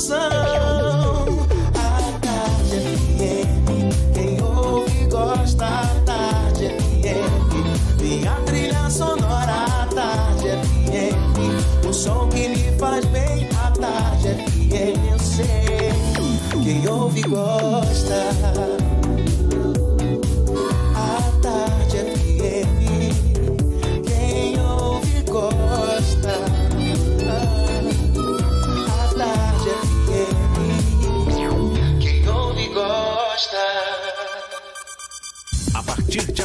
emoção. A tarde é FM, quem ouve gosta. A tarde é FM, a trilha sonora. A tarde é FM, o som que lhe faz bem. A tarde FM, eu sei, quem ouve gosta.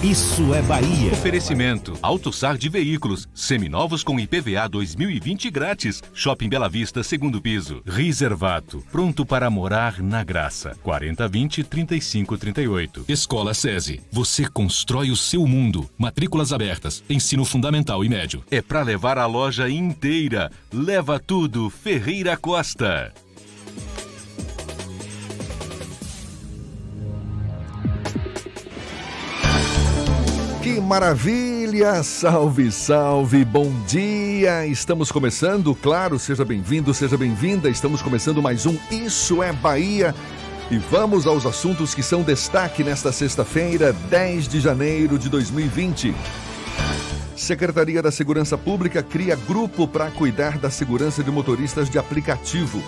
Isso é Bahia. Oferecimento: AutoSar de veículos, seminovos com IPVA 2020 grátis. Shopping Bela Vista, segundo piso. Reservato, pronto para morar na graça. 4020 3538. Escola SESI. Você constrói o seu mundo. Matrículas abertas. Ensino fundamental e médio. É para levar a loja inteira. Leva tudo, Ferreira Costa. Que maravilha! Salve, salve, bom dia! Estamos começando, claro, seja bem-vindo, seja bem-vinda. Estamos começando mais um Isso é Bahia. E vamos aos assuntos que são destaque nesta sexta-feira, 10 de janeiro de 2020. Secretaria da Segurança Pública cria grupo para cuidar da segurança de motoristas de aplicativo.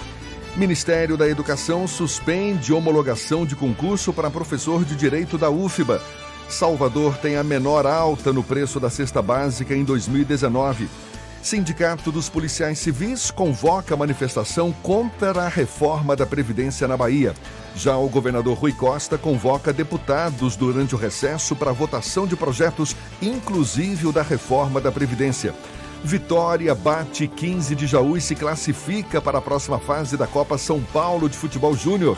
Ministério da Educação suspende homologação de concurso para professor de direito da UFBA. Salvador tem a menor alta no preço da cesta básica em 2019. Sindicato dos Policiais Civis convoca manifestação contra a reforma da Previdência na Bahia. Já o governador Rui Costa convoca deputados durante o recesso para votação de projetos, inclusive o da reforma da Previdência. Vitória bate 15 de Jaú e se classifica para a próxima fase da Copa São Paulo de Futebol Júnior.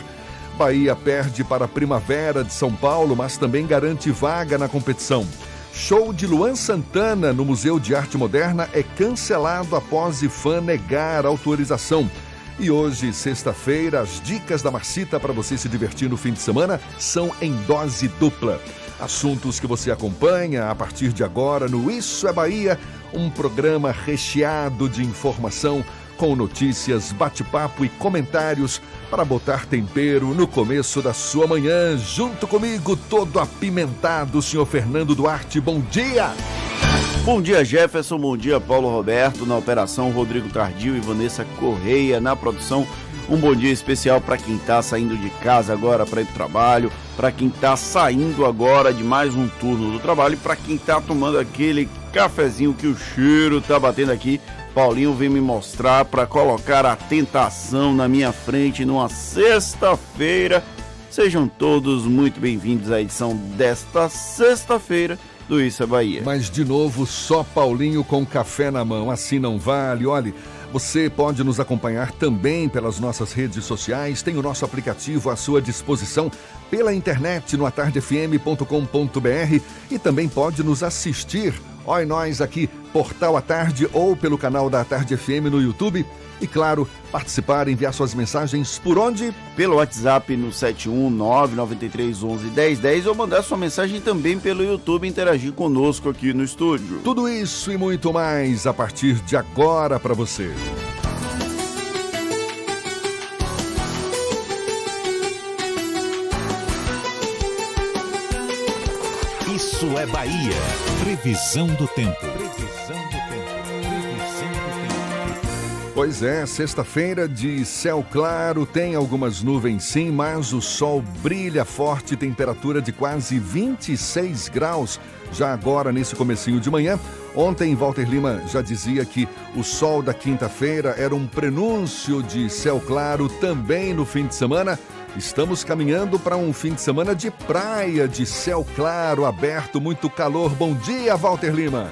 Bahia perde para a Primavera de São Paulo, mas também garante vaga na competição. Show de Luan Santana no Museu de Arte Moderna é cancelado após IFAM negar autorização. E hoje, sexta-feira, as dicas da Marcita para você se divertir no fim de semana são em dose dupla. Assuntos que você acompanha a partir de agora no Isso é Bahia, um programa recheado de informação com notícias, bate-papo e comentários para botar tempero no começo da sua manhã. Junto comigo, todo apimentado, senhor Fernando Duarte. Bom dia! Bom dia, Jefferson. Bom dia, Paulo Roberto. Na operação, Rodrigo Tardio e Vanessa Correia. Na produção, um bom dia especial para quem está saindo de casa agora para ir para o trabalho, para quem está saindo agora de mais um turno do trabalho para quem está tomando aquele cafezinho que o cheiro está batendo aqui Paulinho vem me mostrar para colocar a tentação na minha frente numa sexta-feira. Sejam todos muito bem-vindos à edição desta sexta-feira do Isso é Bahia. Mas de novo, só Paulinho com café na mão. Assim não vale. Olhe, você pode nos acompanhar também pelas nossas redes sociais. Tem o nosso aplicativo à sua disposição pela internet no atardefm.com.br e também pode nos assistir Oi nós aqui, Portal à Tarde ou pelo canal da Tarde FM no YouTube. E claro, participar, enviar suas mensagens por onde? Pelo WhatsApp no 71993111010 ou mandar sua mensagem também pelo YouTube interagir conosco aqui no estúdio. Tudo isso e muito mais a partir de agora para você. Isso é Bahia. Previsão do tempo. Previsão do tempo. Previsão do tempo. Pois é, sexta-feira de céu claro, tem algumas nuvens sim, mas o sol brilha forte, temperatura de quase 26 graus. Já agora, nesse comecinho de manhã, ontem Walter Lima já dizia que o sol da quinta-feira era um prenúncio de céu claro também no fim de semana. Estamos caminhando para um fim de semana de praia, de céu claro, aberto, muito calor. Bom dia, Walter Lima.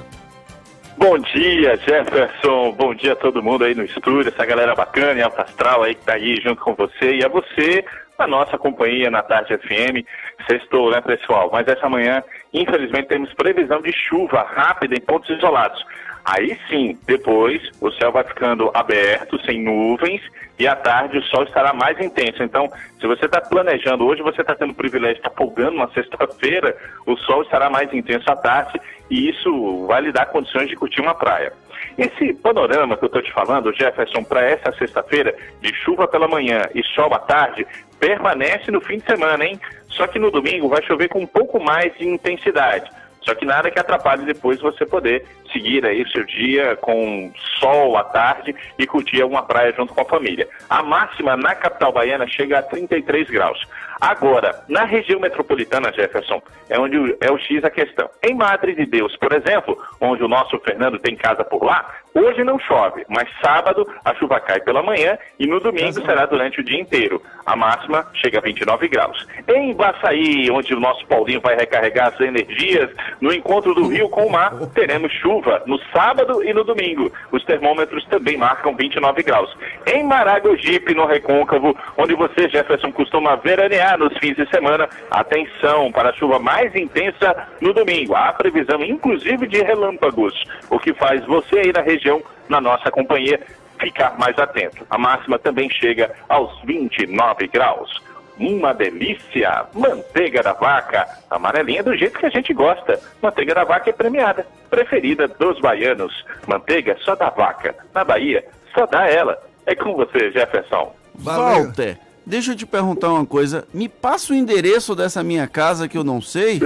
Bom dia, Jefferson. Bom dia a todo mundo aí no estúdio, essa galera bacana e alta astral aí que tá aí junto com você e a você, a nossa companhia na Tarde FM. Sextou, né, pessoal? Mas essa manhã, infelizmente, temos previsão de chuva rápida em pontos isolados. Aí sim, depois o céu vai ficando aberto, sem nuvens, e à tarde o sol estará mais intenso. Então, se você está planejando, hoje você está tendo o privilégio de estar tá folgando uma sexta-feira, o sol estará mais intenso à tarde e isso vai lhe dar condições de curtir uma praia. Esse panorama que eu estou te falando, Jefferson, para essa sexta-feira, de chuva pela manhã e sol à tarde, permanece no fim de semana, hein? Só que no domingo vai chover com um pouco mais de intensidade. Só que nada que atrapalhe depois você poder seguir aí o seu dia com sol à tarde e curtir alguma praia junto com a família. A máxima na capital baiana chega a 33 graus. Agora, na região metropolitana, Jefferson, é onde é o X a questão. Em Madre de Deus, por exemplo, onde o nosso Fernando tem casa por lá, hoje não chove, mas sábado a chuva cai pela manhã e no domingo será durante o dia inteiro. A máxima chega a 29 graus. Em Baçaí, onde o nosso Paulinho vai recarregar as energias, no encontro do rio com o mar, teremos chuva no sábado e no domingo. Os termômetros também marcam 29 graus. Em Maragogipe, no Recôncavo, onde você, Jefferson, costuma veranear, nos fins de semana. Atenção para a chuva mais intensa no domingo. Há previsão, inclusive, de relâmpagos, o que faz você aí na região, na nossa companhia, ficar mais atento. A máxima também chega aos 29 graus. Uma delícia! Manteiga da vaca, amarelinha do jeito que a gente gosta. Manteiga da vaca é premiada, preferida dos baianos. Manteiga só da vaca. Na Bahia, só dá ela. É com você, Jefferson. Valeu. Walter, Deixa eu te perguntar uma coisa. Me passa o endereço dessa minha casa que eu não sei.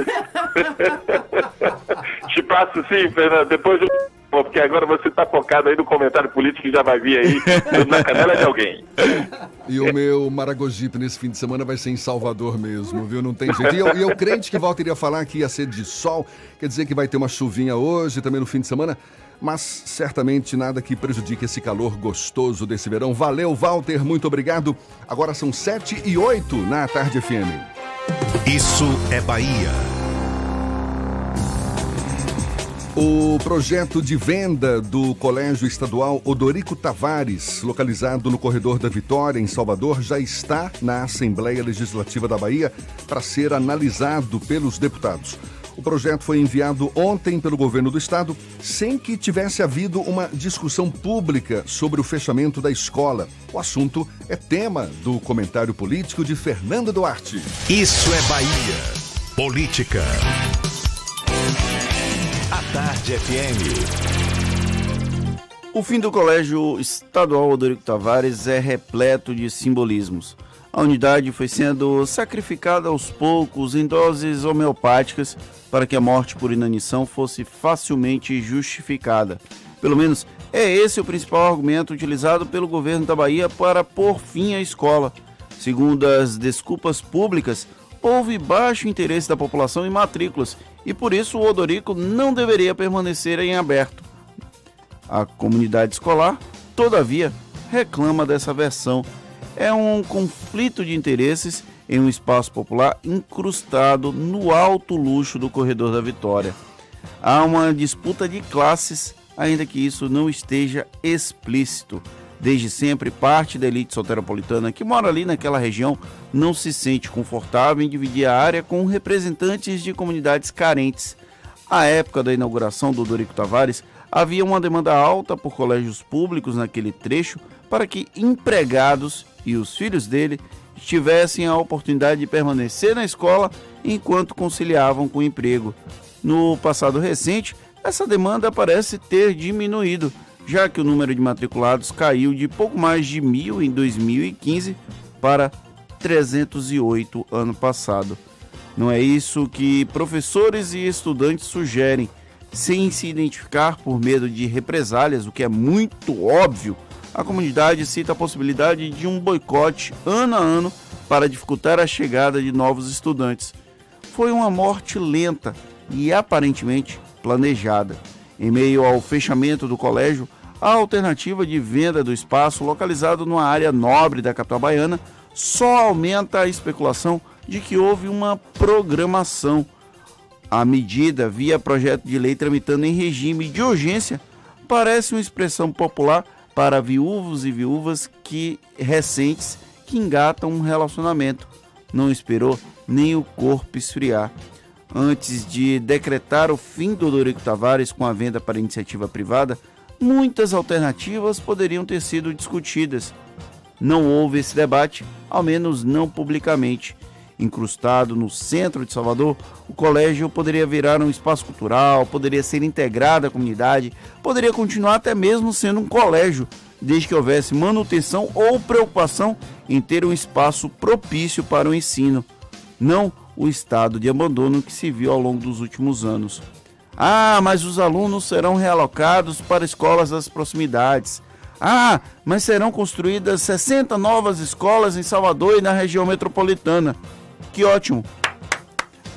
te passo sim, Fernando. Depois eu porque agora você está focado aí no comentário político que já vai vir aí na canela de alguém. E o meu Maragogipe nesse fim de semana vai ser em Salvador mesmo, viu? Não tem jeito. E eu, e eu crente que Walter ia falar que ia ser de sol, quer dizer que vai ter uma chuvinha hoje, também no fim de semana mas certamente nada que prejudique esse calor gostoso desse verão. Valeu, Walter, muito obrigado. Agora são 7 e 8 na Tarde FM. Isso é Bahia. O projeto de venda do Colégio Estadual Odorico Tavares, localizado no Corredor da Vitória, em Salvador, já está na Assembleia Legislativa da Bahia para ser analisado pelos deputados. O projeto foi enviado ontem pelo governo do estado sem que tivesse havido uma discussão pública sobre o fechamento da escola. O assunto é tema do comentário político de Fernando Duarte. Isso é Bahia. Política. Tarde FM. O fim do Colégio Estadual Odorico Tavares é repleto de simbolismos. A unidade foi sendo sacrificada aos poucos em doses homeopáticas para que a morte por inanição fosse facilmente justificada. Pelo menos é esse o principal argumento utilizado pelo governo da Bahia para pôr fim à escola. Segundo as desculpas públicas, houve baixo interesse da população em matrículas e por isso o Odorico não deveria permanecer em aberto. A comunidade escolar, todavia, reclama dessa versão é um conflito de interesses em um espaço popular incrustado no alto luxo do Corredor da Vitória. Há uma disputa de classes, ainda que isso não esteja explícito. Desde sempre, parte da elite soteropolitana que mora ali naquela região não se sente confortável em dividir a área com representantes de comunidades carentes. À época da inauguração do Dorico Tavares, havia uma demanda alta por colégios públicos naquele trecho para que empregados e os filhos dele tivessem a oportunidade de permanecer na escola enquanto conciliavam com o emprego. No passado recente, essa demanda parece ter diminuído, já que o número de matriculados caiu de pouco mais de mil em 2015 para 308 ano passado. Não é isso que professores e estudantes sugerem, sem se identificar por medo de represálias, o que é muito óbvio a comunidade cita a possibilidade de um boicote ano a ano para dificultar a chegada de novos estudantes. Foi uma morte lenta e aparentemente planejada. Em meio ao fechamento do colégio, a alternativa de venda do espaço localizado numa área nobre da capital baiana só aumenta a especulação de que houve uma programação. A medida, via projeto de lei tramitando em regime de urgência, parece uma expressão popular para viúvos e viúvas que recentes que engatam um relacionamento. Não esperou nem o corpo esfriar. Antes de decretar o fim do Dorico Tavares com a venda para iniciativa privada, muitas alternativas poderiam ter sido discutidas. não houve esse debate, ao menos não publicamente. Incrustado no centro de Salvador, o colégio poderia virar um espaço cultural, poderia ser integrado à comunidade, poderia continuar até mesmo sendo um colégio, desde que houvesse manutenção ou preocupação em ter um espaço propício para o ensino, não o estado de abandono que se viu ao longo dos últimos anos. Ah, mas os alunos serão realocados para escolas das proximidades. Ah, mas serão construídas 60 novas escolas em Salvador e na região metropolitana. Que ótimo!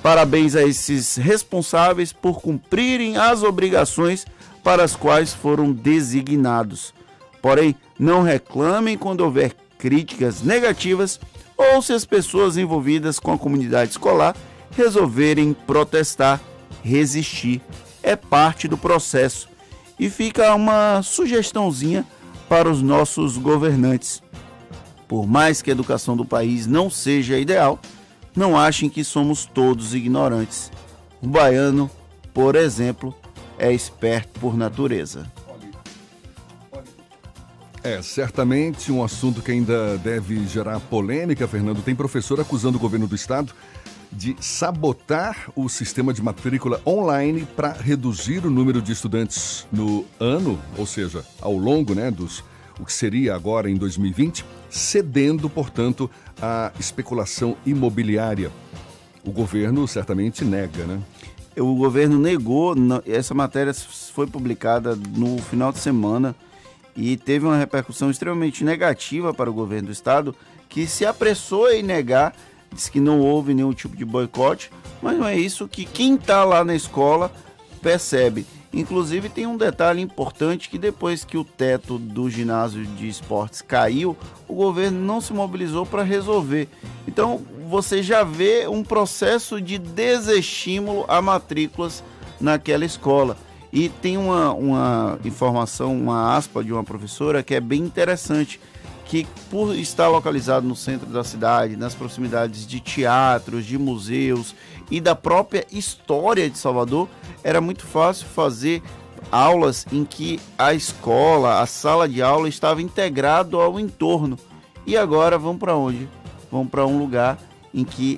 Parabéns a esses responsáveis por cumprirem as obrigações para as quais foram designados. Porém, não reclamem quando houver críticas negativas ou se as pessoas envolvidas com a comunidade escolar resolverem protestar, resistir. É parte do processo. E fica uma sugestãozinha para os nossos governantes. Por mais que a educação do país não seja ideal, não achem que somos todos ignorantes. O baiano, por exemplo, é esperto por natureza. É, certamente um assunto que ainda deve gerar polêmica, Fernando. Tem professor acusando o governo do estado de sabotar o sistema de matrícula online para reduzir o número de estudantes no ano, ou seja, ao longo né, dos o que seria agora em 2020, cedendo, portanto, à especulação imobiliária. O governo certamente nega, né? O governo negou, essa matéria foi publicada no final de semana e teve uma repercussão extremamente negativa para o governo do estado, que se apressou em negar, disse que não houve nenhum tipo de boicote, mas não é isso que quem está lá na escola percebe. Inclusive tem um detalhe importante que depois que o teto do ginásio de esportes caiu, o governo não se mobilizou para resolver. Então você já vê um processo de desestímulo a matrículas naquela escola. E tem uma, uma informação, uma aspa de uma professora que é bem interessante, que por estar localizado no centro da cidade, nas proximidades de teatros, de museus e da própria história de Salvador, era muito fácil fazer aulas em que a escola, a sala de aula estava integrado ao entorno. E agora vão para onde? Vão para um lugar em que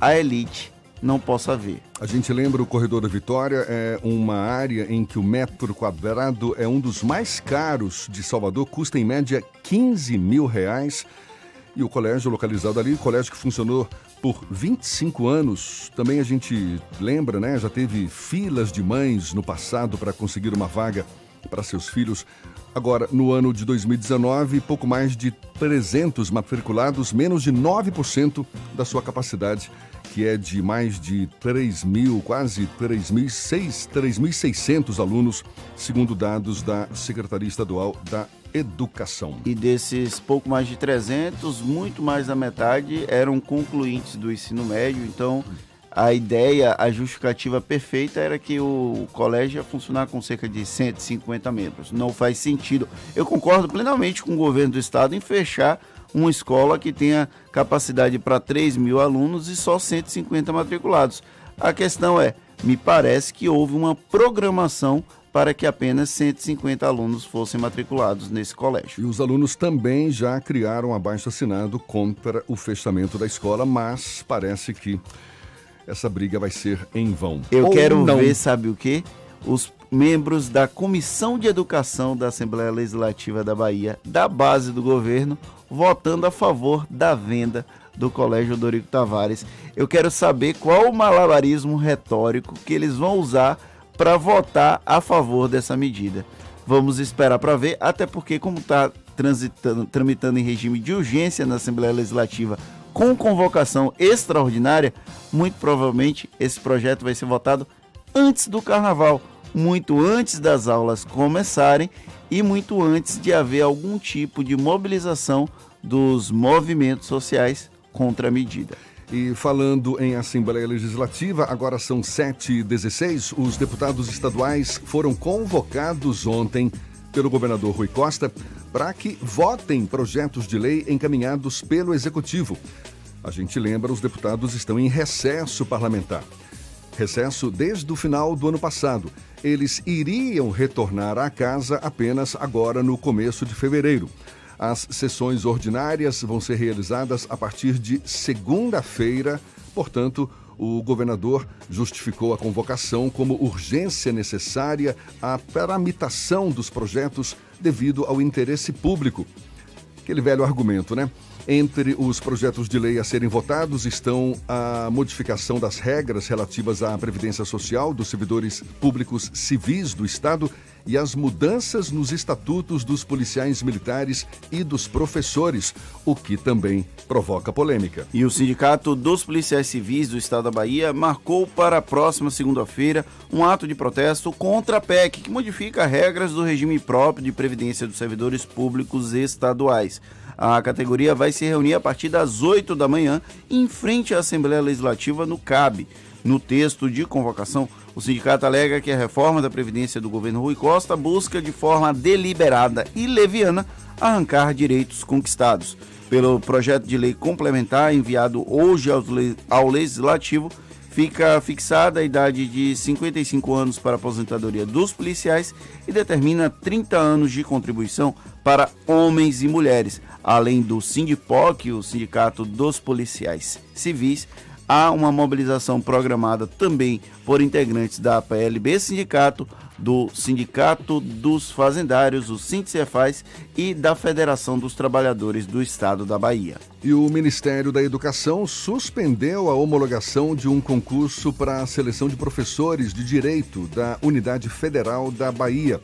a elite não possa ver. A gente lembra o Corredor da Vitória, é uma área em que o metro quadrado é um dos mais caros de Salvador, custa em média 15 mil reais. E o colégio localizado ali, colégio que funcionou por 25 anos. Também a gente lembra, né? Já teve filas de mães no passado para conseguir uma vaga para seus filhos. Agora, no ano de 2019, pouco mais de 300 matriculados, menos de 9% da sua capacidade que é de mais de 3 mil, quase 3.600 alunos, segundo dados da Secretaria Estadual da Educação. E desses pouco mais de 300, muito mais da metade eram concluintes do ensino médio, então a ideia, a justificativa perfeita era que o colégio ia funcionar com cerca de 150 membros. Não faz sentido. Eu concordo plenamente com o governo do estado em fechar uma escola que tenha capacidade para 3 mil alunos e só 150 matriculados. A questão é, me parece que houve uma programação para que apenas 150 alunos fossem matriculados nesse colégio. E os alunos também já criaram abaixo assinado contra o fechamento da escola, mas parece que essa briga vai ser em vão. Eu Ou quero não. ver, sabe o que? Os membros da Comissão de Educação da Assembleia Legislativa da Bahia, da base do governo, votando a favor da venda do Colégio Dorico Tavares. Eu quero saber qual o malabarismo retórico que eles vão usar para votar a favor dessa medida. Vamos esperar para ver, até porque, como está tramitando em regime de urgência na Assembleia Legislativa com convocação extraordinária, muito provavelmente esse projeto vai ser votado antes do carnaval, muito antes das aulas começarem e muito antes de haver algum tipo de mobilização dos movimentos sociais contra a medida. E falando em Assembleia Legislativa, agora são 7h16, os deputados estaduais foram convocados ontem pelo governador Rui Costa para que votem projetos de lei encaminhados pelo Executivo. A gente lembra, os deputados estão em recesso parlamentar. Recesso desde o final do ano passado eles iriam retornar à casa apenas agora no começo de fevereiro. As sessões ordinárias vão ser realizadas a partir de segunda-feira, portanto, o governador justificou a convocação como urgência necessária à tramitação dos projetos devido ao interesse público. Aquele velho argumento, né? Entre os projetos de lei a serem votados estão a modificação das regras relativas à Previdência Social dos servidores públicos civis do Estado e as mudanças nos estatutos dos policiais militares e dos professores, o que também provoca polêmica. E o Sindicato dos Policiais Civis do Estado da Bahia marcou para a próxima segunda-feira um ato de protesto contra a PEC, que modifica regras do regime próprio de previdência dos servidores públicos estaduais. A categoria vai se reunir a partir das 8 da manhã em frente à Assembleia Legislativa no CAB. No texto de convocação, o sindicato alega que a reforma da Previdência do governo Rui Costa busca de forma deliberada e leviana arrancar direitos conquistados. Pelo projeto de lei complementar enviado hoje ao Legislativo, fica fixada a idade de 55 anos para a aposentadoria dos policiais e determina 30 anos de contribuição para homens e mulheres, além do Sindipoc, o Sindicato dos Policiais Civis, há uma mobilização programada também por integrantes da PLB Sindicato, do Sindicato dos Fazendários, o Sindicefaz e da Federação dos Trabalhadores do Estado da Bahia. E o Ministério da Educação suspendeu a homologação de um concurso para a seleção de professores de Direito da Unidade Federal da Bahia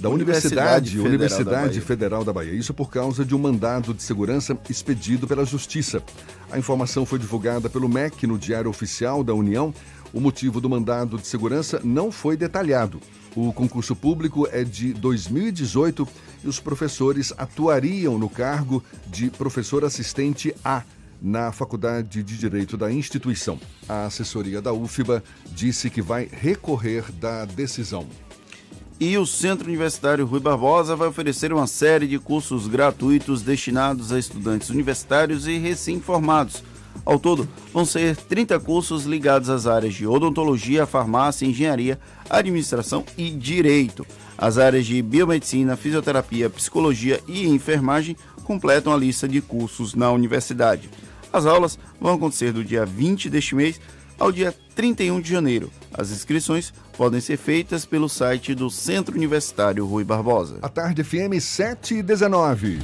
da Universidade, Universidade, Federal, Universidade da Federal da Bahia. Isso por causa de um mandado de segurança expedido pela Justiça. A informação foi divulgada pelo MEC no Diário Oficial da União. O motivo do mandado de segurança não foi detalhado. O concurso público é de 2018 e os professores atuariam no cargo de professor assistente A na Faculdade de Direito da instituição. A assessoria da UFBA disse que vai recorrer da decisão. E o Centro Universitário Rui Barbosa vai oferecer uma série de cursos gratuitos destinados a estudantes universitários e recém-formados. Ao todo, vão ser 30 cursos ligados às áreas de odontologia, farmácia, engenharia, administração e direito. As áreas de biomedicina, fisioterapia, psicologia e enfermagem completam a lista de cursos na universidade. As aulas vão acontecer do dia 20 deste mês ao dia 31 de janeiro. As inscrições podem ser feitas pelo site do Centro Universitário Rui Barbosa. A tarde FM 7 e 19.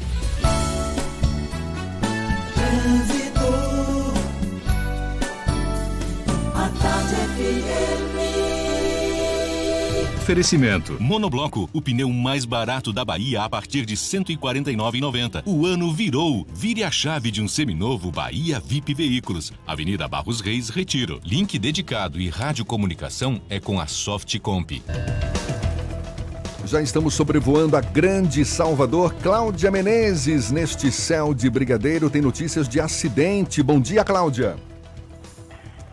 Oferecimento. Monobloco, o pneu mais barato da Bahia a partir de R$ 149,90. O ano virou. Vire a chave de um seminovo Bahia VIP Veículos. Avenida Barros Reis, Retiro. Link dedicado e radiocomunicação é com a Softcomp. Já estamos sobrevoando a grande Salvador. Cláudia Menezes, neste céu de brigadeiro, tem notícias de acidente. Bom dia, Cláudia.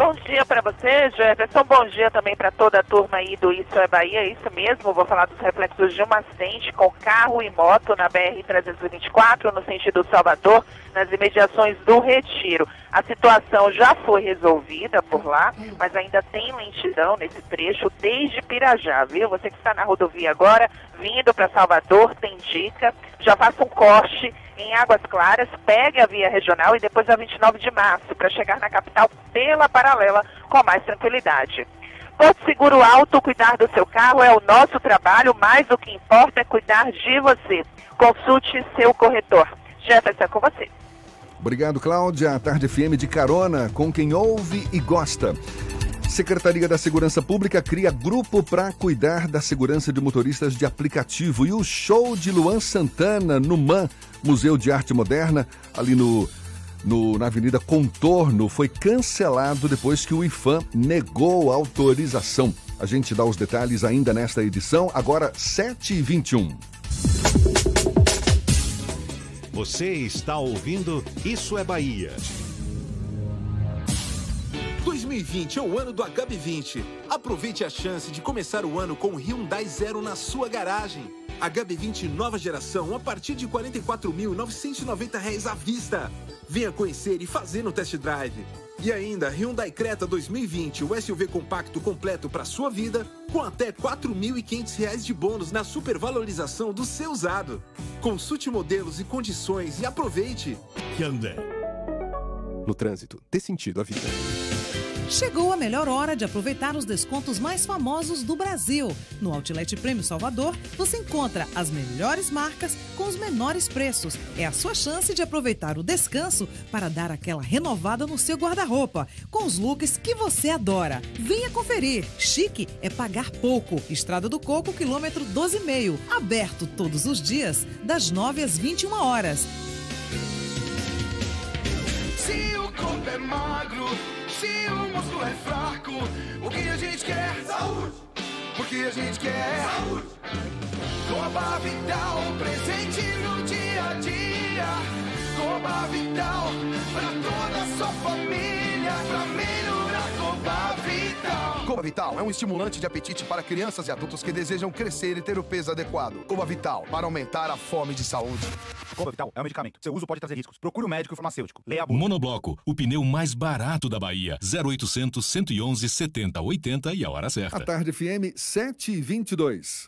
Bom dia para você, Jefferson. Bom dia também para toda a turma aí do Isso é Bahia. É isso mesmo, vou falar dos reflexos de um acidente com carro e moto na BR-324, no sentido Salvador, nas imediações do Retiro. A situação já foi resolvida por lá, mas ainda tem lentidão nesse trecho desde Pirajá, viu? Você que está na rodovia agora, vindo para Salvador, tem dica, já faça um corte em Águas Claras, pegue a via regional e depois a 29 de março para chegar na capital pela paralela com mais tranquilidade. Porto Seguro Alto, cuidar do seu carro é o nosso trabalho, mas o que importa é cuidar de você. Consulte seu corretor. Jefferson, com você. Obrigado, Cláudia. A Tarde FM de carona com quem ouve e gosta. Secretaria da Segurança Pública cria grupo para cuidar da segurança de motoristas de aplicativo. E o show de Luan Santana no MAN, Museu de Arte Moderna, ali no, no, na Avenida Contorno, foi cancelado depois que o IFAM negou a autorização. A gente dá os detalhes ainda nesta edição, agora 7h21. Você está ouvindo Isso é Bahia. 2020 é o ano do HB20. Aproveite a chance de começar o ano com o Hyundai Zero na sua garagem. HB20 nova geração a partir de R$ 44.990 à vista. Venha conhecer e fazer no test drive. E ainda Hyundai Creta 2020, o SUV compacto completo para sua vida, com até R$ 4.500 de bônus na supervalorização do seu usado. Consulte modelos e condições e aproveite. Hyundai. No trânsito, dê sentido à vida. Chegou a melhor hora de aproveitar os descontos mais famosos do Brasil. No Outlet Prêmio Salvador, você encontra as melhores marcas com os menores preços. É a sua chance de aproveitar o descanso para dar aquela renovada no seu guarda-roupa, com os looks que você adora. Venha conferir. Chique é pagar pouco. Estrada do Coco, quilômetro 12,5. Aberto todos os dias, das 9 às 21 horas. Se o corpo é magro, se o músculo é fraco, o que a gente quer? Saúde! O que a gente quer? Saúde! Coba Vital, presente no dia a dia. Coba Vital, pra toda a sua família, pra melhorar Coba Vital. Coba Vital é um estimulante de apetite para crianças e adultos que desejam crescer e ter o peso adequado. Coba Vital, para aumentar a fome de saúde. Coba Vital é um medicamento. Seu uso pode trazer riscos. Procure o médico e o farmacêutico. Leia a bula. Monobloco, o pneu mais barato da Bahia. 0800 111 70 80 e a hora A certa. tarde FM 7 e 22.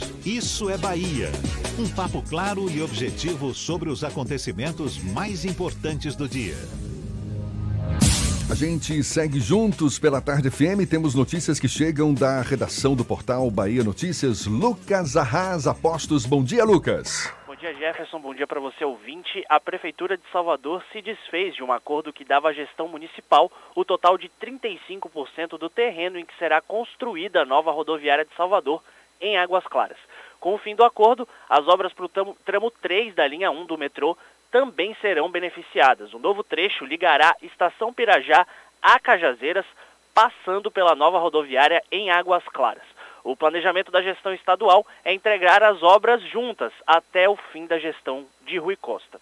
Isso é Bahia. Um papo claro e objetivo sobre os acontecimentos mais importantes do dia. A gente segue juntos pela Tarde FM. Temos notícias que chegam da redação do portal Bahia Notícias. Lucas Arras Apostos. Bom dia, Lucas. Bom dia, Jefferson. Bom dia para você, ouvinte. A Prefeitura de Salvador se desfez de um acordo que dava à gestão municipal o total de 35% do terreno em que será construída a nova rodoviária de Salvador, em Águas Claras. Com o fim do acordo, as obras para o tramo, tramo 3 da linha 1 do metrô também serão beneficiadas. O novo trecho ligará Estação Pirajá a Cajazeiras, passando pela nova rodoviária em Águas Claras. O planejamento da gestão estadual é entregar as obras juntas até o fim da gestão de Rui Costa.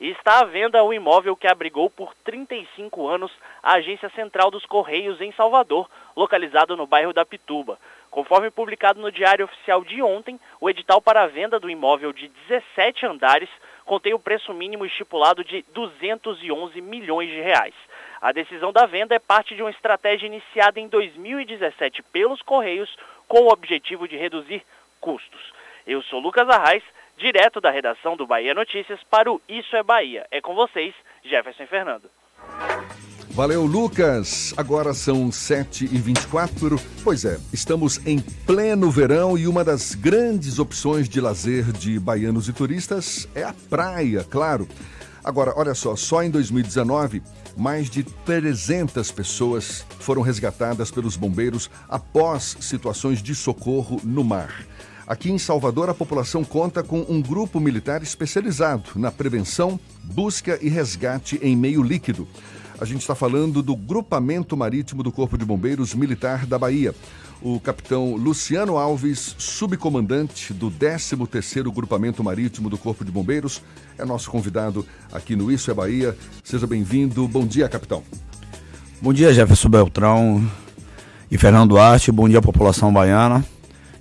E está à venda o imóvel que abrigou por 35 anos a Agência Central dos Correios em Salvador, localizado no bairro da Pituba. Conforme publicado no Diário Oficial de ontem, o edital para a venda do imóvel de 17 andares contém o preço mínimo estipulado de 211 milhões de reais. A decisão da venda é parte de uma estratégia iniciada em 2017 pelos Correios com o objetivo de reduzir custos. Eu sou Lucas Arraes, direto da redação do Bahia Notícias para o Isso é Bahia. É com vocês, Jefferson Fernando. Valeu, Lucas. Agora são 7h24. Pois é, estamos em pleno verão e uma das grandes opções de lazer de baianos e turistas é a praia, claro. Agora, olha só, só em 2019, mais de 300 pessoas foram resgatadas pelos bombeiros após situações de socorro no mar. Aqui em Salvador, a população conta com um grupo militar especializado na prevenção, busca e resgate em meio líquido. A gente está falando do Grupamento Marítimo do Corpo de Bombeiros Militar da Bahia. O capitão Luciano Alves, subcomandante do 13º Grupamento Marítimo do Corpo de Bombeiros, é nosso convidado aqui no Isso é Bahia. Seja bem-vindo. Bom dia, capitão. Bom dia, Jefferson Beltrão e Fernando Duarte. Bom dia, população baiana.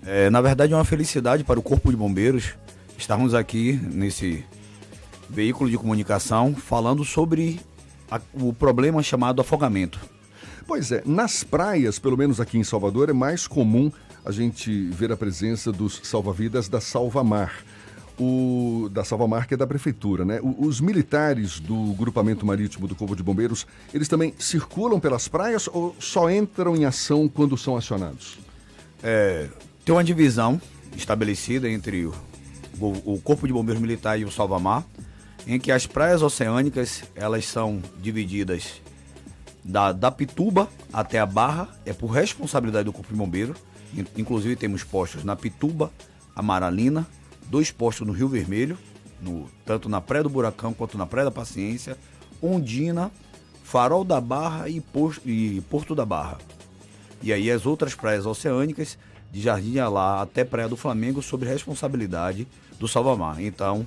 É, na verdade, é uma felicidade para o Corpo de Bombeiros estarmos aqui nesse veículo de comunicação falando sobre a, o problema chamado afogamento. Pois é, nas praias, pelo menos aqui em Salvador, é mais comum a gente ver a presença dos salva-vidas da Salvamar. O, da Salvamar, que é da prefeitura, né? O, os militares do grupamento marítimo do Corpo de Bombeiros, eles também circulam pelas praias ou só entram em ação quando são acionados? É, tem uma divisão estabelecida entre o, o, Corpo de Bombeiros Militar e o Salvamar, em que as praias oceânicas elas são divididas da, da Pituba até a Barra, é por responsabilidade do Corpo de Bombeiro. Inclusive temos postos na Pituba, Amaralina, dois postos no Rio Vermelho, no, tanto na Praia do Buracão quanto na Praia da Paciência, Ondina, Farol da Barra e, Por- e Porto da Barra. E aí as outras praias oceânicas, de Jardim Alá até Praia do Flamengo, sob responsabilidade do Salvamar. Então,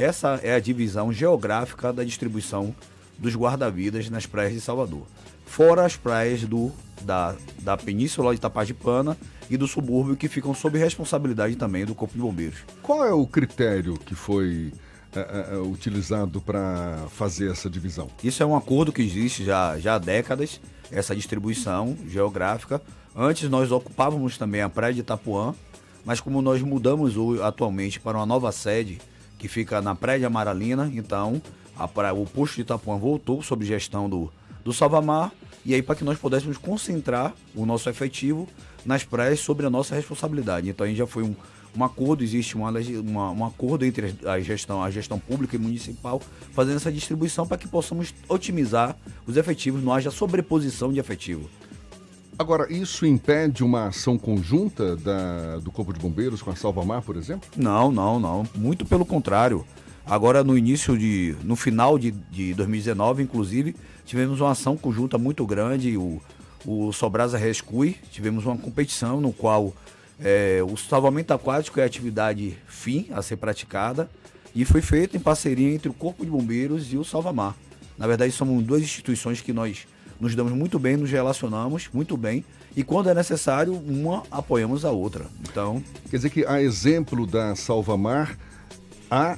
essa é a divisão geográfica da distribuição dos guarda-vidas nas praias de Salvador. Fora as praias do, da, da Península de Itapajipana e do subúrbio, que ficam sob responsabilidade também do Corpo de Bombeiros. Qual é o critério que foi eh, eh, utilizado para fazer essa divisão? Isso é um acordo que existe já, já há décadas, essa distribuição geográfica. Antes nós ocupávamos também a praia de Itapuã, mas como nós mudamos o- atualmente para uma nova sede que fica na praia de Amaralina, então praia- o posto de Itapuã voltou sob gestão do, do Salvamar, e aí para que nós pudéssemos concentrar o nosso efetivo nas praias sobre a nossa responsabilidade. Então aí já foi um, um acordo, existe uma, uma- um acordo entre a gestão, a gestão pública e municipal, fazendo essa distribuição para que possamos otimizar os efetivos, não haja sobreposição de efetivo. Agora, isso impede uma ação conjunta da- do Corpo de Bombeiros com a Salvamar, por exemplo? Não, não, não. Muito pelo contrário. Agora, no início de. No final de, de 2019, inclusive, tivemos uma ação conjunta muito grande, o, o Sobrasa Rescue. Tivemos uma competição no qual é, o salvamento aquático é a atividade fim a ser praticada e foi feito em parceria entre o Corpo de Bombeiros e o Salvamar. Na verdade, somos duas instituições que nós nos damos muito bem, nos relacionamos muito bem e quando é necessário, uma apoiamos a outra. Então, Quer dizer que, a exemplo da Salvamar, há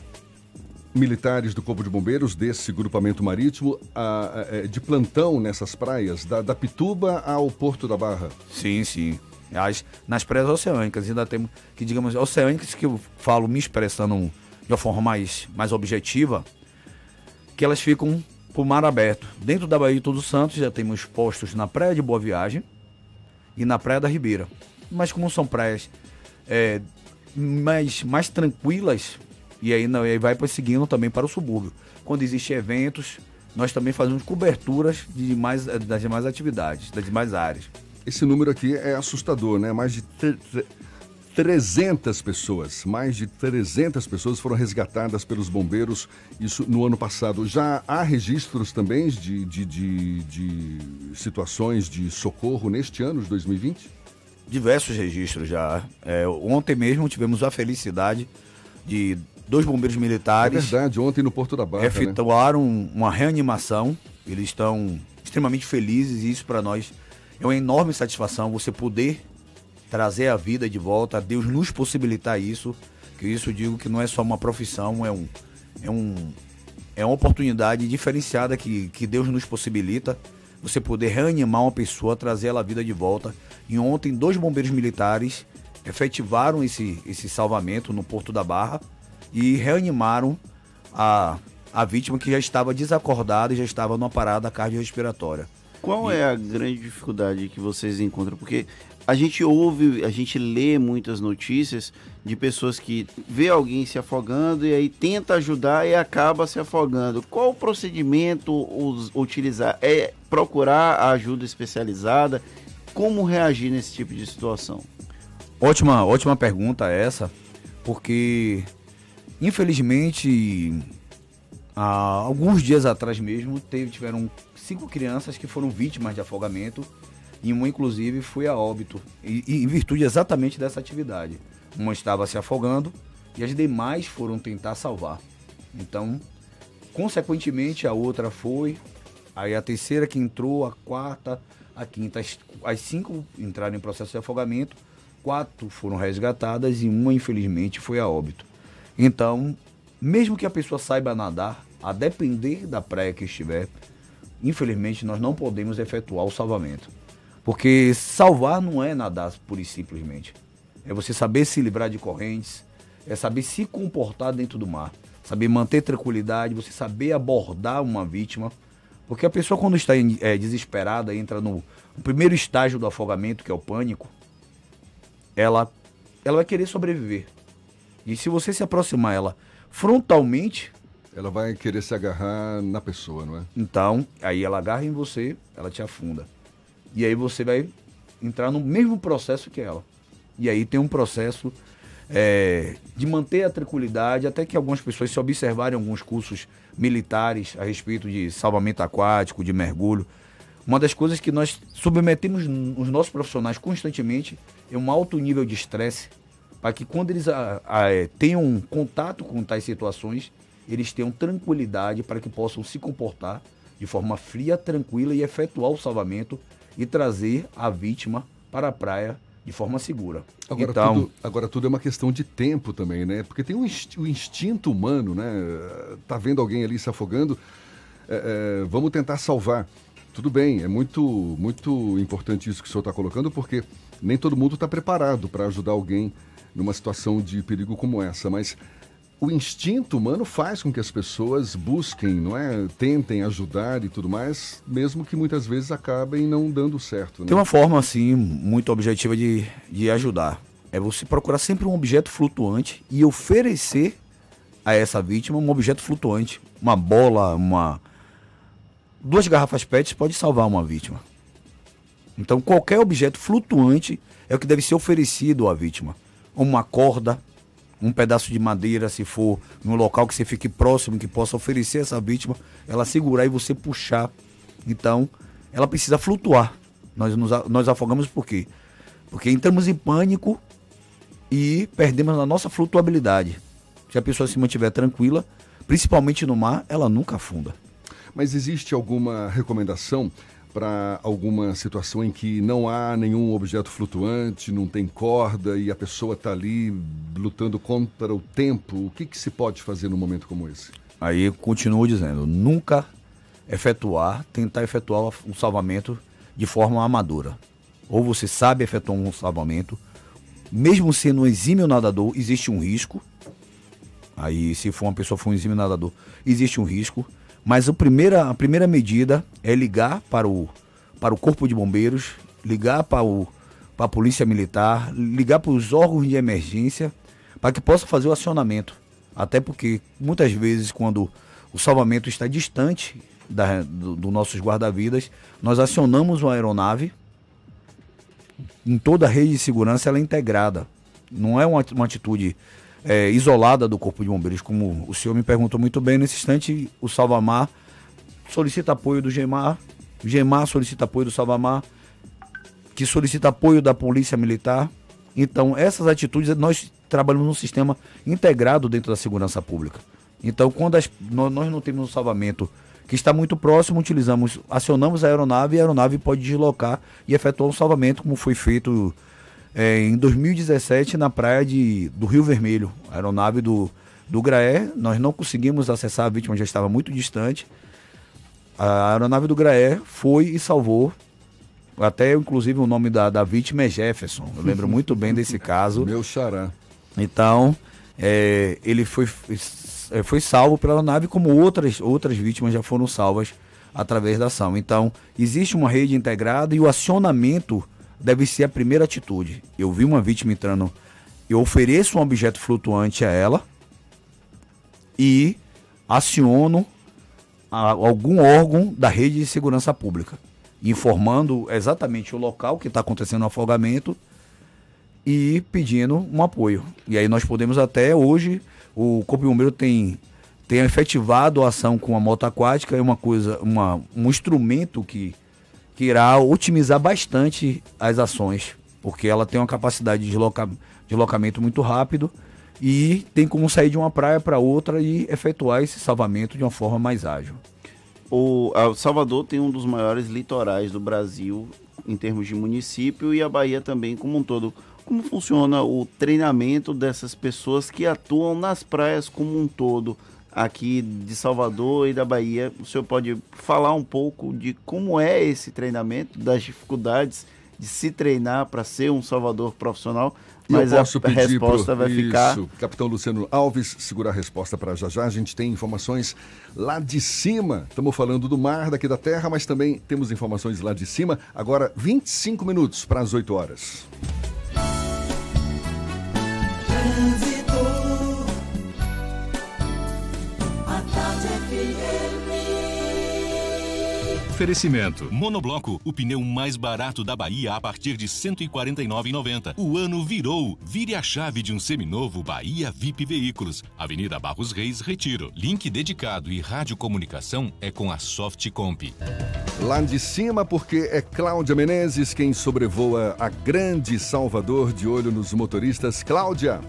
militares do Corpo de Bombeiros desse grupamento marítimo ah, eh, de plantão nessas praias, da, da Pituba ao Porto da Barra. Sim, sim. As, nas praias oceânicas, ainda temos que, digamos, oceânicas que eu falo me expressando de uma forma mais, mais objetiva, que elas ficam por mar aberto. Dentro da Baía de Todos Santos já temos postos na Praia de Boa Viagem e na Praia da Ribeira. Mas como são praias é, mais, mais tranquilas, e aí, não, e aí vai seguindo também para o subúrbio. Quando existem eventos, nós também fazemos coberturas de demais, das demais atividades, das demais áreas. Esse número aqui é assustador, né? Mais de 300 pessoas, mais de 300 pessoas foram resgatadas pelos bombeiros, isso no ano passado. Já há registros também de, de, de, de situações de socorro neste ano de 2020? diversos registros já. É, ontem mesmo tivemos a felicidade de dois bombeiros É militares verdade, ontem no Porto da Barra, né? efetuaram uma reanimação. Eles estão extremamente felizes e isso para nós é uma enorme satisfação você poder trazer a vida de volta, Deus nos possibilitar isso. Que isso eu digo que não é só uma profissão, é um é um é uma oportunidade diferenciada que, que Deus nos possibilita. Você poder reanimar uma pessoa, trazer ela à vida de volta. E ontem, dois bombeiros militares efetivaram esse, esse salvamento no Porto da Barra e reanimaram a, a vítima que já estava desacordada e já estava numa parada cardiorrespiratória. Qual é a grande dificuldade que vocês encontram? Porque a gente ouve, a gente lê muitas notícias de pessoas que vê alguém se afogando e aí tenta ajudar e acaba se afogando. Qual o procedimento us- utilizar? É procurar a ajuda especializada? Como reagir nesse tipo de situação? Ótima, ótima pergunta essa, porque infelizmente há alguns dias atrás mesmo teve, tiveram cinco crianças que foram vítimas de afogamento e uma inclusive foi a óbito e, e em virtude exatamente dessa atividade. Uma estava se afogando e as demais foram tentar salvar. Então, consequentemente a outra foi, aí a terceira que entrou, a quarta, a quinta, as, as cinco entraram em processo de afogamento, quatro foram resgatadas e uma infelizmente foi a óbito. Então, mesmo que a pessoa saiba nadar, a depender da praia que estiver, infelizmente nós não podemos efetuar o salvamento. Porque salvar não é nadar pura e simplesmente. É você saber se livrar de correntes, é saber se comportar dentro do mar, saber manter tranquilidade, você saber abordar uma vítima. Porque a pessoa, quando está é, desesperada, entra no, no primeiro estágio do afogamento, que é o pânico, ela, ela vai querer sobreviver. E se você se aproximar ela frontalmente, Ela vai querer se agarrar na pessoa, não é? então, aí ela agarra em você, ela te afunda. E aí você vai entrar no mesmo processo que ela. E aí tem um processo é, de manter a tranquilidade, até que algumas pessoas se observarem alguns cursos militares a respeito de salvamento aquático, de mergulho. Uma das coisas que nós submetemos os nossos profissionais constantemente é um alto nível de estresse, para que quando eles a, a, é, tenham contato com tais situações, eles tenham tranquilidade para que possam se comportar de forma fria, tranquila e efetuar o salvamento e trazer a vítima para a praia de forma segura. Agora, então, tudo, agora tudo é uma questão de tempo também, né? Porque tem um o instinto humano, né? Tá vendo alguém ali se afogando, é, é, vamos tentar salvar. Tudo bem, é muito, muito importante isso que o senhor está colocando, porque nem todo mundo está preparado para ajudar alguém numa situação de perigo como essa, mas o instinto humano faz com que as pessoas busquem, não é, tentem ajudar e tudo mais, mesmo que muitas vezes acabem não dando certo. Né? Tem uma forma assim muito objetiva de, de ajudar. É você procurar sempre um objeto flutuante e oferecer a essa vítima um objeto flutuante, uma bola, uma duas garrafas PET pode salvar uma vítima. Então qualquer objeto flutuante é o que deve ser oferecido à vítima. Uma corda, um pedaço de madeira, se for num local que você fique próximo, que possa oferecer essa vítima, ela segurar e você puxar. Então, ela precisa flutuar. Nós, nos, nós afogamos por quê? Porque entramos em pânico e perdemos a nossa flutuabilidade. Se a pessoa se mantiver tranquila, principalmente no mar, ela nunca afunda. Mas existe alguma recomendação para alguma situação em que não há nenhum objeto flutuante, não tem corda e a pessoa está ali lutando contra o tempo, o que, que se pode fazer num momento como esse? Aí continuo dizendo, nunca efetuar, tentar efetuar um salvamento de forma amadora. Ou você sabe efetuar um salvamento, mesmo sendo um exímio nadador, existe um risco. Aí, se for uma pessoa for um exímio nadador, existe um risco mas a primeira, a primeira medida é ligar para o, para o Corpo de Bombeiros, ligar para, o, para a Polícia Militar, ligar para os órgãos de emergência, para que possa fazer o acionamento. Até porque muitas vezes, quando o salvamento está distante da, do, do nossos guarda-vidas, nós acionamos uma aeronave. Em toda a rede de segurança ela é integrada. Não é uma, uma atitude é, isolada do Corpo de Bombeiros, como o senhor me perguntou muito bem. Nesse instante, o Salvamar solicita apoio do GEMAR, GEMAR solicita apoio do Salvamar, que solicita apoio da Polícia Militar. Então, essas atitudes, nós trabalhamos num sistema integrado dentro da segurança pública. Então, quando as, nós não temos um salvamento que está muito próximo, utilizamos, acionamos a aeronave e a aeronave pode deslocar e efetuar um salvamento, como foi feito é, em 2017 na praia de, do Rio Vermelho, a aeronave do, do Graé. Nós não conseguimos acessar, a vítima já estava muito distante. A aeronave do Graé foi e salvou. Até, inclusive, o nome da, da vítima é Jefferson. Eu lembro muito bem desse caso. Meu xará. Então, é, ele foi, é, foi salvo pela aeronave, como outras, outras vítimas já foram salvas através da ação. Então, existe uma rede integrada e o acionamento deve ser a primeira atitude. Eu vi uma vítima entrando, eu ofereço um objeto flutuante a ela e aciono a, algum órgão da rede de segurança pública, informando exatamente o local que está acontecendo o afogamento e pedindo um apoio. E aí nós podemos até hoje, o Corpo de Bombeiro tem, tem efetivado a ação com a moto aquática, é uma coisa, uma, um instrumento que que irá otimizar bastante as ações, porque ela tem uma capacidade de desloca, deslocamento muito rápido e tem como sair de uma praia para outra e efetuar esse salvamento de uma forma mais ágil. O Salvador tem um dos maiores litorais do Brasil em termos de município e a Bahia também como um todo. Como funciona o treinamento dessas pessoas que atuam nas praias como um todo? Aqui de Salvador e da Bahia. O senhor pode falar um pouco de como é esse treinamento, das dificuldades de se treinar para ser um salvador profissional? Mas a, resposta pro... vai Isso. ficar. Capitão Luciano Alves, segura a resposta para já já. A gente tem informações lá de cima. Estamos falando do mar, daqui da terra, mas também temos informações lá de cima. Agora, 25 minutos para as 8 horas. Oferecimento. Monobloco, o pneu mais barato da Bahia a partir de R$ 149,90. O ano virou. Vire a chave de um seminovo Bahia VIP Veículos. Avenida Barros Reis, Retiro. Link dedicado e radiocomunicação é com a Softcomp. Lá de cima, porque é Cláudia Menezes quem sobrevoa a grande Salvador de olho nos motoristas. Cláudia.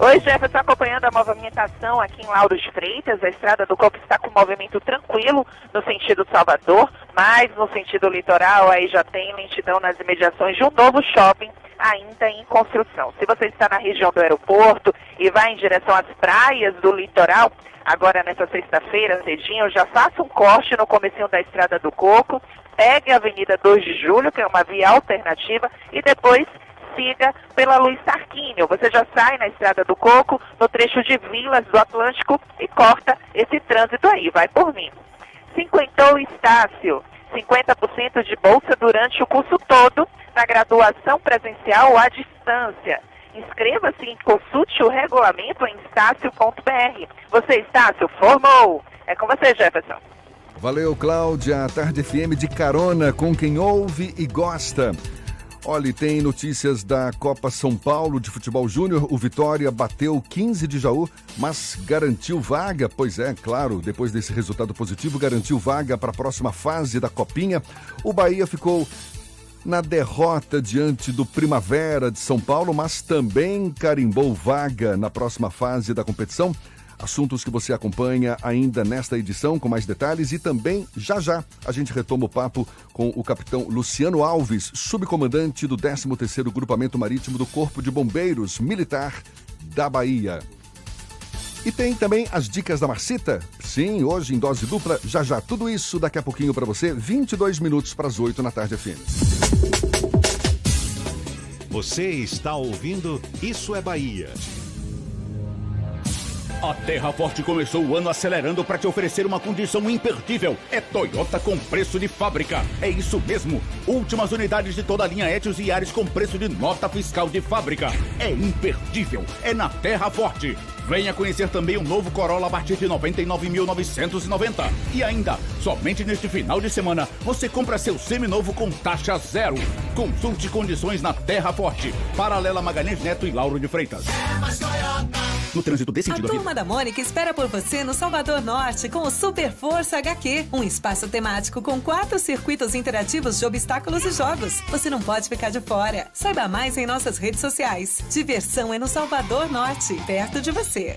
Oi, Jefferson, acompanhando a movimentação aqui em Lauro de Freitas. A estrada do Coco está com movimento tranquilo no sentido Salvador, mas no sentido litoral aí já tem lentidão nas imediações de um novo shopping ainda em construção. Se você está na região do aeroporto e vai em direção às praias do litoral, agora nessa sexta-feira, cedinho, já faça um corte no comecinho da Estrada do Coco, pegue a Avenida 2 de Julho, que é uma via alternativa, e depois siga pela Luiz Tarquínio. Você já sai na Estrada do Coco, no trecho de Vilas do Atlântico e corta esse trânsito aí. Vai por mim. Cinquentou Estácio. 50% de bolsa durante o curso todo na graduação presencial ou à distância. Inscreva-se e consulte o regulamento em estácio.br. Você, Estácio, formou. É com você, Jefferson. Valeu, Cláudia. Tarde FM de carona com quem ouve e gosta. Olha, tem notícias da Copa São Paulo de Futebol Júnior. O Vitória bateu 15 de Jaú, mas garantiu vaga. Pois é, claro, depois desse resultado positivo, garantiu vaga para a próxima fase da Copinha. O Bahia ficou na derrota diante do Primavera de São Paulo, mas também carimbou vaga na próxima fase da competição. Assuntos que você acompanha ainda nesta edição com mais detalhes e também já já a gente retoma o papo com o capitão Luciano Alves, subcomandante do 13º Grupamento Marítimo do Corpo de Bombeiros Militar da Bahia. E tem também as dicas da Marcita? Sim, hoje em dose dupla, já já tudo isso daqui a pouquinho para você, 22 minutos para as 8 na tarde FM. Você está ouvindo Isso é Bahia. A Terra Forte começou o ano acelerando para te oferecer uma condição imperdível. É Toyota com preço de fábrica. É isso mesmo. Últimas unidades de toda a linha Etios e Ares com preço de nota fiscal de fábrica. É imperdível. É na Terra Forte. Venha conhecer também o novo Corolla a partir de 99.990. E ainda, somente neste final de semana, você compra seu seminovo com taxa zero. Consulte condições na Terra Forte. Paralela Magalhães Neto e Lauro de Freitas. É mais Toyota. No trânsito desse A Turma da Mônica espera por você no Salvador Norte com o Super Força HQ, um espaço temático com quatro circuitos interativos de obstáculos e jogos. Você não pode ficar de fora. Saiba mais em nossas redes sociais. Diversão é no Salvador Norte, perto de você.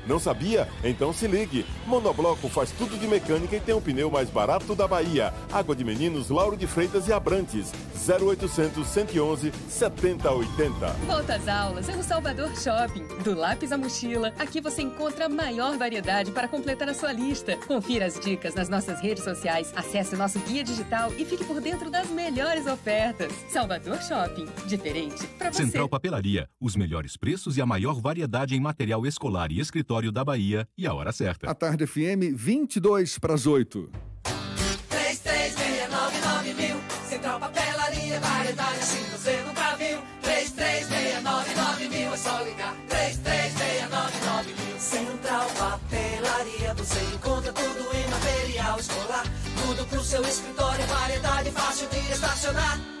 Não sabia? Então se ligue. Monobloco faz tudo de mecânica e tem o pneu mais barato da Bahia. Água de Meninos, Lauro de Freitas e Abrantes. 0800 111 7080. Volta às aulas é no Salvador Shopping. Do lápis à mochila, aqui você encontra a maior variedade para completar a sua lista. Confira as dicas nas nossas redes sociais, acesse o nosso guia digital e fique por dentro das melhores ofertas. Salvador Shopping, diferente para você. Central Papelaria, os melhores preços e a maior variedade em material escolar e escritório da Bahia e a hora certa. A tarde FM, 22 para as 8. 3369 mil. Central Papelaria, variedade assim você nunca viu. 3369 mil, é só ligar. 3369 mil. Central Papelaria, você encontra tudo em material escolar. Tudo pro seu escritório, variedade fácil de estacionar.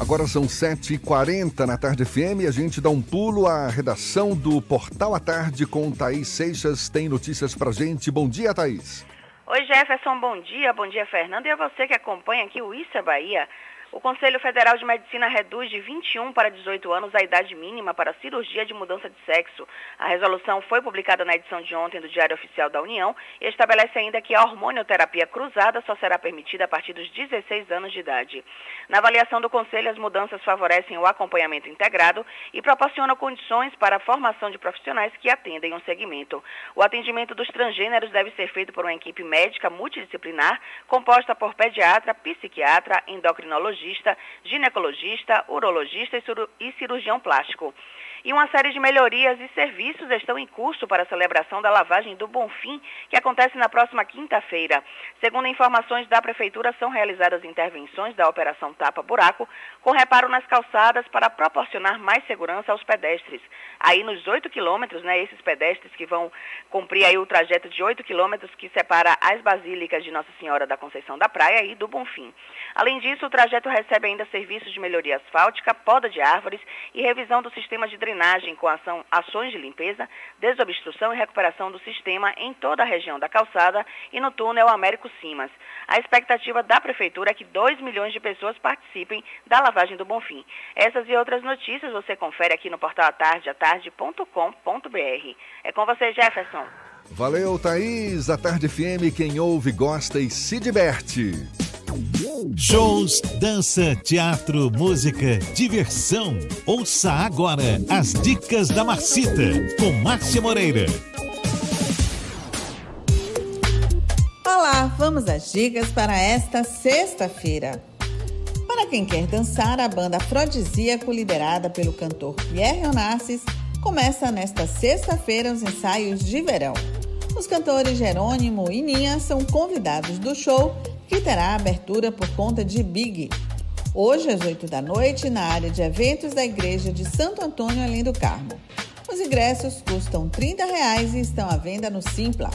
Agora são 7h40 na Tarde FM e a gente dá um pulo à redação do Portal à Tarde com Thaís Seixas. Tem notícias pra gente. Bom dia, Thaís. Oi Jefferson, bom dia, bom dia Fernando e a você que acompanha aqui o Isso é Bahia. O Conselho Federal de Medicina reduz de 21 para 18 anos a idade mínima para cirurgia de mudança de sexo. A resolução foi publicada na edição de ontem do Diário Oficial da União e estabelece ainda que a hormonioterapia cruzada só será permitida a partir dos 16 anos de idade. Na avaliação do Conselho, as mudanças favorecem o acompanhamento integrado e proporcionam condições para a formação de profissionais que atendem um segmento. O atendimento dos transgêneros deve ser feito por uma equipe médica multidisciplinar composta por pediatra, psiquiatra, endocrinologista endocrinologista, ginecologista, urologista e cirurgião plástico. E uma série de melhorias e serviços estão em curso para a celebração da lavagem do Bonfim, que acontece na próxima quinta-feira. Segundo informações da Prefeitura, são realizadas intervenções da Operação Tapa Buraco, com reparo nas calçadas para proporcionar mais segurança aos pedestres. Aí nos 8 quilômetros, né, esses pedestres que vão cumprir aí o trajeto de 8 quilômetros que separa as basílicas de Nossa Senhora da Conceição da Praia e do Bonfim. Além disso, o trajeto recebe ainda serviços de melhoria asfáltica, poda de árvores e revisão do sistema de drenagem com ação, ações de limpeza, desobstrução e recuperação do sistema em toda a região da calçada e no túnel Américo Simas. A expectativa da Prefeitura é que 2 milhões de pessoas participem da lavagem do Bonfim. Essas e outras notícias você confere aqui no portal atardeatarde.com.br. É com você, Jefferson. Valeu, Thaís. A Tarde FM, quem ouve, gosta e se diverte. Shows, dança, teatro, música, diversão. Ouça agora as dicas da Marcita com Márcia Moreira. Olá, vamos às dicas para esta sexta-feira. Para quem quer dançar, a banda Afrodisíaco, liderada pelo cantor Pierre Onassis, começa nesta sexta-feira os ensaios de verão. Os cantores Jerônimo e Ninha são convidados do show que terá abertura por conta de Big. Hoje, às 8 da noite, na área de eventos da Igreja de Santo Antônio, além do Carmo. Os ingressos custam 30 reais e estão à venda no Simpla.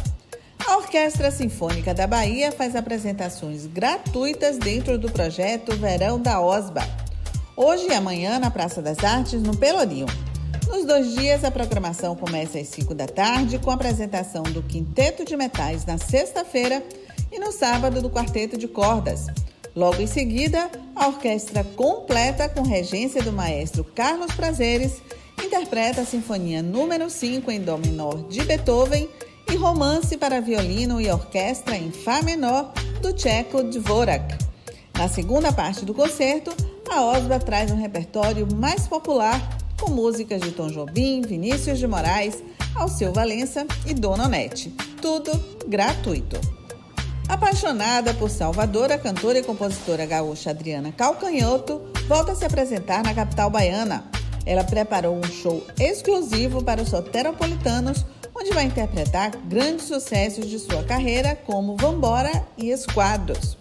A Orquestra Sinfônica da Bahia faz apresentações gratuitas dentro do projeto Verão da OSBA. Hoje e amanhã na Praça das Artes, no Pelourinho. Nos dois dias, a programação começa às 5 da tarde, com a apresentação do Quinteto de Metais na sexta-feira e no sábado do Quarteto de Cordas. Logo em seguida, a orquestra completa com regência do maestro Carlos Prazeres interpreta a Sinfonia número 5 em Dó menor de Beethoven e Romance para violino e orquestra em Fá menor do tcheco Dvorak. Na segunda parte do concerto, a Osba traz um repertório mais popular com músicas de Tom Jobim, Vinícius de Moraes, Alceu Valença e Dona Onete. Tudo gratuito. Apaixonada por Salvador, a cantora e compositora gaúcha Adriana Calcanhoto volta a se apresentar na capital baiana. Ela preparou um show exclusivo para os soteropolitanos, onde vai interpretar grandes sucessos de sua carreira, como Vambora e Esquadros.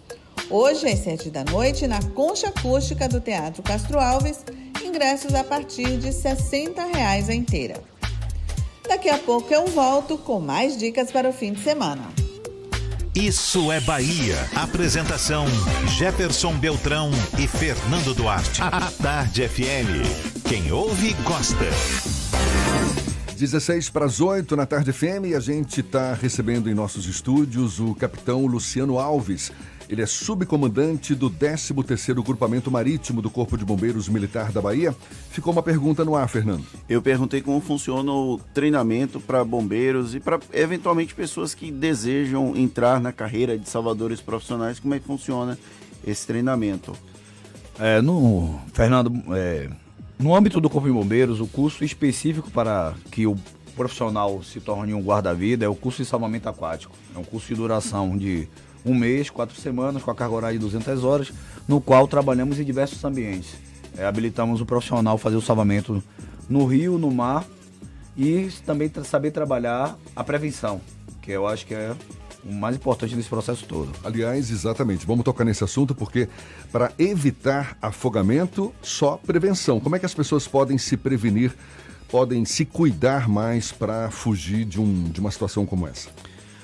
Hoje, às sete da noite, na Concha Acústica do Teatro Castro Alves, ingressos a partir de 60 reais a inteira. Daqui a pouco eu volto com mais dicas para o fim de semana. Isso é Bahia. Apresentação: Jefferson Beltrão e Fernando Duarte. A Tarde FM. Quem ouve, gosta. 16 para as 8 na Tarde FM e a gente está recebendo em nossos estúdios o capitão Luciano Alves. Ele é subcomandante do 13º Grupamento Marítimo do Corpo de Bombeiros Militar da Bahia. Ficou uma pergunta no ar, Fernando. Eu perguntei como funciona o treinamento para bombeiros e para eventualmente pessoas que desejam entrar na carreira de salvadores profissionais, como é que funciona esse treinamento? É, no, Fernando, é, no âmbito do Corpo de Bombeiros, o curso específico para que o profissional se torne um guarda-vida é o curso de salvamento aquático. É um curso de duração de um mês, quatro semanas, com a carga horária de 200 horas, no qual trabalhamos em diversos ambientes. É, habilitamos o profissional a fazer o salvamento no rio, no mar e também saber trabalhar a prevenção, que eu acho que é o mais importante nesse processo todo. Aliás, exatamente. Vamos tocar nesse assunto porque para evitar afogamento, só prevenção. Como é que as pessoas podem se prevenir, podem se cuidar mais para fugir de, um, de uma situação como essa?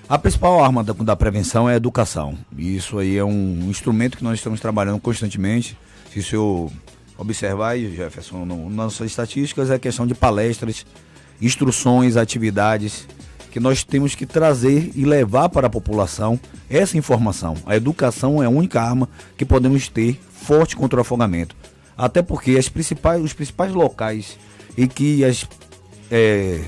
A principal arma da, da, prevenção é a educação. E isso aí é um instrumento que nós estamos trabalhando constantemente. Se o senhor observar, Jefferson, no, nas nossas estatísticas, é questão de palestras, instruções, atividades que nós temos que trazer e levar para a população essa informação. A educação é a única arma que podemos ter forte contra o afogamento. Até porque as principais, os principais locais em que as, é,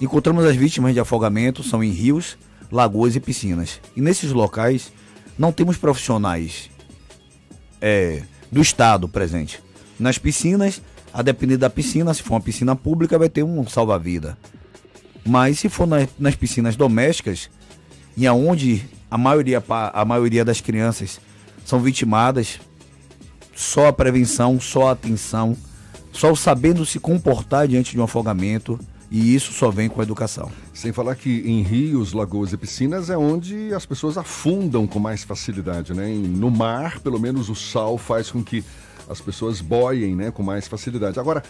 encontramos as vítimas de afogamento são em rios, lagoas e piscinas. E nesses locais não temos profissionais é, do Estado presente. Nas piscinas, a depender da piscina, se for uma piscina pública, vai ter um salva-vida. Mas se for nas, nas piscinas domésticas, e aonde a maioria, a maioria das crianças são vitimadas, só a prevenção, só a atenção, só o sabendo se comportar diante de um afogamento, e isso só vem com a educação. Sem falar que em rios, lagoas e piscinas é onde as pessoas afundam com mais facilidade, né? No mar, pelo menos o sal faz com que as pessoas boiem, né, com mais facilidade. Agora,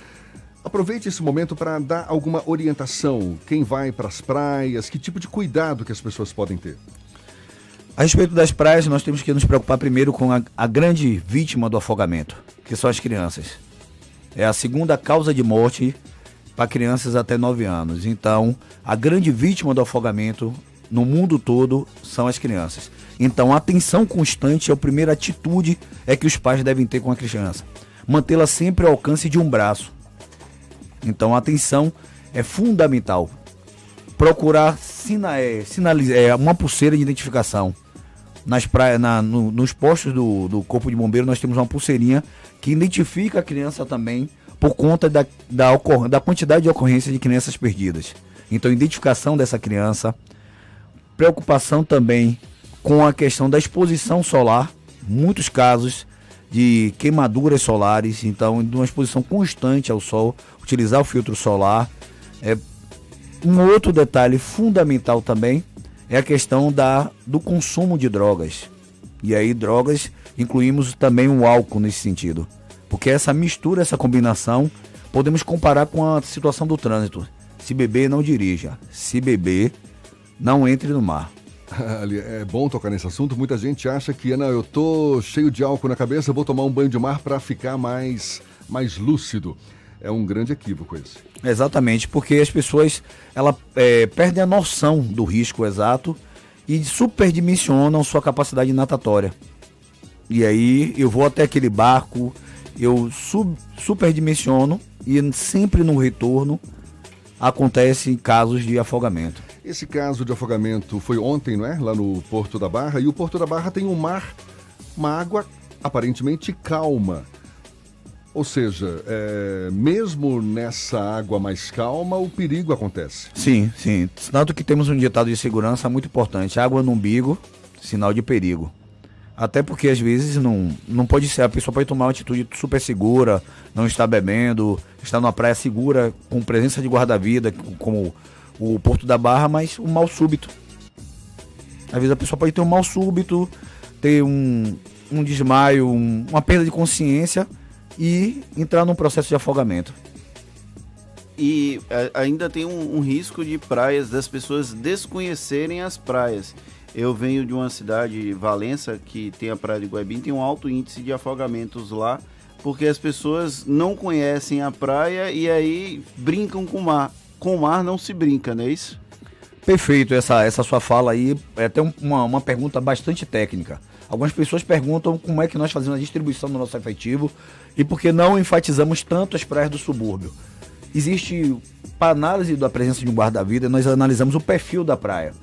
aproveite esse momento para dar alguma orientação. Quem vai para as praias, que tipo de cuidado que as pessoas podem ter? A respeito das praias, nós temos que nos preocupar primeiro com a, a grande vítima do afogamento, que são as crianças. É a segunda causa de morte para crianças até 9 anos. Então, a grande vítima do afogamento no mundo todo são as crianças. Então, a atenção constante é a primeira atitude é que os pais devem ter com a criança. Mantê-la sempre ao alcance de um braço. Então, a atenção é fundamental. Procurar sina, é, sinalizar é, uma pulseira de identificação nas praias, na, no, nos postos do, do Corpo de Bombeiro, nós temos uma pulseirinha que identifica a criança também por conta da, da, da quantidade de ocorrência de crianças perdidas. Então, identificação dessa criança, preocupação também com a questão da exposição solar, muitos casos de queimaduras solares, então, de uma exposição constante ao sol, utilizar o filtro solar. É, um outro detalhe fundamental também é a questão da, do consumo de drogas. E aí, drogas, incluímos também o álcool nesse sentido. Porque essa mistura, essa combinação, podemos comparar com a situação do trânsito. Se beber, não dirija. Se beber, não entre no mar. É bom tocar nesse assunto. Muita gente acha que não, eu tô cheio de álcool na cabeça, vou tomar um banho de mar para ficar mais, mais lúcido. É um grande equívoco esse. Exatamente, porque as pessoas ela, é, perdem a noção do risco exato e superdimensionam sua capacidade natatória. E aí eu vou até aquele barco, eu sub, superdimensiono e sempre no retorno acontecem casos de afogamento. Esse caso de afogamento foi ontem, não é? Lá no Porto da Barra. E o Porto da Barra tem um mar, uma água aparentemente calma. Ou seja, é, mesmo nessa água mais calma, o perigo acontece. Sim, sim. Tanto que temos um ditado de segurança muito importante: água no umbigo, sinal de perigo. Até porque às vezes não, não pode ser, a pessoa pode tomar uma atitude super segura, não está bebendo, está numa praia segura, com presença de guarda-vida, como o Porto da Barra, mas um mal súbito. Às vezes a pessoa pode ter um mal súbito, ter um, um desmaio, um, uma perda de consciência e entrar num processo de afogamento. E a, ainda tem um, um, risco de praias, das pessoas desconhecerem as praias. Eu venho de uma cidade, Valença, que tem a praia de Guaibim, tem um alto índice de afogamentos lá, porque as pessoas não conhecem a praia e aí brincam com o mar. Com o mar não se brinca, não é isso? Perfeito, essa, essa sua fala aí é até uma, uma pergunta bastante técnica. Algumas pessoas perguntam como é que nós fazemos a distribuição do nosso efetivo e por que não enfatizamos tanto as praias do subúrbio. Existe, para análise da presença de um guarda-vida, nós analisamos o perfil da praia.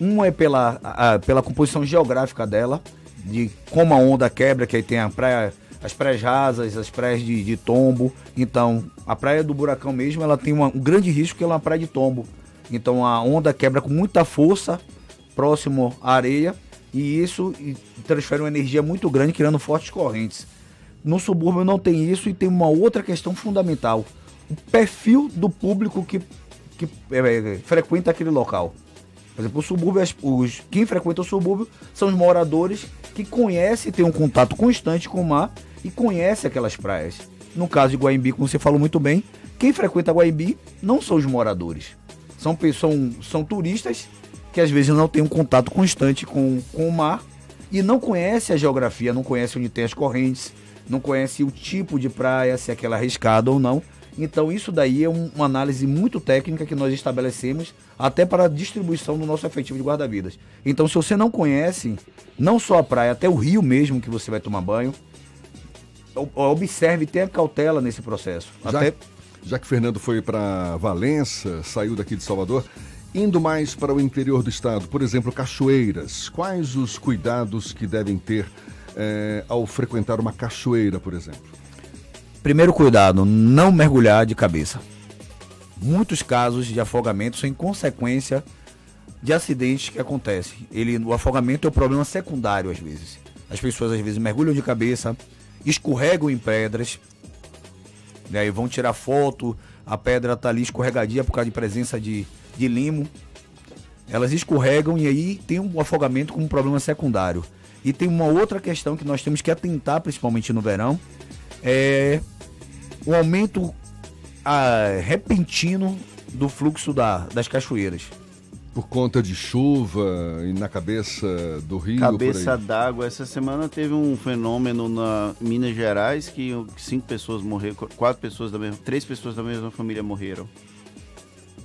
Um é pela, a, pela composição geográfica dela, de como a onda quebra, que aí tem a praia, as praias rasas, as praias de, de tombo. Então, a praia do Buracão mesmo, ela tem uma, um grande risco que ela é uma praia de tombo. Então, a onda quebra com muita força próximo à areia e isso transfere uma energia muito grande, criando fortes correntes. No subúrbio não tem isso e tem uma outra questão fundamental: o perfil do público que, que é, é, frequenta aquele local. Por exemplo, o subúrbio, os, quem frequenta o subúrbio são os moradores que conhecem, têm um contato constante com o mar e conhecem aquelas praias. No caso de Guaimbi, como você falou muito bem, quem frequenta Guaimbi não são os moradores. São, são, são turistas que às vezes não tem um contato constante com, com o mar e não conhece a geografia, não conhece onde tem as correntes, não conhece o tipo de praia, se é aquela arriscada ou não. Então isso daí é um, uma análise muito técnica que nós estabelecemos até para a distribuição do nosso efetivo de guarda-vidas. Então se você não conhece, não só a praia, até o rio mesmo que você vai tomar banho, observe, tenha cautela nesse processo. Já, até... já que Fernando foi para Valença, saiu daqui de Salvador, indo mais para o interior do estado, por exemplo, cachoeiras, quais os cuidados que devem ter é, ao frequentar uma cachoeira, por exemplo? Primeiro cuidado, não mergulhar de cabeça. Muitos casos de afogamento são em consequência de acidentes que acontecem. Ele, o afogamento é um problema secundário às vezes. As pessoas às vezes mergulham de cabeça, escorregam em pedras, e aí vão tirar foto, a pedra está ali escorregadia por causa de presença de, de limo. Elas escorregam e aí tem um afogamento como um problema secundário. E tem uma outra questão que nós temos que atentar, principalmente no verão, é o aumento ah, repentino do fluxo da, das cachoeiras. Por conta de chuva e na cabeça do rio? Cabeça d'água. Essa semana teve um fenômeno na Minas Gerais que cinco pessoas morreram, quatro pessoas da mesma, três pessoas da mesma família morreram.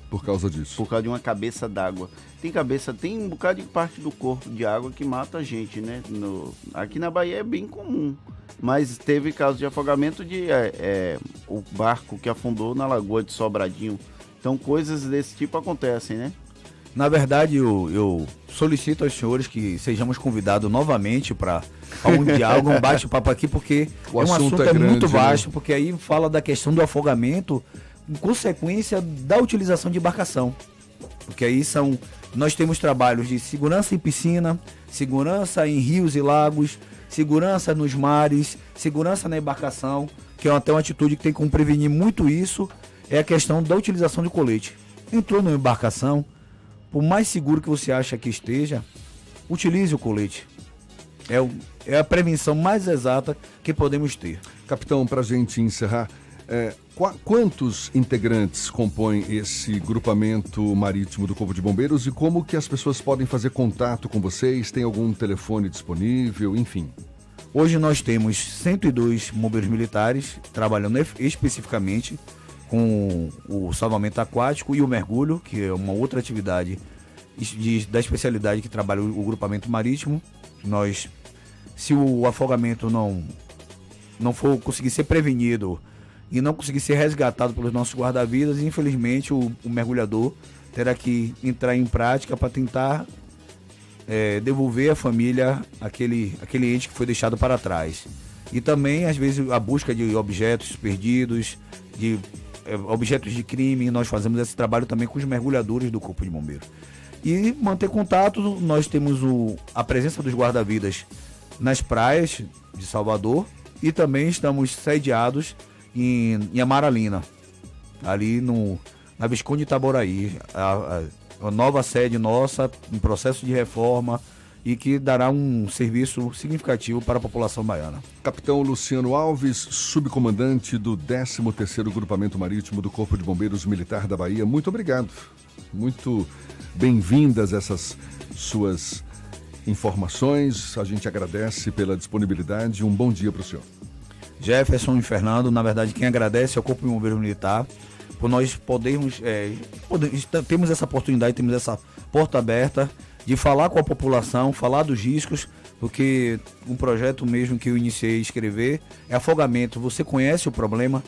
Por causa disso? Por causa de uma cabeça d'água. Tem cabeça, tem um bocado de parte do corpo de água que mata a gente, né? No, aqui na Bahia é bem comum. Mas teve caso de afogamento de é, é, o barco que afundou na lagoa de Sobradinho. Então coisas desse tipo acontecem, né? Na verdade, eu, eu, solicito aos senhores que sejamos convidados novamente para um diálogo, um bate-papo aqui, porque o é um assunto, assunto é, grande, muito né? vasto, né? porque aí fala da questão do afogamento consequência da utilização de embarcação. Porque aí são. Nós temos trabalhos de segurança em piscina, segurança em rios e lagos, segurança nos mares, segurança na embarcação, que é até uma atitude que tem como prevenir muito isso, é a questão da utilização de colete. Entrou numa embarcação, por mais seguro que você acha que esteja, utilize o colete. É, o, é a prevenção mais exata que podemos ter. Capitão, para a gente encerrar, é, qu quantos integrantes compõem esse grupamento marítimo do Corpo de Bombeiros e como que as pessoas podem fazer contato com vocês? Tem algum telefone disponível, enfim? Hoje nós temos 102 bombeiros militares trabalhando especificamente com o salvamento aquático e o mergulho, que é uma outra atividade de, da especialidade que trabalha o, o grupamento marítimo. Nós, se o afogamento não não for conseguir ser prevenido e não conseguir ser resgatado pelos nossos guarda-vidas, infelizmente o, o, mergulhador terá que entrar em prática para tentar é, devolver à família aquele, aquele ente que foi deixado para trás. E também, às vezes, a busca de objetos perdidos, de é, objetos de crime, nós fazemos esse trabalho também com os mergulhadores do Corpo de Bombeiros. E manter contato, nós temos o, a presença dos guarda-vidas nas praias de Salvador e também estamos sediados em, em Amaralina, ali no, na Visconde Itaboraí, a, a, a nova sede nossa em processo de reforma, e que dará um serviço significativo para a população baiana. Capitão Luciano Alves, subcomandante do 13º Grupamento Marítimo do Corpo de Bombeiros Militar da Bahia, muito obrigado. Muito bem-vindas essas suas informações. A gente agradece pela disponibilidade. Um bom dia para o senhor. Jefferson e Fernando, na verdade, quem agradece é o Corpo de Bombeiros Militar por nós podermos, é, podemos, temos essa oportunidade, temos essa porta aberta de falar com a população, falar dos riscos, porque um projeto mesmo que eu iniciei a escrever é afogamento. Você conhece o problema,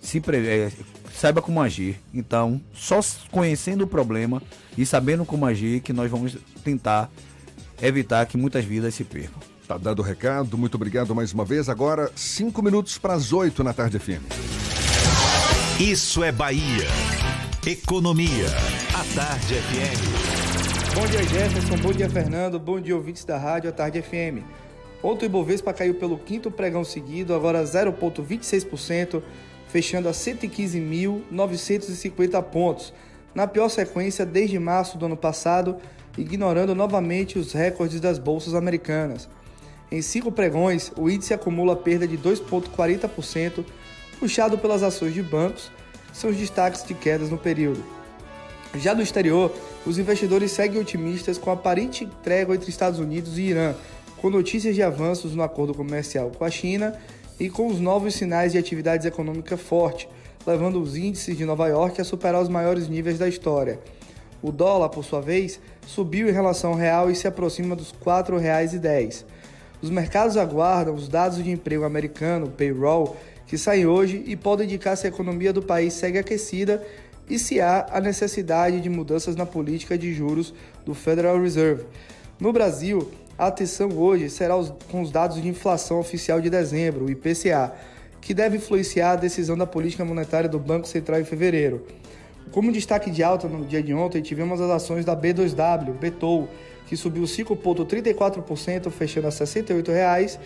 se pre... é, saiba como agir. Então, só conhecendo o problema e sabendo como agir que nós vamos tentar evitar que muitas vidas se percam. Tá dado o recado, muito obrigado mais uma vez. Agora, cinco minutos para as oito na tarde FM. Isso é Bahia. Economia. A Tarde FM. Bom dia, Jefferson. Bom dia, Fernando. Bom dia, ouvintes da Rádio A Tarde FM. Ontem o Ibovespa caiu pelo quinto pregão seguido, agora 0,26%, fechando a 115.950 pontos, na pior sequência desde março do ano passado, ignorando novamente os recordes das bolsas americanas. Em cinco pregões, o índice acumula perda de 2,40%, puxado pelas ações de bancos, são os destaques de quedas no período. Já no exterior, os investidores seguem otimistas com a aparente trégua entre Estados Unidos e Irã, com notícias de avanços no acordo comercial com a China e com os novos sinais de atividades econômica forte, levando os índices de Nova York a superar os maiores níveis da história. O dólar, por sua vez, subiu em relação ao real e se aproxima dos R$ 4,10. Os mercados aguardam os dados de emprego americano, payroll, que saem hoje e podem indicar se a economia do país segue aquecida e se há a necessidade de mudanças na política de juros do Federal Reserve. No Brasil, a atenção hoje será com os dados de inflação oficial de dezembro, o IPCA, que deve influenciar a decisão da política monetária do Banco Central em fevereiro. Como destaque de alta no dia de ontem, tivemos as ações da B2W, Betou, que subiu 5,34%, fechando a R$ 68,00.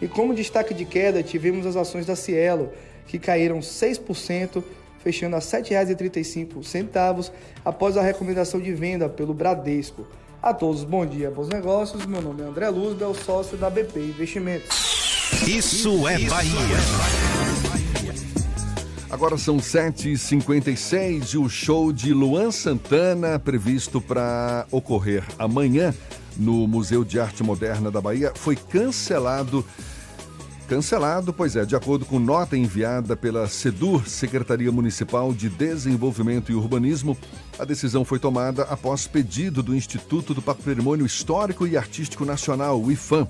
E como destaque de queda, tivemos as ações da Cielo, que caíram 6%, fechando a R$ 7,35 após a recomendação de venda pelo Bradesco. A todos, bom dia, bons negócios. Meu nome é André Luzbel, sócio da BP Investimentos. Isso é Bahia. Agora são 7h56 e o show de Luan Santana, previsto para ocorrer amanhã no Museu de Arte Moderna da Bahia, foi cancelado. Cancelado, pois é, de acordo com nota enviada pela SEDUR, Secretaria Municipal de Desenvolvimento e Urbanismo, a decisão foi tomada após pedido do Instituto do Patrimônio Histórico e Artístico Nacional, o IFAM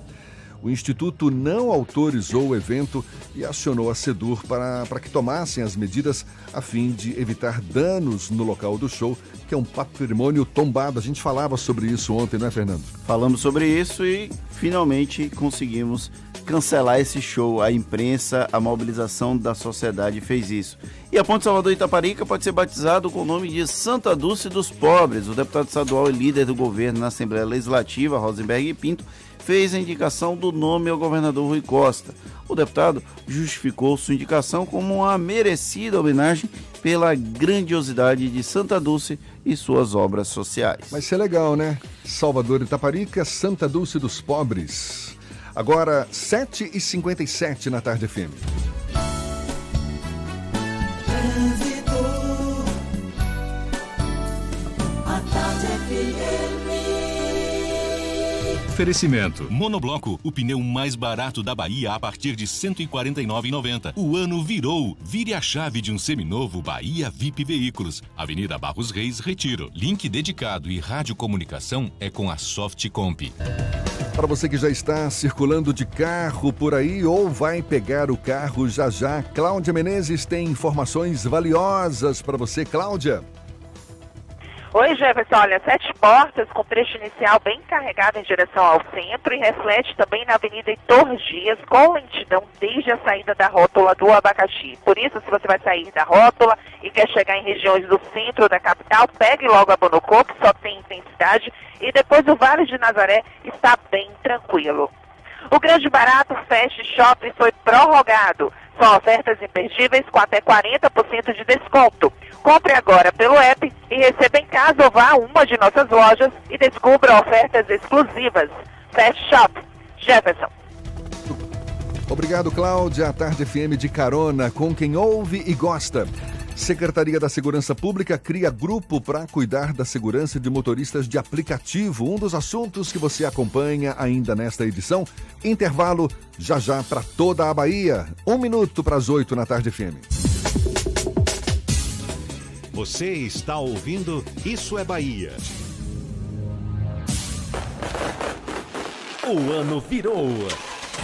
o Instituto não autorizou o evento e acionou a SEDUR para, para que tomassem as medidas a fim de evitar danos no local do show, que é um patrimônio tombado. A gente falava sobre isso ontem, não é, Fernando? Falamos sobre isso e finalmente conseguimos cancelar esse show. A imprensa, a mobilização da sociedade fez isso. E a Ponte Salvador Itaparica pode ser batizado com o nome de Santa Dulce dos Pobres. O deputado estadual e líder do governo na Assembleia Legislativa, Rosenberg Pinto, fez a indicação do nome ao governador Rui Costa. O deputado justificou sua indicação como uma merecida homenagem pela grandiosidade de Santa Dulce e suas obras sociais. Mas isso é legal, né? Salvador Itaparica, Santa Dulce dos Pobres. Agora, 7h57 na tarde FM. Oferecimento. Monobloco, o pneu mais barato da Bahia a partir de R$ 149,90. O ano virou. Vire a chave de um seminovo Bahia VIP Veículos. Avenida Barros Reis, Retiro. Link dedicado e radiocomunicação é com a Softcomp. Para você que já está circulando de carro por aí ou vai pegar o carro já já, Cláudia Menezes tem informações valiosas para você, Cláudia. Oi, Jefferson. Olha, sete portas com trecho inicial bem carregado em direção ao centro e reflete também na Avenida Heitor Dias com lentidão desde a saída da rótula do Abacaxi. Por isso, se você vai sair da rótula e quer chegar em regiões do centro da capital, pegue logo a Bonocô, que só tem intensidade, e depois o Vale de Nazaré está bem tranquilo. O Grande Barato Fast Shopping foi prorrogado. São ofertas imperdíveis com até 40% de desconto. Compre agora pelo app e receba em casa ou vá a uma de nossas lojas e descubra ofertas exclusivas. Fast Shop. Jefferson. Obrigado, Cláudia. A Tarde FM de carona com quem ouve e gosta. Secretaria da Segurança Pública cria grupo para cuidar da segurança de motoristas de aplicativo. Um dos assuntos que você acompanha ainda nesta edição. Intervalo já já para toda a Bahia. Um minuto para as oito na tarde FM. Você está ouvindo Isso é Bahia. O ano virou.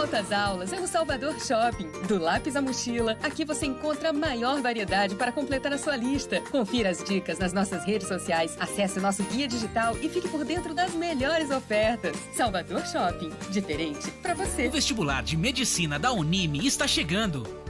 Volta às aulas é no Salvador Shopping. Do lápis à mochila, aqui você encontra a maior variedade para completar a sua lista. Confira as dicas nas nossas redes sociais, acesse o nosso guia digital e fique por dentro das melhores ofertas. Salvador Shopping, diferente para você. O vestibular de medicina da Unime está chegando.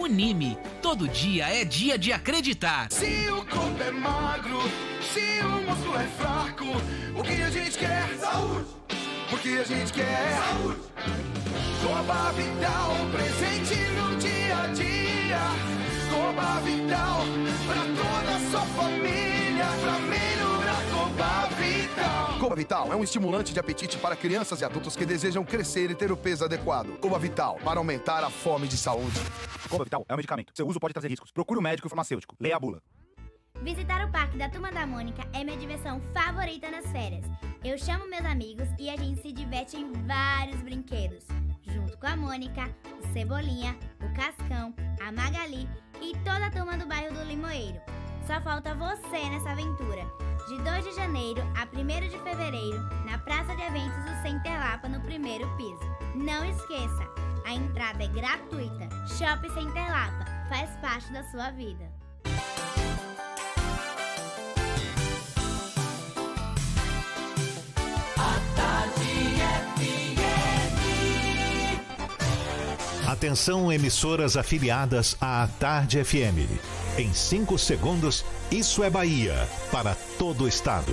Unime, todo dia é dia de acreditar. Se o corpo é magro, se o músculo é fraco, o que a gente quer? Saúde! Porque a gente quer saúde! Coba Vital, presente no dia a dia. Coba Vital, pra toda a sua família, pra melhorar Coba Vital. Coba Vital é um estimulante de apetite para crianças e adultos que desejam crescer e ter o peso adequado. Coba Vital, para aumentar a fome de saúde. Coba Vital é um medicamento. Seu uso pode trazer riscos. Procure o médico e farmacêutico. Leia a bula. Visitar o parque da Turma da Mônica é minha diversão favorita nas férias. Eu chamo meus amigos e a gente se diverte em vários brinquedos. Junto com a Mônica, o Cebolinha, o Cascão, a Magali e toda a turma do bairro do Limoeiro. Só falta você nessa aventura. De 2 de janeiro a 1 de fevereiro, na Praça de Eventos do Center Lapa, no primeiro piso. Não esqueça, a entrada é gratuita. Shopping Center Lapa faz parte da sua vida. Atenção, emissoras afiliadas à Tarde FM. Em 5 segundos, isso é Bahia para todo o estado.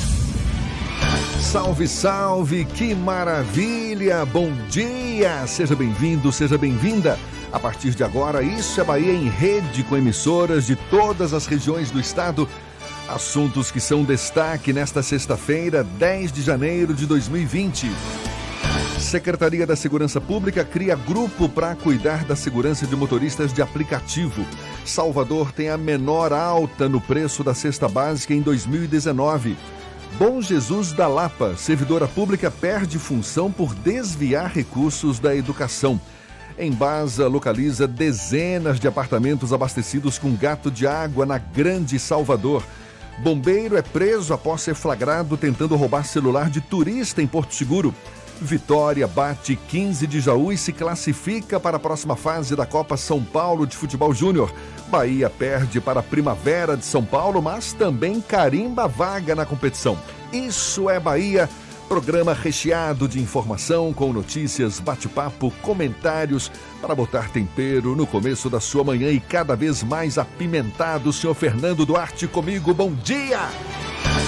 Salve, salve, que maravilha! Bom dia! Seja bem-vindo, seja bem-vinda. A partir de agora, Isso é Bahia em rede com emissoras de todas as regiões do estado. Assuntos que são destaque nesta sexta-feira, 10 de janeiro de 2020. Secretaria da Segurança Pública cria grupo para cuidar da segurança de motoristas de aplicativo. Salvador tem a menor alta no preço da cesta básica em 2019. Bom Jesus da Lapa, servidora pública perde função por desviar recursos da educação. Embasa localiza dezenas de apartamentos abastecidos com gato de água na Grande Salvador. Bombeiro é preso após ser flagrado tentando roubar celular de turista em Porto Seguro. Vitória bate 15 de Jaú e se classifica para a próxima fase da Copa São Paulo de Futebol Júnior. Bahia perde para a Primavera de São Paulo, mas também carimba vaga na competição. Isso é Bahia. Programa recheado de informação com notícias, bate-papo, comentários para botar tempero no começo da sua manhã e cada vez mais apimentado. Senhor Fernando Duarte comigo, bom dia!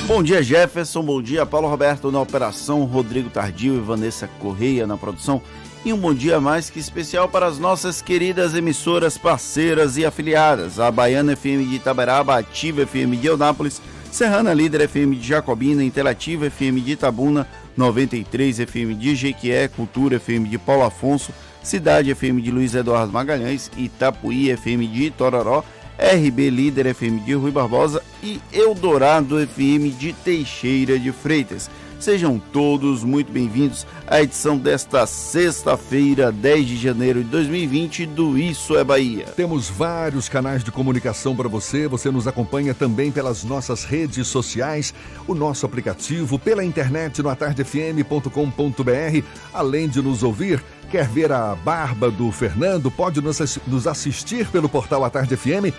Bom dia, Jefferson. Bom dia, Paulo Roberto na operação, Rodrigo Tardio e Vanessa Correia na produção. E um bom dia mais que especial para as nossas queridas emissoras parceiras e afiliadas: a Baiana FM de Itaberaba, a Ativa FM de Eunápolis, Serrana Líder FM de Jacobina, Interativa FM de Itabuna, 93 FM de Jequié, Cultura FM de Paulo Afonso, Cidade FM de Luiz Eduardo Magalhães, Itapuí FM de Itororó, RB Líder FM de Rui Barbosa e Eldorado FM de Teixeira de Freitas. Sejam todos muito bem-vindos à edição desta sexta-feira, 10 de janeiro de 2020 do Isso é Bahia. Temos vários canais de comunicação para você. Você nos acompanha também pelas nossas redes sociais, o nosso aplicativo, pela internet no atardefm.com.br. Além de nos ouvir, quer ver a barba do Fernando? Pode nos assistir pelo portal A Tarde FM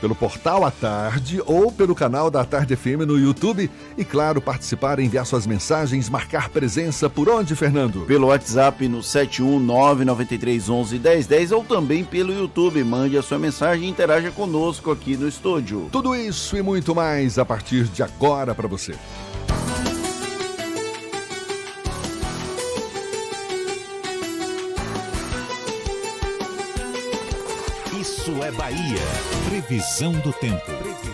pelo portal à tarde ou pelo canal da Tarde FM no YouTube. E claro, participar, enviar suas mensagens, marcar presença por onde, Fernando? Pelo WhatsApp no 71993111010 ou também pelo YouTube. Mande a sua mensagem e interaja conosco aqui no estúdio. Tudo isso e muito mais a partir de agora para você. É Bahia. Previsão do tempo. Tempo.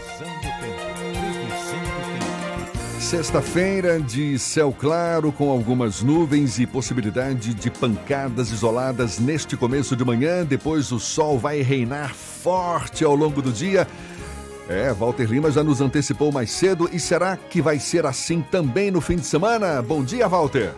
Sexta-feira de céu claro com algumas nuvens e possibilidade de pancadas isoladas neste começo de manhã. Depois o sol vai reinar forte ao longo do dia. É, Walter Lima já nos antecipou mais cedo e será que vai ser assim também no fim de semana? Bom dia, Walter.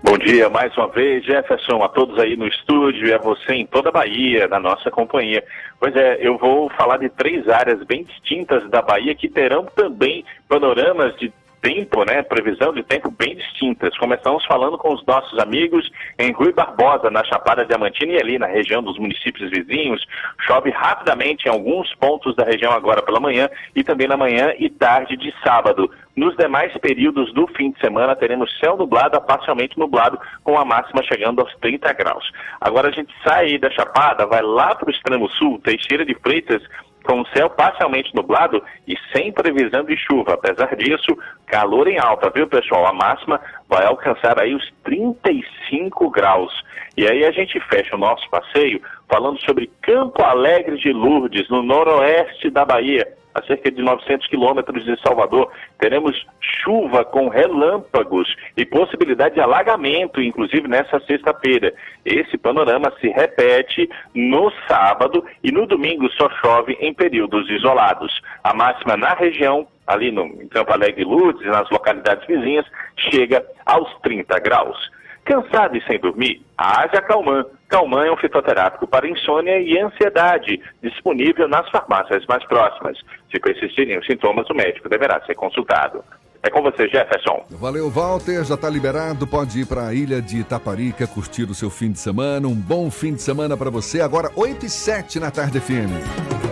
Bom dia mais uma vez, Jefferson, a todos aí no estúdio e a você em toda a Bahia, na nossa companhia. Pois é, eu vou falar de três áreas bem distintas da Bahia que terão também panoramas de tempo, né, previsão de tempo bem distintas. Começamos falando com os nossos amigos em Rui Barbosa, na Chapada Diamantina e ali na região dos municípios vizinhos. Chove rapidamente em alguns pontos da região agora pela manhã e também na manhã e tarde de sábado. Nos demais períodos do fim de semana teremos céu nublado a parcialmente nublado, com a máxima chegando aos 30 graus. Agora a gente sai da Chapada, vai lá para o extremo sul, Teixeira de Freitas, com o céu parcialmente nublado e sem previsão de chuva. Apesar disso, calor em alta, viu, pessoal? A máxima vai alcançar aí os 35 graus. E aí a gente fecha o nosso passeio falando sobre Campo Alegre de Lourdes, no noroeste da Bahia a cerca de 900 quilômetros de Salvador. Teremos chuva com relâmpagos e possibilidade de alagamento, inclusive nessa sexta-feira. Esse panorama se repete no sábado e no domingo só chove em períodos isolados. A máxima na região ali no em Campo Alegre Lourdes e nas localidades vizinhas, chega aos 30 graus. Cansado e sem dormir? Haja Calman. Calman é um fitoterápico para insônia e ansiedade, disponível nas farmácias mais próximas. Se persistirem os sintomas, o médico deverá ser consultado. É com você, Jefferson. Valeu, Walter. Já está liberado. Pode ir para a ilha de Itaparica curtir o seu fim de semana. Um bom fim de semana para você. Agora, 8 e 7 na tarde FM.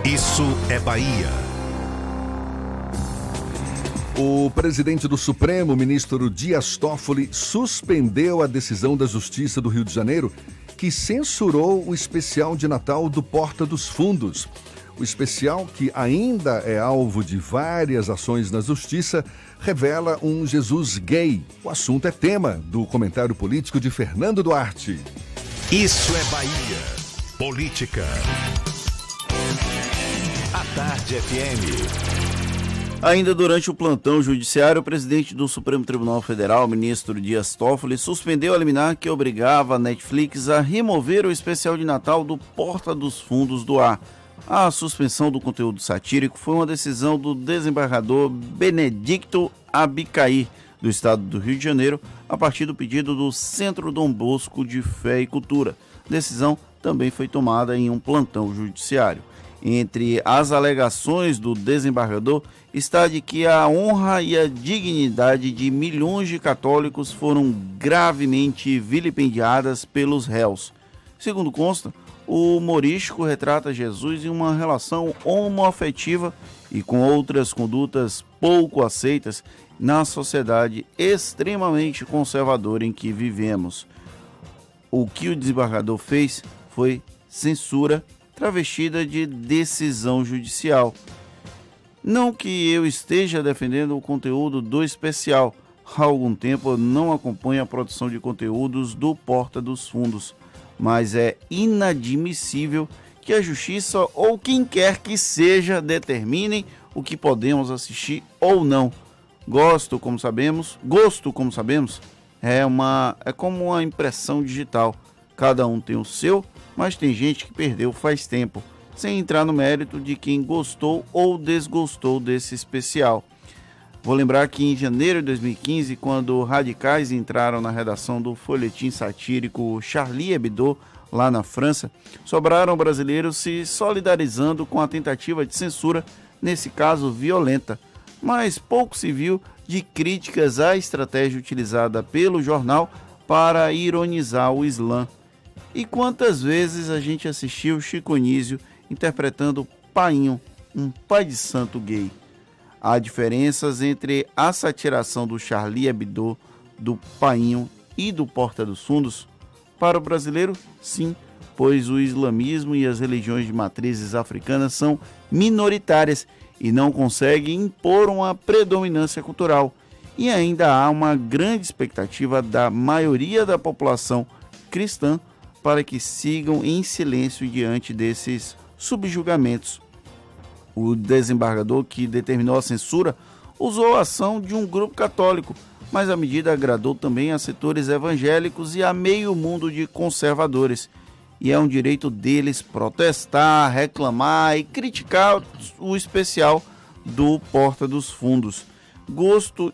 Isso é Bahia. O presidente do Supremo, ministro Dias Toffoli, suspendeu a decisão da Justiça do Rio de Janeiro que censurou o especial de Natal do Porta dos Fundos. O especial, que ainda é alvo de várias ações na Justiça, revela um Jesus gay. O assunto é tema do comentário político de Fernando Duarte. Isso é Bahia. Política. A Tarde FM. Ainda durante o plantão judiciário, o presidente do Supremo Tribunal Federal, ministro Dias Toffoli, suspendeu a liminar que obrigava a Netflix a remover o especial de Natal do Porta dos Fundos do Ar. A suspensão do conteúdo satírico foi uma decisão do desembargador Benedicto Abicair, do estado do Rio de Janeiro, a partir do pedido do Centro Dom Bosco de Fé e Cultura. Decisão também foi tomada em um plantão judiciário. Entre as alegações do desembargador está de que a honra e a dignidade de milhões de católicos foram gravemente vilipendiadas pelos réus. Segundo consta, o humorístico retrata Jesus em uma relação homoafetiva e com outras condutas pouco aceitas na sociedade extremamente conservadora em que vivemos. O que o desembargador fez foi censura travestida de decisão judicial. Não que eu esteja defendendo o conteúdo do especial. Há algum tempo eu não acompanho a produção de conteúdos do Porta dos Fundos, mas é inadmissível que a justiça ou quem quer que seja determinem o que podemos assistir ou não. Gosto, como sabemos, gosto, como sabemos, é uma é como uma impressão digital. Cada um tem o seu mas tem gente que perdeu faz tempo, sem entrar no mérito de quem gostou ou desgostou desse especial. Vou lembrar que em janeiro de 2015, quando radicais entraram na redação do folhetim satírico Charlie Hebdo, lá na França, sobraram brasileiros se solidarizando com a tentativa de censura, nesse caso violenta. Mas pouco se viu de críticas à estratégia utilizada pelo jornal para ironizar o Islã. E quantas vezes a gente assistiu Chico Nísio interpretando Painho, um pai de santo gay? Há diferenças entre a satiração do Charlie Hebdo, do Painho e do Porta dos Fundos? Para o brasileiro, sim, pois o islamismo e as religiões de matrizes africanas são minoritárias e não conseguem impor uma predominância cultural. E ainda há uma grande expectativa da maioria da população cristã para que sigam em silêncio diante desses subjugamentos. O desembargador que determinou a censura usou a ação de um grupo católico, mas a medida agradou também a setores evangélicos e a meio mundo de conservadores. e é um direito deles protestar, reclamar e criticar o especial do Porta dos Fundos. Gosto,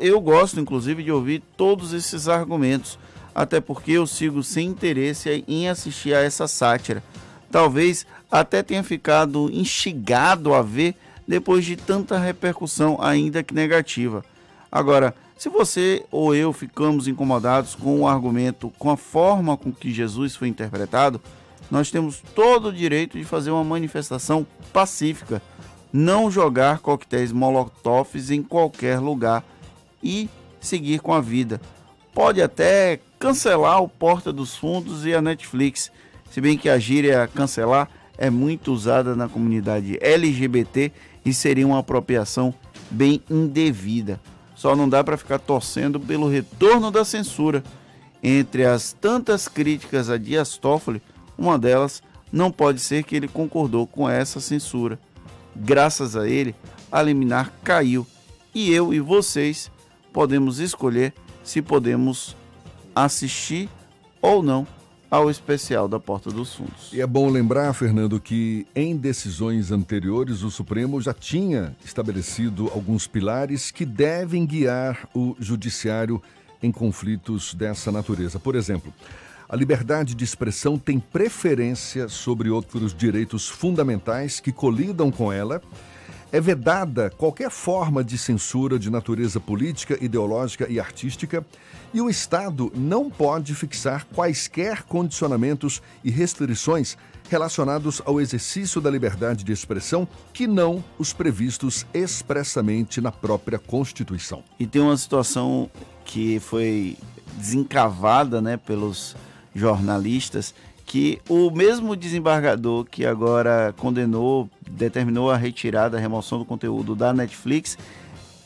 eu gosto inclusive de ouvir todos esses argumentos, até porque eu sigo sem interesse em assistir a essa sátira. Talvez até tenha ficado instigado a ver depois de tanta repercussão, ainda que negativa. Agora, se você ou eu ficamos incomodados com o argumento, com a forma com que Jesus foi interpretado, nós temos todo o direito de fazer uma manifestação pacífica, não jogar coquetéis molotovs em qualquer lugar e seguir com a vida. Pode até cancelar o Porta dos Fundos e a Netflix, se bem que a gíria cancelar é muito usada na comunidade LGBT e seria uma apropriação bem indevida. Só não dá para ficar torcendo pelo retorno da censura. Entre as tantas críticas a Dias Toffoli, uma delas não pode ser que ele concordou com essa censura. Graças a ele, a liminar caiu e eu e vocês podemos escolher se podemos assistir ou não ao especial da Porta dos Fundos. E é bom lembrar, Fernando, que em decisões anteriores o Supremo já tinha estabelecido alguns pilares que devem guiar o judiciário em conflitos dessa natureza. Por exemplo, a liberdade de expressão tem preferência sobre outros direitos fundamentais que colidam com ela. É vedada qualquer forma de censura de natureza política, ideológica e artística e o Estado não pode fixar quaisquer condicionamentos e restrições relacionados ao exercício da liberdade de expressão que não os previstos expressamente na própria Constituição. E tem uma situação que foi desencavada né, pelos jornalistas que o mesmo desembargador que agora condenou, determinou a retirada, a remoção do conteúdo da Netflix,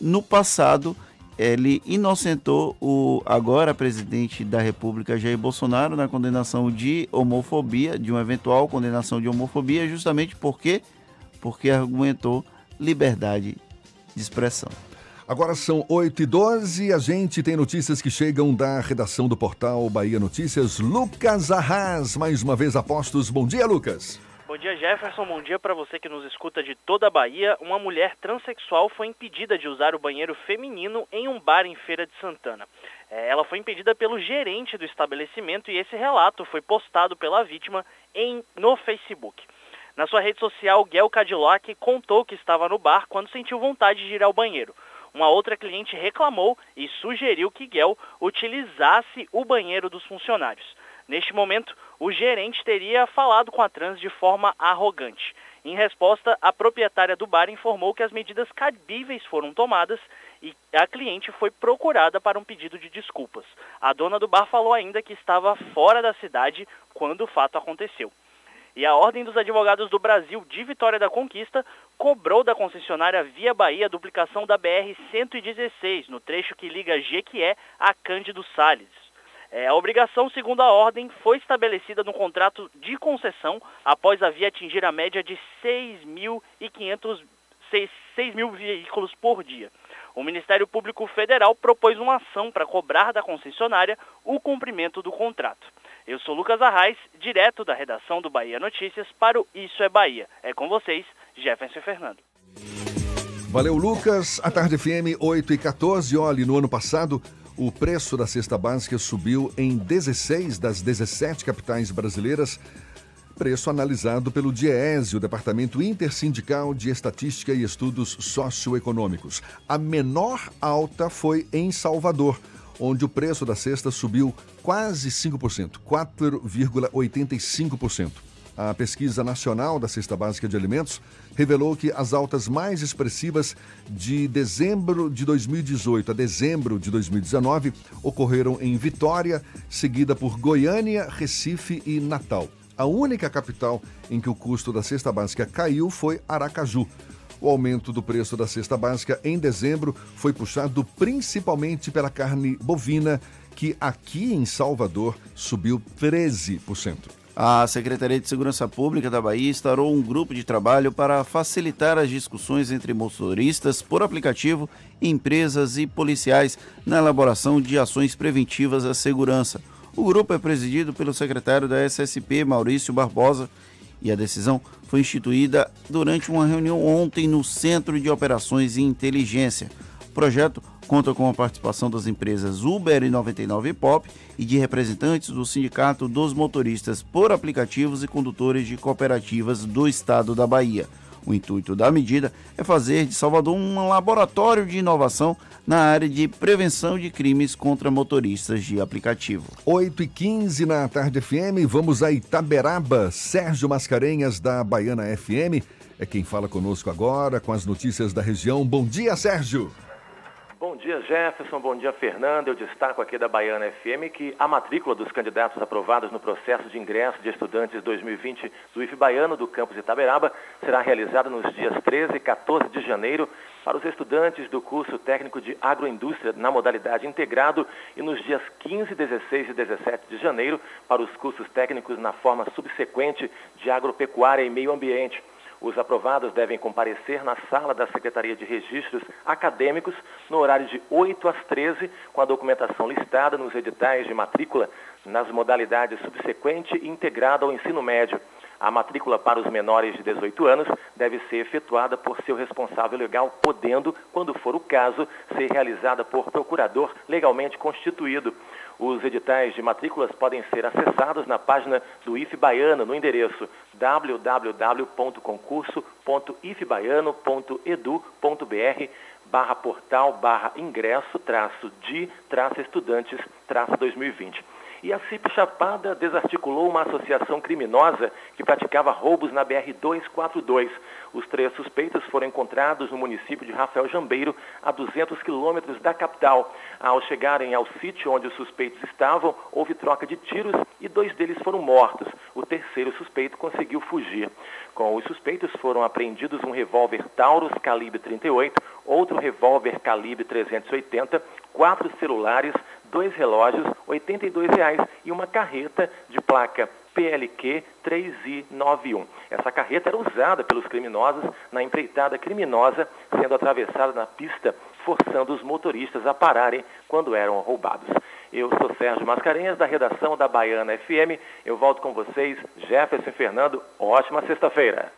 no passado ele inocentou o agora presidente da República, Jair Bolsonaro, na condenação de homofobia, de uma eventual condenação de homofobia, justamente porque, porque argumentou liberdade de expressão. Agora são 8 e 12 e a gente tem notícias que chegam da redação do portal Bahia Notícias. Lucas Arras, mais uma vez apostos. Bom dia, Lucas. Bom dia, Jefferson. Bom dia para você que nos escuta de toda a Bahia. Uma mulher transexual foi impedida de usar o banheiro feminino em um bar em Feira de Santana. É, ela foi impedida pelo gerente do estabelecimento e esse relato foi postado pela vítima em, no Facebook. Na sua rede social, Gel Cadillac contou que estava no bar quando sentiu vontade de ir ao banheiro. Uma outra cliente reclamou e sugeriu que Gel utilizasse o banheiro dos funcionários. Neste momento, o gerente teria falado com a trans de forma arrogante. Em resposta, a proprietária do bar informou que as medidas cabíveis foram tomadas e a cliente foi procurada para um pedido de desculpas. A dona do bar falou ainda que estava fora da cidade quando o fato aconteceu. E a Ordem dos Advogados do Brasil de Vitória da Conquista cobrou da concessionária Via Bahia a duplicação da BR-116, no trecho que liga Jequié a Cândido Salles. É, a obrigação, segundo a ordem, foi estabelecida no contrato de concessão após a via atingir a média de 6.500 6, 6 mil veículos por dia. O Ministério Público Federal propôs uma ação para cobrar da concessionária o cumprimento do contrato. Eu sou Lucas Arraes, direto da redação do Bahia Notícias para o Isso é Bahia. É com vocês, Jefferson Fernando. Valeu, Lucas. A Tarde FM 8 e 14. Olha, no ano passado, o preço da cesta básica subiu em 16 das 17 capitais brasileiras. Preço analisado pelo DIEESE, o Departamento Intersindical de Estatística e Estudos Socioeconômicos. A menor alta foi em Salvador, onde o preço da cesta subiu quase 5%, 4,85%. A pesquisa nacional da cesta básica de alimentos revelou que as altas mais expressivas de dezembro de 2018 a dezembro de 2019 ocorreram em Vitória, seguida por Goiânia, Recife e Natal. A única capital em que o custo da cesta básica caiu foi Aracaju. O aumento do preço da cesta básica em dezembro foi puxado principalmente pela carne bovina, que aqui em Salvador subiu 13%. A Secretaria de Segurança Pública da Bahia instaurou um grupo de trabalho para facilitar as discussões entre motoristas por aplicativo, empresas e policiais na elaboração de ações preventivas à segurança. O grupo é presidido pelo secretário da SSP, Maurício Barbosa, e a decisão foi instituída durante uma reunião ontem no Centro de Operações e Inteligência. O projeto conta com a participação das empresas Uber e 99 Pop e de representantes do Sindicato dos Motoristas por Aplicativos e Condutores de Cooperativas do Estado da Bahia. O intuito da medida é fazer de Salvador um laboratório de inovação na área de prevenção de crimes contra motoristas de aplicativo. 8 e 15 na tarde FM, vamos a Itaberaba. Sérgio Mascarenhas, da Baiana FM, é quem fala conosco agora com as notícias da região. Bom dia, Sérgio! Bom dia, Jefferson. Bom dia, Fernando. Eu destaco aqui da Baiana FM que a matrícula dos candidatos aprovados no processo de ingresso de estudantes 2020 do IF Baiano do campus Itaberaba será realizada nos dias 13 e 14 de janeiro para os estudantes do curso técnico de agroindústria na modalidade integrado e nos dias 15, 16 e 17 de janeiro para os cursos técnicos na forma subsequente de agropecuária e meio ambiente. Os aprovados devem comparecer na sala da Secretaria de Registros Acadêmicos no horário de 8 às 13, com a documentação listada nos editais de matrícula nas modalidades subsequente e integrada ao ensino médio. A matrícula para os menores de 18 anos deve ser efetuada por seu responsável legal, podendo, quando for o caso, ser realizada por procurador legalmente constituído. Os editais de matrículas podem ser acessados na página do IF Baiano no endereço www.concurso.ifbaiano.edu.br barra portal barra ingresso traço de traço estudantes traço 2020. E a CIP Chapada desarticulou uma associação criminosa que praticava roubos na BR-242. Os três suspeitos foram encontrados no município de Rafael Jambeiro, a 200 quilômetros da capital. Ao chegarem ao sítio onde os suspeitos estavam, houve troca de tiros e dois deles foram mortos. O terceiro suspeito conseguiu fugir. Com os suspeitos foram apreendidos um revólver Taurus calibre 38, outro revólver calibre 380, quatro celulares, dois relógios, 82 reais, e uma carreta de placa PLQ 3I91. Essa carreta era usada pelos criminosos na empreitada criminosa, sendo atravessada na pista, forçando os motoristas a pararem quando eram roubados. Eu sou Sérgio Mascarenhas, da redação da Baiana FM. Eu volto com vocês, Jefferson Fernando. Ótima sexta-feira.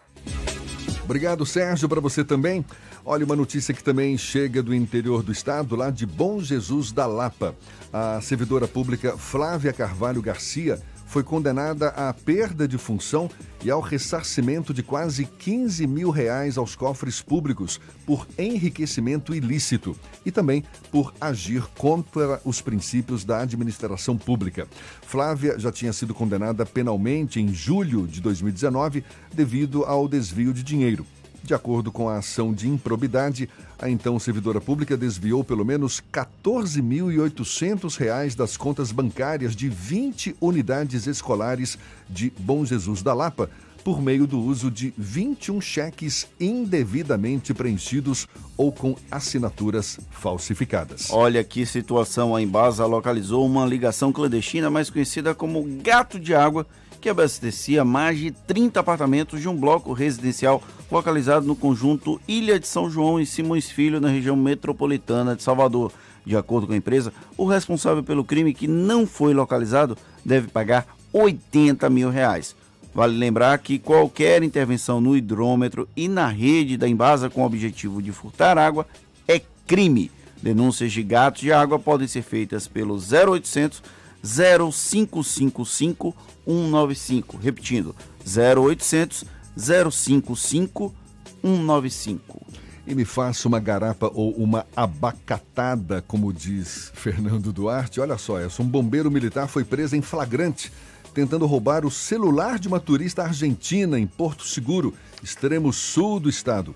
Obrigado, Sérgio, para você também. Olha, uma notícia que também chega do interior do estado, lá de Bom Jesus da Lapa. A servidora pública Flávia Carvalho Garcia foi condenada à perda de função e ao ressarcimento de quase 15 mil reais aos cofres públicos por enriquecimento ilícito e também por agir contra os princípios da administração pública. Flávia já tinha sido condenada penalmente em julho de 2019 devido ao desvio de dinheiro. De acordo com a ação de improbidade, a então servidora pública desviou pelo menos R$ 14.800 das contas bancárias de 20 unidades escolares de Bom Jesus da Lapa por meio do uso de 21 cheques indevidamente preenchidos ou com assinaturas falsificadas. Olha que situação, a Embasa localizou uma ligação clandestina mais conhecida como gato de água que abastecia mais de 30 apartamentos de um bloco residencial localizado no conjunto Ilha de São João e Simões Filho, na região metropolitana de Salvador. De acordo com a empresa, o responsável pelo crime que não foi localizado deve pagar 80 mil reais. Vale lembrar que qualquer intervenção no hidrômetro e na rede da Embasa com o objetivo de furtar água é crime. Denúncias de gatos de água podem ser feitas pelo 0800 0555 195. Repetindo, 0800 055 195. E me faça uma garapa ou uma abacatada, como diz Fernando Duarte. Olha só, essa. Um bombeiro militar foi preso em flagrante, tentando roubar o celular de uma turista argentina em Porto Seguro, extremo sul do estado.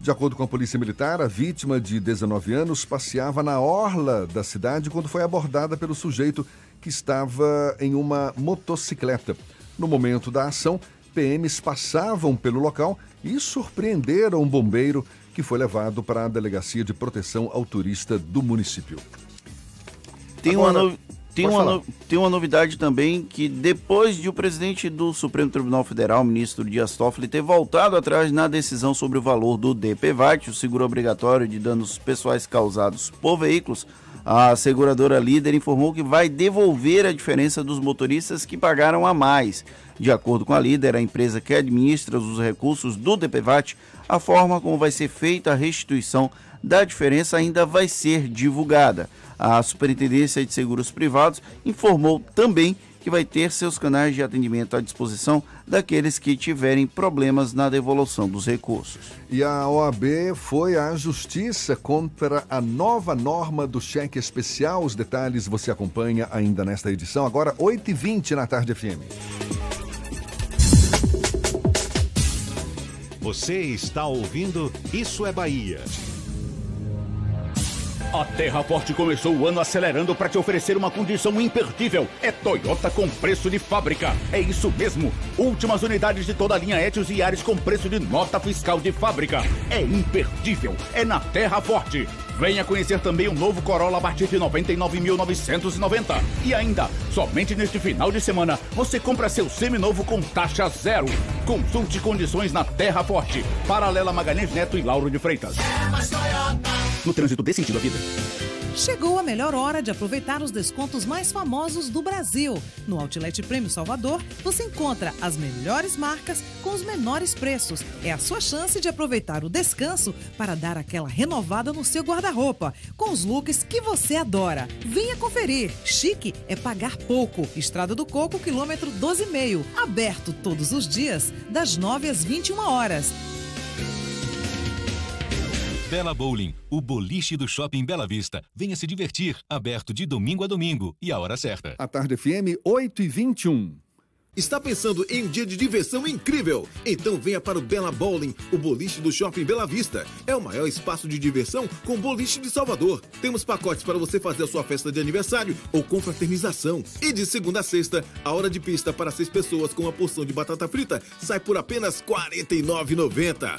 De acordo com a Polícia Militar, a vítima de 19 anos passeava na orla da cidade quando foi abordada pelo sujeito que estava em uma motocicleta. No momento da ação, PMs passavam pelo local e surpreenderam um bombeiro que foi levado para a Delegacia de Proteção ao Turista do município. Tem Agora, uma, no... tem, uma no... tem uma novidade também que depois de o presidente do Supremo Tribunal Federal, ministro Dias Toffoli, ter voltado atrás na decisão sobre o valor do DPVAT, o seguro obrigatório de danos pessoais causados por veículos, A seguradora líder informou que vai devolver a diferença dos motoristas que pagaram a mais. De acordo com a líder, a empresa que administra os recursos do DPVAT, a forma como vai ser feita a restituição da diferença ainda vai ser divulgada. A Superintendência de Seguros Privados informou também que vai ter seus canais de atendimento à disposição daqueles que tiverem problemas na devolução dos recursos. E a OAB foi à justiça contra a nova norma do cheque especial. Os detalhes você acompanha ainda nesta edição, agora 8h20 na tarde FM. Você está ouvindo Isso é Bahia. A Terra Forte começou o ano acelerando para te oferecer uma condição imperdível. É Toyota com preço de fábrica. É isso mesmo. Últimas unidades de toda a linha Etios e Ares com preço de nota fiscal de fábrica. É imperdível. É na Terra Forte. Venha conhecer também o novo Corolla a partir de 99.990. E ainda, somente neste final de semana, você compra seu seminovo com taxa zero. Consulte condições na Terra Forte. Paralela Magalhães Neto e Lauro de Freitas. É mais Toyota. No trânsito dê sentido à vida. Chegou a melhor hora de aproveitar os descontos mais famosos do Brasil. No Outlet Prêmio Salvador, você encontra as melhores marcas com os menores preços. É a sua chance de aproveitar o descanso para dar aquela renovada no seu guarda-roupa, com os looks que você adora. Venha conferir. Chique é pagar pouco. Estrada do Coco, quilômetro 12,5. Aberto todos os dias, das 9 às 21 horas. Bela Bowling, o boliche do Shopping Bela Vista. Venha se divertir, aberto de domingo a domingo e a hora certa. A tarde FM 8 e 21. Está pensando em um dia de diversão incrível? Então venha para o Bela Bowling, o boliche do Shopping Bela Vista. É o maior espaço de diversão com boliche de Salvador. Temos pacotes para você fazer a sua festa de aniversário ou confraternização. E de segunda a sexta, a hora de pista para seis pessoas com uma porção de batata frita sai por apenas R$ 49,90.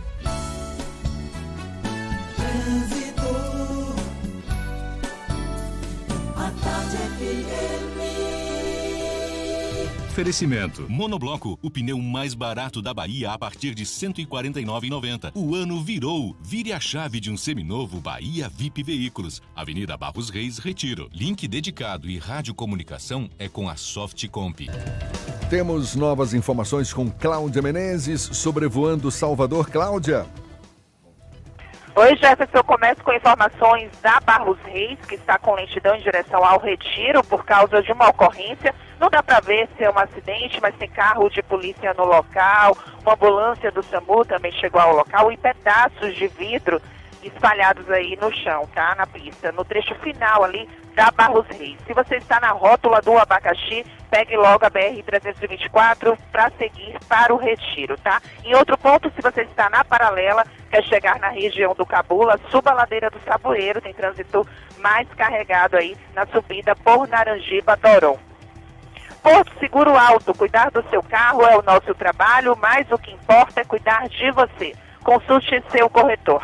Oferecimento. Monobloco, o pneu mais barato da Bahia a partir de R$ 149,90. O ano virou. Vire a chave de um seminovo Bahia VIP Veículos. Avenida Barros Reis, Retiro. Link dedicado e radiocomunicação é com a Softcomp. Temos novas informações com Cláudia Menezes, sobrevoando Salvador. Cláudia. Oi, Jefferson. Eu começo com informações da Barros Reis, que está com lentidão em direção ao Retiro por causa de uma ocorrência. Não dá para ver se é um acidente, mas tem carro de polícia no local, uma ambulância do SAMU também chegou ao local e pedaços de vidro espalhados aí no chão, tá? Na pista, no trecho final ali da Barros Reis. Se você está na rótula do abacaxi, pegue logo a BR-324 para seguir para o Retiro, tá? Em outro ponto, se você está na paralela, quer chegar na região do Cabula, suba a ladeira do Saboeiro, tem trânsito mais carregado aí na subida por Naranjiba, Doron. Porto Seguro Alto, cuidar do seu carro é o nosso trabalho, mas o que importa é cuidar de você. Consulte seu corretor.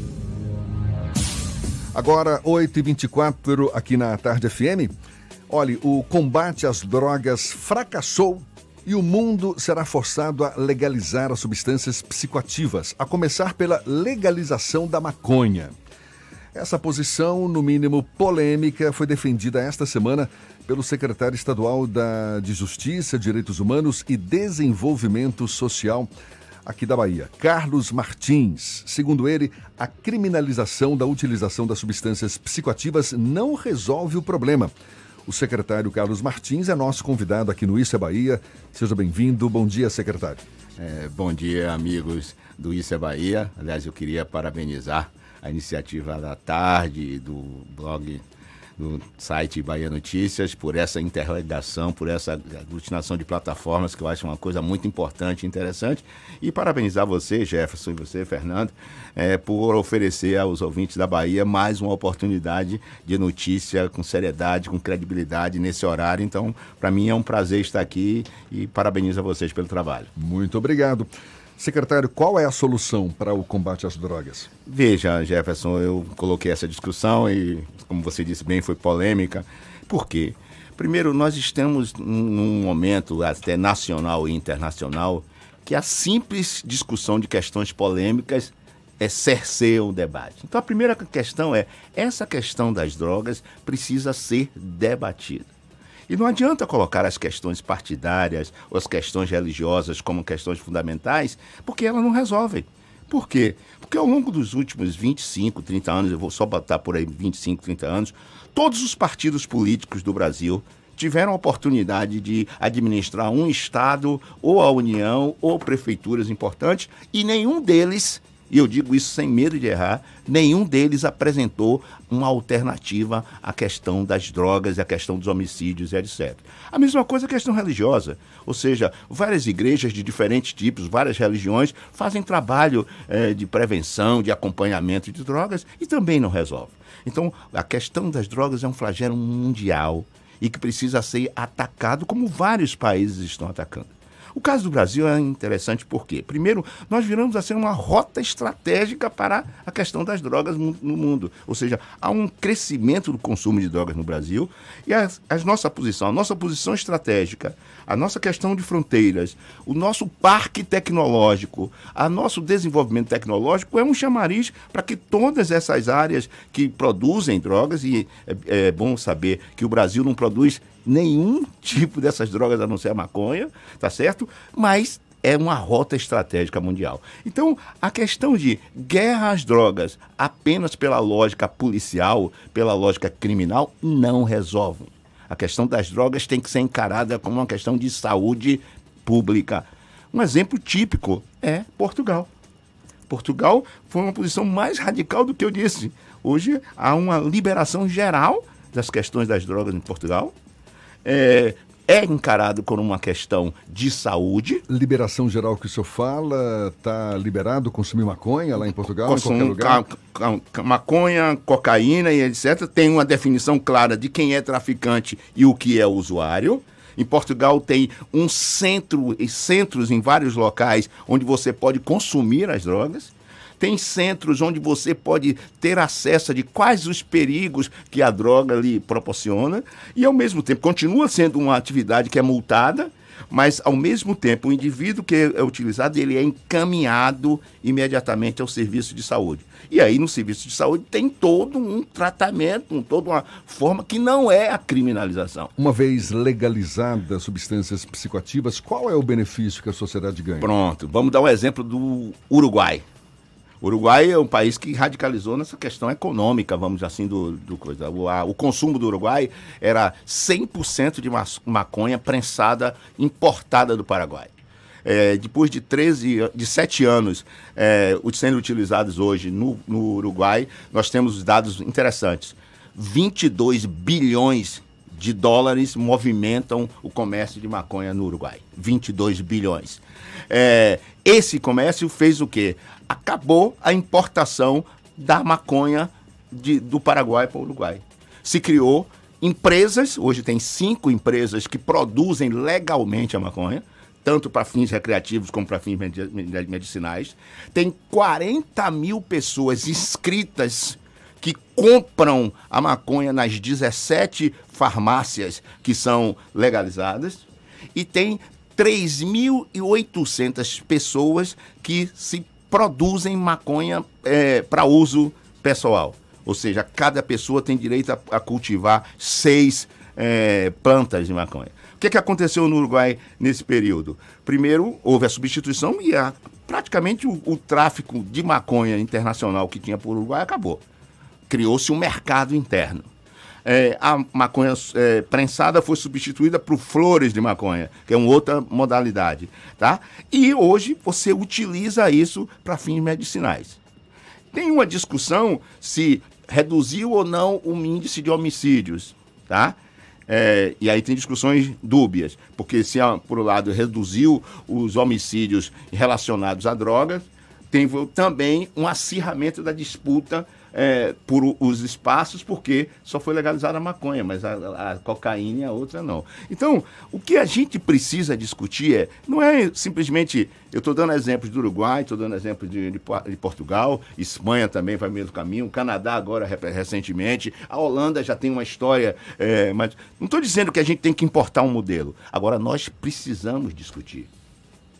Agora, 8h24 aqui na Tarde FM. Olhe, o combate às drogas fracassou e o mundo será forçado a legalizar as substâncias psicoativas, a começar pela legalização da maconha. Essa posição, no mínimo polêmica, foi defendida esta semana pelo secretário estadual da, de Justiça, Direitos Humanos e Desenvolvimento Social aqui da Bahia, Carlos Martins. Segundo ele, a criminalização da utilização das substâncias psicoativas não resolve o problema. O secretário Carlos Martins é nosso convidado aqui no Isso é Bahia. Seja bem-vindo. Bom dia, secretário. É, bom dia, amigos do Isso é Bahia. Aliás, eu queria parabenizar a iniciativa da tarde, do blog do site Bahia Notícias, por essa interrogação, por essa aglutinação de plataformas, que eu acho uma coisa muito importante e interessante. E parabenizar você, Jefferson, e você, Fernando, é, por oferecer aos ouvintes da Bahia mais uma oportunidade de notícia com seriedade, com credibilidade nesse horário. Então, para mim é um prazer estar aqui e parabenizo a vocês pelo trabalho. Muito obrigado. Secretário, qual é a solução para o combate às drogas? Veja, Jefferson, eu coloquei essa discussão e, como você disse bem, foi polêmica. Por quê? Primeiro, nós estamos num momento até nacional e internacional que a simples discussão de questões polêmicas é cerceia o debate. Então, a primeira questão é: essa questão das drogas precisa ser debatida. E não adianta colocar as questões partidárias ou as questões religiosas como questões fundamentais, porque elas não resolvem. Por quê? Porque ao longo dos últimos 25, 30 anos, eu vou só botar por aí 25, 30 anos, todos os partidos políticos do Brasil tiveram a oportunidade de administrar um Estado, ou a União, ou prefeituras importantes, e nenhum deles e eu digo isso sem medo de errar, nenhum deles apresentou uma alternativa à questão das drogas à questão dos homicídios etc. A mesma coisa a questão religiosa, ou seja, várias igrejas de diferentes tipos, várias religiões fazem trabalho eh, de prevenção, de acompanhamento de drogas e também não resolve. Então, a questão das drogas é um flagelo mundial e que precisa ser atacado como vários países estão atacando. O caso do Brasil é interessante porque, primeiro, nós viramos a ser uma rota estratégica para a questão das drogas no mundo. Ou seja, há um crescimento do consumo de drogas no Brasil e a, a nossa posição, a nossa posição estratégica, a nossa questão de fronteiras, o nosso parque tecnológico, a nosso desenvolvimento tecnológico é um chamariz para que todas essas áreas que produzem drogas, e é, é bom saber que o Brasil não produz nenhum tipo dessas drogas a não ser a maconha, tá certo? Mas é uma rota estratégica mundial. Então, a questão de guerra às drogas apenas pela lógica policial, pela lógica criminal, não resolve. A questão das drogas tem que ser encarada como uma questão de saúde pública. Um exemplo típico é Portugal. Portugal foi uma posição mais radical do que eu disse. Hoje há uma liberação geral das questões das drogas em Portugal é, é encarado como uma questão de saúde. Liberação geral que o senhor fala, está liberado consumir maconha lá em Portugal, Consum, em qualquer lugar? Ca, ca, maconha, cocaína e etc. Tem uma definição clara de quem é traficante e o que é usuário. Em Portugal tem um centro e centros em vários locais onde você pode consumir as drogas. Tem centros onde você pode ter acesso de quais os perigos que a droga lhe proporciona e, ao mesmo tempo, continua sendo uma atividade que é multada, mas ao mesmo tempo o indivíduo que é utilizado ele é encaminhado imediatamente ao serviço de saúde. E aí no serviço de saúde tem todo um tratamento, um, toda uma forma que não é a criminalização. Uma vez legalizadas substâncias psicoativas, qual é o benefício que a sociedade ganha? Pronto, vamos dar um exemplo do Uruguai. O Uruguai é um país que radicalizou nessa questão econômica, vamos assim, do, do coisa. O, a, o consumo do Uruguai era 100% de maconha prensada, importada do Paraguai. É, depois de 13, de 7 anos é, sendo utilizados hoje no, no Uruguai, nós temos dados interessantes. 22 bilhões de dólares movimentam o comércio de maconha no Uruguai. 22 bilhões. É, esse comércio fez o quê? Acabou a importação da maconha de, do Paraguai para o Uruguai. Se criou empresas, hoje tem cinco empresas que produzem legalmente a maconha, tanto para fins recreativos como para fins medicinais. Tem 40 mil pessoas inscritas que compram a maconha nas 17 farmácias que são legalizadas. E tem 3.800 pessoas que se produzem maconha é, para uso pessoal. Ou seja, cada pessoa tem direito a, a cultivar seis é, plantas de maconha. O que, que aconteceu no Uruguai nesse período? Primeiro, houve a substituição e a, praticamente o, o tráfico de maconha internacional que tinha por Uruguai acabou. Criou-se um mercado interno é, a maconha é, prensada foi substituída por flores de maconha, que é uma outra modalidade, tá? E hoje você utiliza isso para fins medicinais. Tem uma discussão se reduziu ou não o índice de homicídios, tá? É, e aí tem discussões dúbias, porque se, por um lado, reduziu os homicídios relacionados a drogas, tem também um acirramento da disputa é, por os espaços, porque só foi legalizada a maconha, mas a, a, cocaína e a outra não. Então, o que a gente precisa discutir é, não é simplesmente, eu estou dando exemplos do Uruguai, estou dando exemplos de, de, de, Portugal, Espanha também vai no mesmo caminho, Canadá agora recentemente, a Holanda já tem uma história, é, mas não estou dizendo que a gente tem que importar um modelo. Agora, nós precisamos discutir.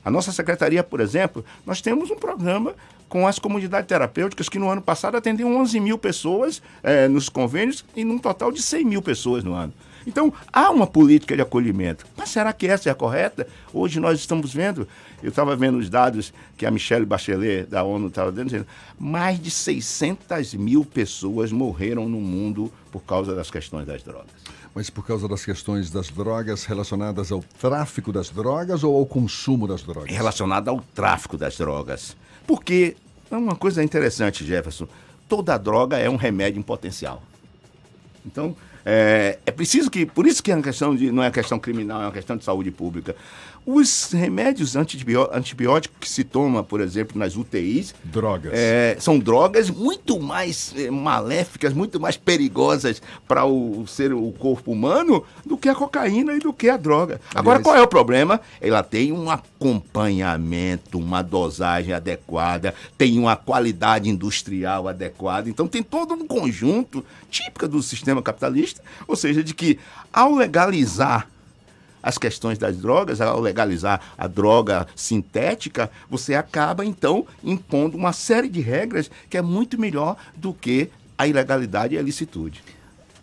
A nossa secretaria, por exemplo, nós temos um programa com as comunidades terapêuticas que no ano passado atendiam 11 mil pessoas é, nos convênios e num total de 100 mil pessoas no ano. Então, há uma política de acolhimento. Mas será que essa é a correta? Hoje nós estamos vendo, eu estava vendo os dados que a Michelle Bachelet, da ONU, estava dando, dizendo, mais de 600 mil pessoas morreram no mundo por causa das questões das drogas. Mas por causa das questões das drogas relacionadas ao tráfico das drogas ou ao consumo das drogas? Relacionada ao tráfico das drogas. Porque uma coisa interessante, Jefferson. Toda droga é um remédio em potencial. Então, é, é preciso que. Por isso que é uma questão de, não é uma questão criminal, é uma questão de saúde pública. Os remédios antibióticos que se toma, por exemplo, nas UTIs. Drogas. É, são drogas muito mais é, maléficas, muito mais perigosas para o ser o corpo humano do que a cocaína e do que a droga. Aliás, Agora, qual é o problema? Ela tem um acompanhamento, uma dosagem adequada, tem uma qualidade industrial adequada. Então, tem todo um conjunto típico do sistema capitalista, ou seja, de que ao legalizar as questões das drogas, ao legalizar a droga sintética, você acaba então impondo uma série de regras que é muito melhor do que a ilegalidade e a licitude.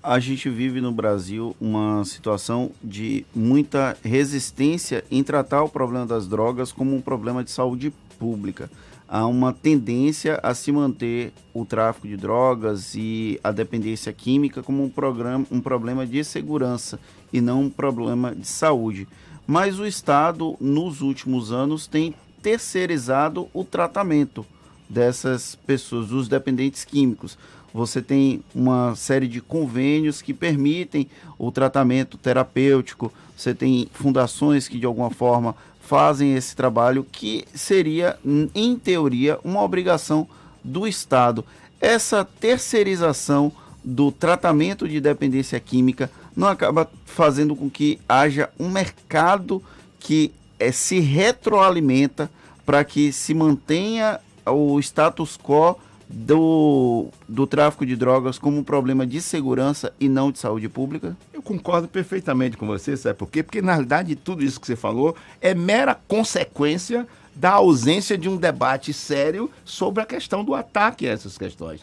A gente vive no Brasil uma situação de muita resistência em tratar o problema das drogas como um problema de saúde pública há uma tendência a se manter o tráfico de drogas e a dependência química como um, programa, um problema de segurança e não um problema de saúde. Mas o Estado, nos últimos anos, tem terceirizado o tratamento dessas pessoas, dos dependentes químicos. Você tem uma série de convênios que permitem o tratamento terapêutico, você tem fundações que de alguma forma fazem esse trabalho que seria, em teoria, uma obrigação do Estado. Essa terceirização do tratamento de dependência química não acaba fazendo com que haja um mercado que é, se retroalimenta para que se mantenha o status quo do, do tráfico de drogas como um problema de segurança e não de saúde pública? Eu concordo perfeitamente com você, sabe por quê? Porque, na realidade, tudo isso que você falou é mera consequência da ausência de um debate sério sobre a questão do ataque a essas questões.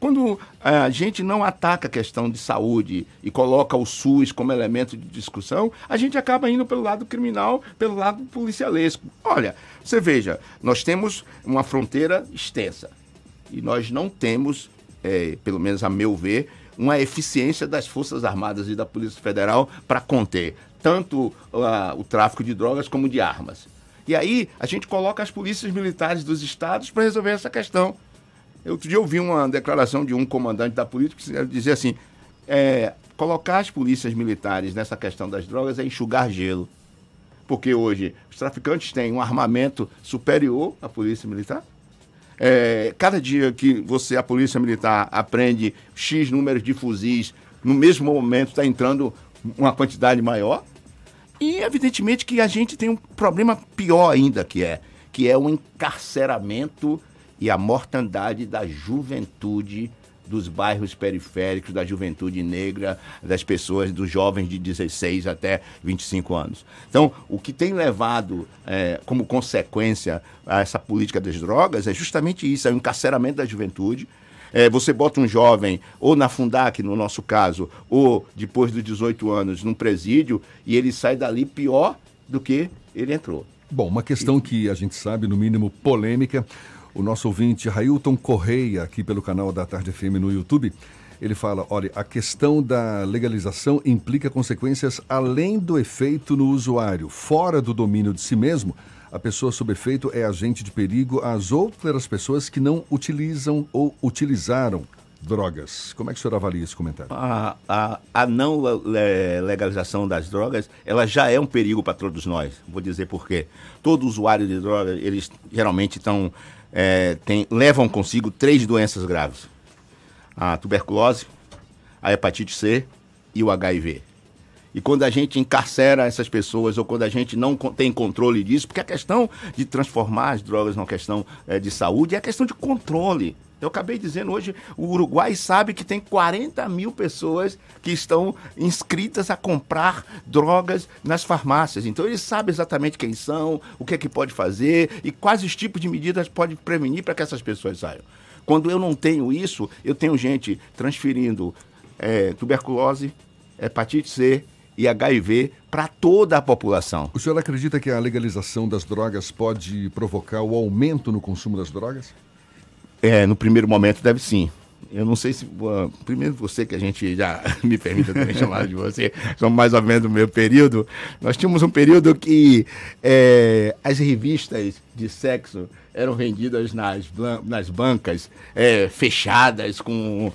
Quando é, a gente não ataca a questão de saúde e coloca o SUS como elemento de discussão, a gente acaba indo pelo lado criminal, pelo lado policialesco. Olha, você veja, nós temos uma fronteira extensa e nós não temos, é, pelo menos a meu ver, uma eficiência das Forças Armadas e da Polícia Federal para conter tanto uh, o tráfico de drogas como de armas. E aí a gente coloca as polícias militares dos estados para resolver essa questão. Outro dia eu ouvi uma declaração de um comandante da polícia que dizia assim: é, colocar as polícias militares nessa questão das drogas é enxugar gelo. Porque hoje os traficantes têm um armamento superior à polícia militar é, cada dia que você, a polícia militar, aprende X números de fuzis, no mesmo momento está entrando uma quantidade maior. E evidentemente que a gente tem um problema pior ainda que é, que é o encarceramento e a mortandade da juventude dos bairros periféricos, da juventude negra, das pessoas, dos jovens de 16 até 25 anos. Então, o que tem levado é, como consequência a essa política das drogas é justamente isso, é o encarceramento da juventude. É, você bota um jovem, ou na Fundac, no nosso caso, ou depois dos 18 anos, num presídio, e ele sai dali pior do que ele entrou. Bom, uma questão que a gente sabe, no mínimo polêmica, o nosso ouvinte Railton Correia, aqui pelo canal da Tarde FM no YouTube, ele fala: olha, a questão da legalização implica consequências além do efeito no usuário. Fora do domínio de si mesmo, a pessoa sob efeito é agente de perigo às outras pessoas que não utilizam ou utilizaram drogas. Como é que o senhor avalia esse comentário? A, a, a não le- legalização das drogas, ela já é um perigo para todos nós. Vou dizer por quê. Todo usuário de droga, eles geralmente estão, é, tem, levam consigo três doenças graves. A tuberculose, a hepatite C e o HIV. E quando a gente encarcera essas pessoas ou quando a gente não tem controle disso, porque a questão de transformar as drogas numa questão eh, de saúde é a questão de controle. Eu acabei dizendo hoje, o Uruguai sabe que tem 40 mil pessoas que estão inscritas a comprar drogas nas farmácias. Então ele sabe exatamente quem são, o que é que pode fazer e quais os tipos de medidas pode prevenir para que essas pessoas saiam. Quando eu não tenho isso, eu tenho gente transferindo eh, tuberculose, hepatite C e HIV para toda a população. O senhor acredita que a legalização das drogas pode provocar o aumento no consumo das drogas? É, no primeiro momento deve sim. Eu não sei se. uh, primeiro você, que a gente já me permita também chamar de você, somos mais ou menos do meu período. Nós tínhamos um período que é, as revistas de sexo eram vendidas nas, nas bancas é, fechadas com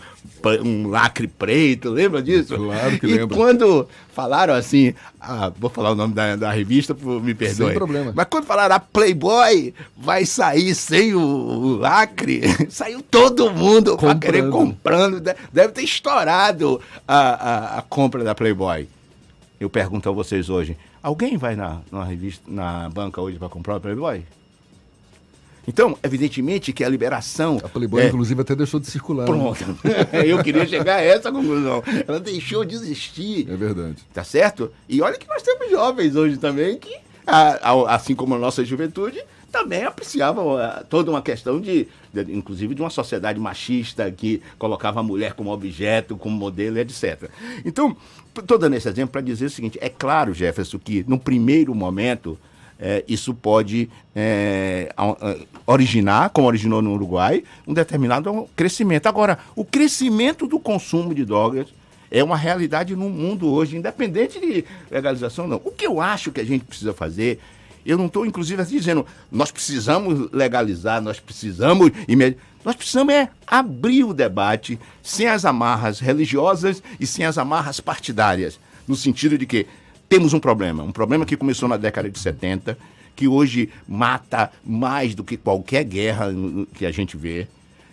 um lacre preto, lembra disso? Claro que e lembro. quando falaram assim, ah, vou falar o nome da, da revista, por- me perdoe. Sem problema. Mas quando falaram a Playboy vai sair sem o, o lacre, saiu todo mundo para querer comprando. De- Deve ter estourado a, a, a compra da Playboy. Eu pergunto a vocês hoje: alguém vai na, na revista, na banca hoje para comprar a Playboy? Então, evidentemente que a liberação. A Playboy, é, inclusive, até deixou de circular. Pronto. né? Eu queria chegar a essa conclusão. Ela deixou de existir. É verdade. Tá certo? E olha que nós temos jovens hoje também que, assim como a nossa juventude, também apreciavam ah, toda uma questão de, de- inclusive, de uma sociedade machista que colocava a mulher como objeto, como modelo, etc. Então, estou dando esse exemplo para dizer o seguinte: é claro, Jefferson, que no primeiro momento eh, isso pode a- originar, como originou no Uruguai, um determinado crescimento. Agora, o crescimento do consumo de drogas é uma realidade no mundo hoje, independente de legalização ou não. O que eu acho que a gente precisa fazer, eu não estou, inclusive, dizendo nós precisamos legalizar, nós precisamos. Nós precisamos é abrir o debate sem as amarras religiosas e sem as amarras partidárias, no sentido de que temos um problema, um problema que começou na década de 70, que hoje mata mais do que qualquer guerra que a gente vê,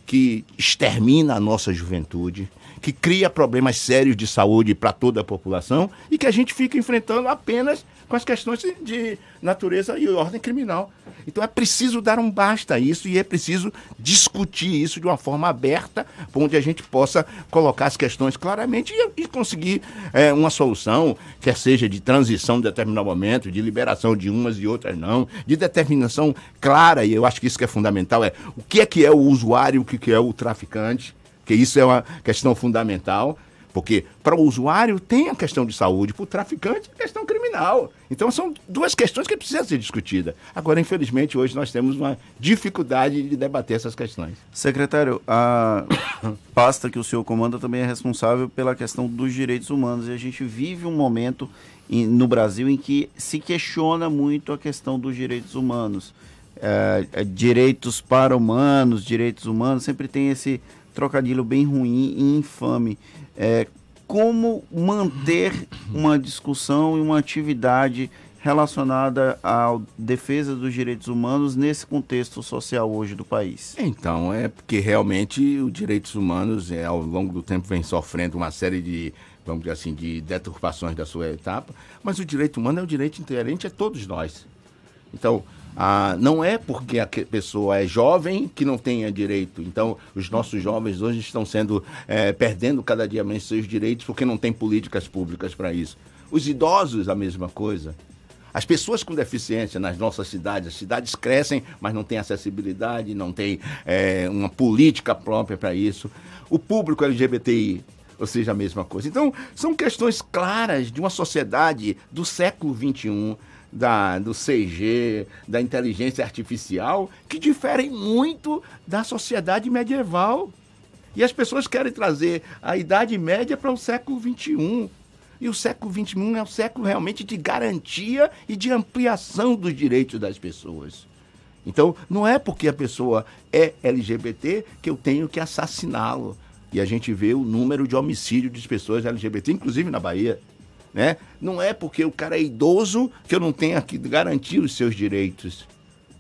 que extermina a nossa juventude, que cria problemas sérios de saúde para toda a população e que a gente fica enfrentando apenas com as questões de- de natureza e ordem criminal. Então é preciso dar um basta a isso e é preciso discutir isso de uma forma aberta, onde a gente possa colocar as questões claramente e, e conseguir é, uma solução, quer seja de transição em determinado momento, de liberação de umas e outras não, de determinação clara, e eu acho que isso que é fundamental, é o que é que é o usuário, o que que é o traficante, que isso é uma questão fundamental, porque para o usuário tem a questão de saúde, para o traficante a questão criminal. Então são duas questões que precisam ser discutidas. Agora, infelizmente, hoje nós temos uma dificuldade de debater essas questões. Secretário, a pasta que o senhor comanda também é responsável pela questão dos direitos humanos e a gente vive um momento em- no Brasil em que se questiona muito a questão dos direitos humanos. É, é, direitos para humanos, direitos humanos, sempre tem esse trocadilho bem ruim e infame. É, como manter uma discussão e uma atividade relacionada à defesa dos direitos humanos nesse contexto social hoje do país? Então, é porque realmente os direitos humanos, é, ao longo do tempo, vem sofrendo uma série de, vamos dizer assim, de deturpações da sua etapa, mas o direito humano é um direito inerente a todos nós. Então, ah, não é porque a pessoa é jovem que não tenha direito. Então, os nossos jovens hoje estão sendo eh, perdendo cada dia mais seus direitos porque não tem políticas públicas para isso. Os idosos, a mesma coisa. As pessoas com deficiência nas nossas cidades, as cidades crescem, mas não tem acessibilidade, não tem eh, uma política própria para isso. O público LGBTI, ou seja, a mesma coisa. Então, são questões claras de uma sociedade do século XXI, da, do CG, da inteligência artificial, que diferem muito da sociedade medieval. E as pessoas querem trazer a Idade Média para o século XXI. E o século XXI é o século realmente de garantia e de ampliação dos direitos das pessoas. Então, não é porque a pessoa é LGBT que eu tenho que assassiná-lo. E a gente vê o número de homicídios de pessoas LGBT, inclusive na Bahia. Né? Não é porque o cara é idoso que eu não tenho que garantir os seus direitos.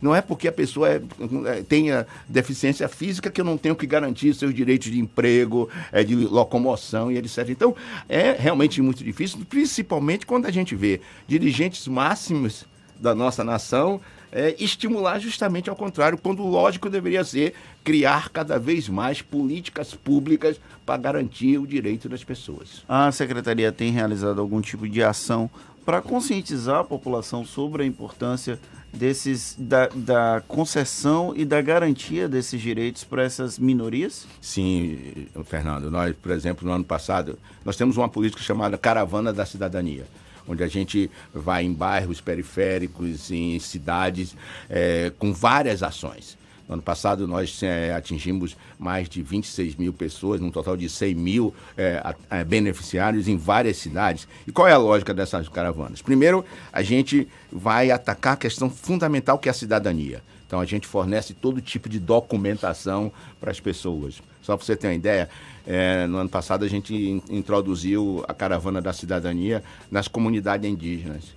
Não é porque a pessoa é, é, tenha deficiência física que eu não tenho que garantir seus direitos de emprego, é, de locomoção e etc. Então, é realmente muito difícil, principalmente quando a gente vê dirigentes máximos da nossa nação é, estimular justamente ao contrário, quando o lógico deveria ser criar cada vez mais políticas públicas para garantir o direito das pessoas. A secretaria tem realizado algum tipo de ação para conscientizar a população sobre a importância desses da, da, concessão e da garantia desses direitos para essas minorias? Sim, Fernando. Nós, por exemplo, no ano passado, nós temos uma política chamada Caravana da Cidadania onde a gente vai em bairros periféricos, em cidades, é, com várias ações. No ano passado, nós é, atingimos mais de 26 mil pessoas, num total de 100 mil é, é, beneficiários em várias cidades. E qual é a lógica dessas caravanas? Primeiro, a gente vai atacar a questão fundamental que é a cidadania. Então, a gente fornece todo tipo de documentação para as pessoas. Só para você ter uma ideia, é, no ano passado a gente in introduziu a caravana da cidadania nas comunidades indígenas.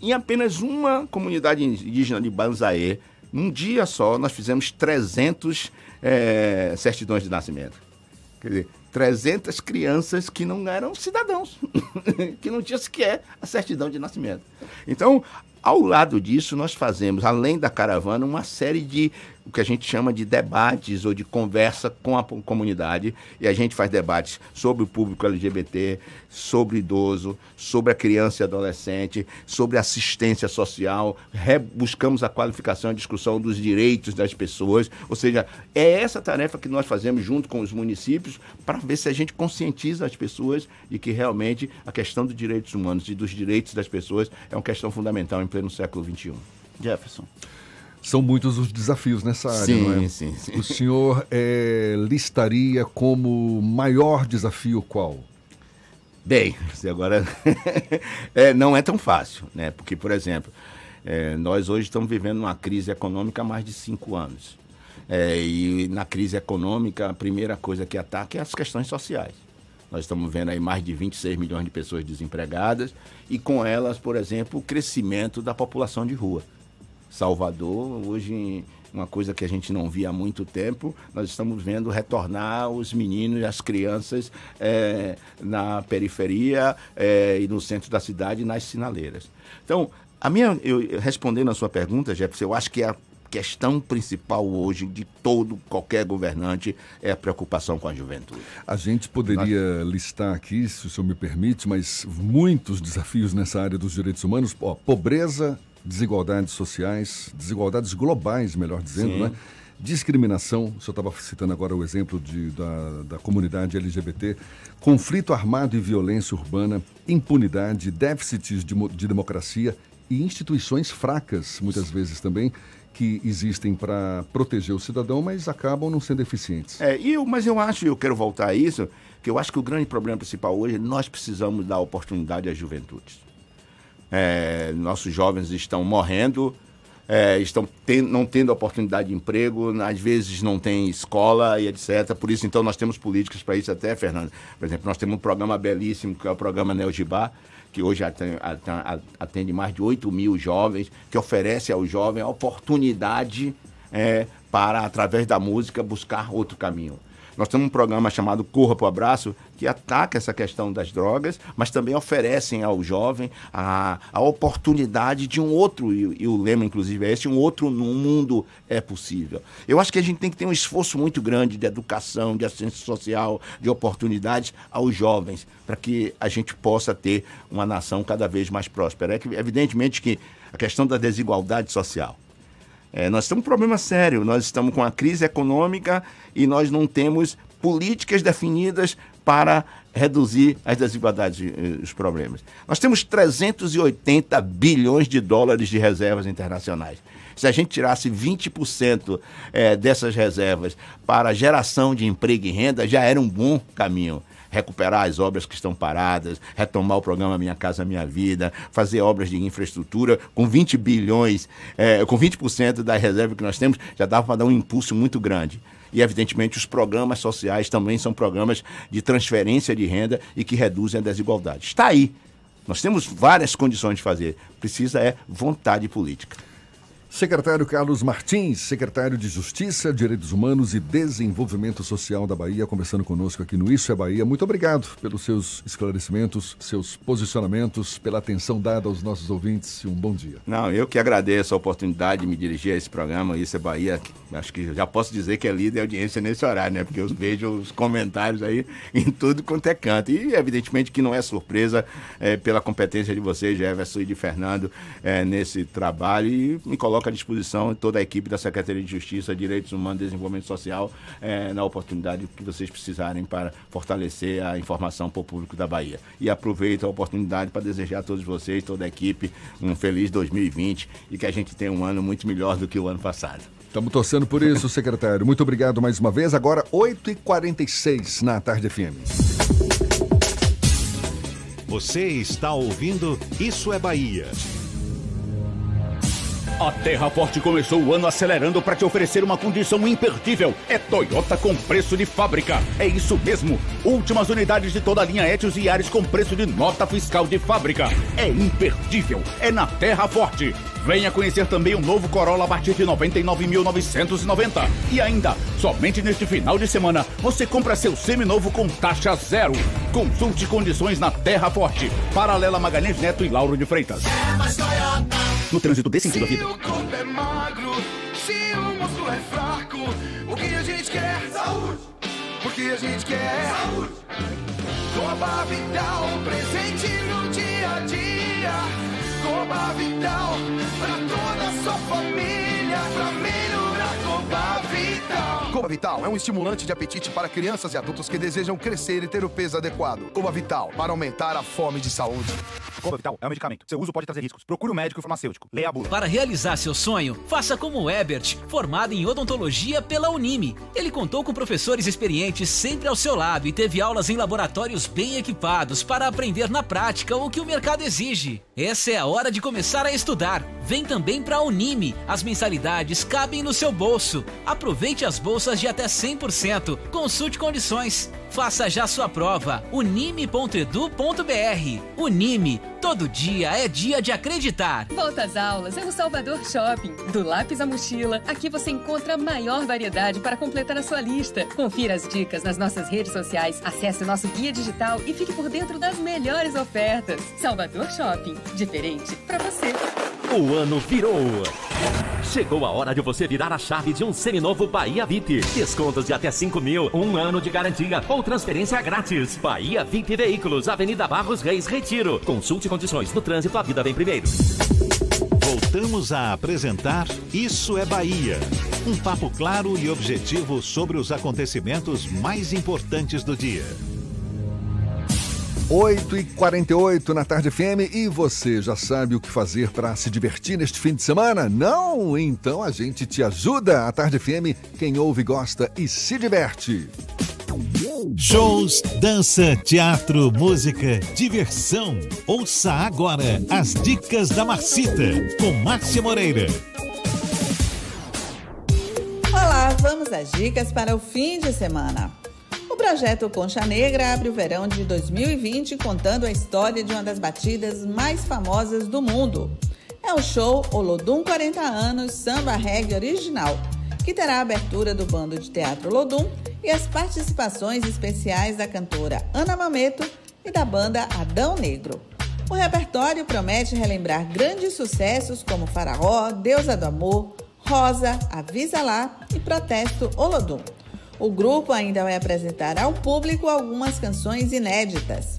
Em apenas uma comunidade indígena de Banzaê, num dia só, nós fizemos 300 é, certidões de nascimento. Quer dizer, 300 crianças que não eram cidadãos, que não tinham sequer a certidão de nascimento. Então, ao lado disso, nós fazemos, além da caravana, uma série de o que a gente chama de debates ou de conversa com a comunidade. E a gente faz debates sobre o público LGBT, sobre idoso, sobre a criança e adolescente, sobre assistência social. Buscamos a qualificação e discussão dos direitos das pessoas. Ou seja, é essa tarefa que nós fazemos junto com os municípios para ver se a gente conscientiza as pessoas de que realmente a questão dos direitos humanos e dos direitos das pessoas é uma questão fundamental em pleno século XXI. Jefferson. São muitos os desafios nessa área, sim, não é? Sim, sim. O senhor é, listaria como maior desafio qual? Bem, agora é, não é tão fácil, né? Porque, por exemplo, é, nós hoje estamos vivendo uma crise econômica há mais de cinco anos. É, e na crise econômica, a primeira coisa que ataca é as questões sociais. Nós estamos vendo aí mais de 26 milhões de pessoas desempregadas e com elas, por exemplo, o crescimento da população de rua. Salvador, hoje uma coisa que a gente não via há muito tempo, nós estamos vendo retornar os meninos e as crianças é, na periferia é, e no centro da cidade, nas sinaleiras. Então, a minha, eu, respondendo a sua pergunta, Jefferson, eu acho que a questão principal hoje de todo qualquer governante é a preocupação com a juventude. A gente poderia Nós... listar aqui, se o senhor me permite, mas muitos desafios nessa área dos direitos humanos. Ó, pobreza, desigualdades sociais, desigualdades globais, melhor dizendo, Sim. né? Discriminação, o senhor estava citando agora o exemplo de, da, da comunidade LGBT, conflito armado e violência urbana, impunidade, déficits de, de democracia e instituições fracas, muitas vezes também, que existem para proteger o cidadão, mas acabam não sendo eficientes. É, e eu, mas eu acho, eu quero voltar a isso, que eu acho que o grande problema principal hoje é nós precisamos dar oportunidade às juventudes. É, nossos jovens estão morrendo, é, estão ten, não tendo oportunidade de emprego, às vezes não tem escola e etc. Por isso, então, nós temos políticas para isso até, Fernando. Por exemplo, nós temos um programa belíssimo, que é o programa Neogibá, que hoje atende, mais de 8 mil jovens, que oferece ao jovem a oportunidade é, para, através da música, buscar outro caminho. Nós temos um programa chamado Corra para o Abraço, que ataca essa questão das drogas, mas também oferecem ao jovem a, a oportunidade de um outro, e, e o lema, inclusive, é esse: um outro mundo é possível. Eu acho que a gente tem que ter um esforço muito grande de educação, de assistência social, de oportunidades aos jovens, para que a gente possa ter uma nação cada vez mais próspera. É que, evidentemente que a questão da desigualdade social é, nós temos um problema sério, nós estamos com a crise econômica e nós não temos políticas definidas para reduzir as desigualdades e eh, os problemas. Nós temos 380 bilhões de dólares de reservas internacionais. Se a gente tirasse 20% é, dessas reservas para geração de emprego e renda, já era um bom caminho. Recuperar as obras que estão paradas, retomar o programa Minha Casa Minha Vida, fazer obras de infraestrutura com 20 bilhões, é, com 20% da reserva que nós temos, já dava para dar um impulso muito grande. E, evidentemente, os programas sociais também são programas de transferência de renda e que reduzem a desigualdade. Está aí. Nós temos várias condições de fazer. Precisa é vontade política. Secretário Carlos Martins, secretário de Justiça, Direitos Humanos e Desenvolvimento Social da Bahia, conversando conosco aqui no Isso é Bahia. Muito obrigado pelos seus esclarecimentos, seus posicionamentos, pela atenção dada aos nossos ouvintes e um bom dia. Não, eu que agradeço a oportunidade de me dirigir a esse programa Isso é Bahia. Acho que já posso dizer que é líder de audiência nesse horário, né? Porque eu vejo os comentários aí em tudo quanto é canto. E evidentemente que não é surpresa é, pela competência de vocês, Jefferson e de Fernando, é, nesse trabalho e me coloca coloca à disposição toda a equipe da Secretaria de Justiça, Direitos Humanos e Desenvolvimento Social é, na oportunidade que vocês precisarem para fortalecer a informação para o público da Bahia. E aproveito a oportunidade para desejar a todos vocês, toda a equipe, um feliz 2020 e que a gente tenha um ano muito melhor do que o ano passado. Estamos torcendo por isso, secretário. Muito obrigado mais uma vez. Agora, 8h46 na Tarde FM. Você está ouvindo Isso é Bahia. A Terra Forte começou o ano acelerando para te oferecer uma condição imperdível. É Toyota com preço de fábrica. É isso mesmo. Últimas unidades de toda a linha Etios e Ares com preço de nota fiscal de fábrica. É imperdível. É na Terra Forte. Venha conhecer também o novo Corolla a partir de 99.990. E ainda, somente neste final de semana, você compra seu seminovo com taxa zero. Consulte condições na Terra Forte. Paralela Magalhães Neto e Lauro de Freitas. No trânsito dê sentido à vida. Se o corpo é magro, se o músculo é fraco, o que a gente quer? Saúde! Porque a gente quer? Saúde! Coba Vital, presente no dia a dia. Coba Vital, pra toda a sua família, pra melhorar Coba Vital. Coba Vital é um estimulante de apetite para crianças e adultos que desejam crescer e ter o peso adequado. Coba Vital, para aumentar a fome de saúde. Coba Vital é um medicamento. Seu uso pode trazer riscos. Procure o um médico farmacêutico. Leia a bula. Para realizar seu sonho, faça como o Ebert, formado em odontologia pela Unime. Ele contou com professores experientes sempre ao seu lado e teve aulas em laboratórios bem equipados para aprender na prática o que o mercado exige. Essa é a hora de começar a estudar. Vem também para a Unime. As mensalidades cabem no seu bolso. Aproveite as bolsas de até 100%. Consulte condições. Faça já sua prova. unime.edu.br. Unime. Todo dia é dia de acreditar. Volta às aulas é no Salvador Shopping. Do lápis à mochila, aqui você encontra a maior variedade para completar a sua lista. Confira as dicas nas nossas redes sociais, acesse nosso guia digital e fique por dentro das melhores ofertas. Salvador Shopping. Diferente para você. O ano virou. Chegou a hora de você virar a chave de um seminovo Bahia VIP. Descontos de até 5 mil, um ano de garantia ou transferência grátis. Bahia VIP Veículos, Avenida Barros Reis, Retiro. Consulte condições no trânsito, a vida vem primeiro. Voltamos a apresentar Isso é Bahia. Um papo claro e objetivo sobre os acontecimentos mais importantes do dia. 8 e 48 na Tarde FM e você já sabe o que fazer para se divertir neste fim de semana? Não? Então a gente te ajuda. A Tarde FM, quem ouve gosta e se diverte. Shows, dança, teatro, música, diversão. Ouça agora as dicas da Marcita com Márcia Moreira. Olá, vamos às dicas para o fim de semana. O projeto Concha Negra abre o verão de 2020 contando a história de uma das batidas mais famosas do mundo. É o show Olodum 40 anos Samba Reggae Original, que terá a abertura do bando de teatro Olodum e as participações especiais da cantora Ana Mameto e da banda Adão Negro. O repertório promete relembrar grandes sucessos como Faraó, Deusa do Amor, Rosa, Avisa Lá e Protesto Olodum. O grupo ainda vai apresentar ao público algumas canções inéditas.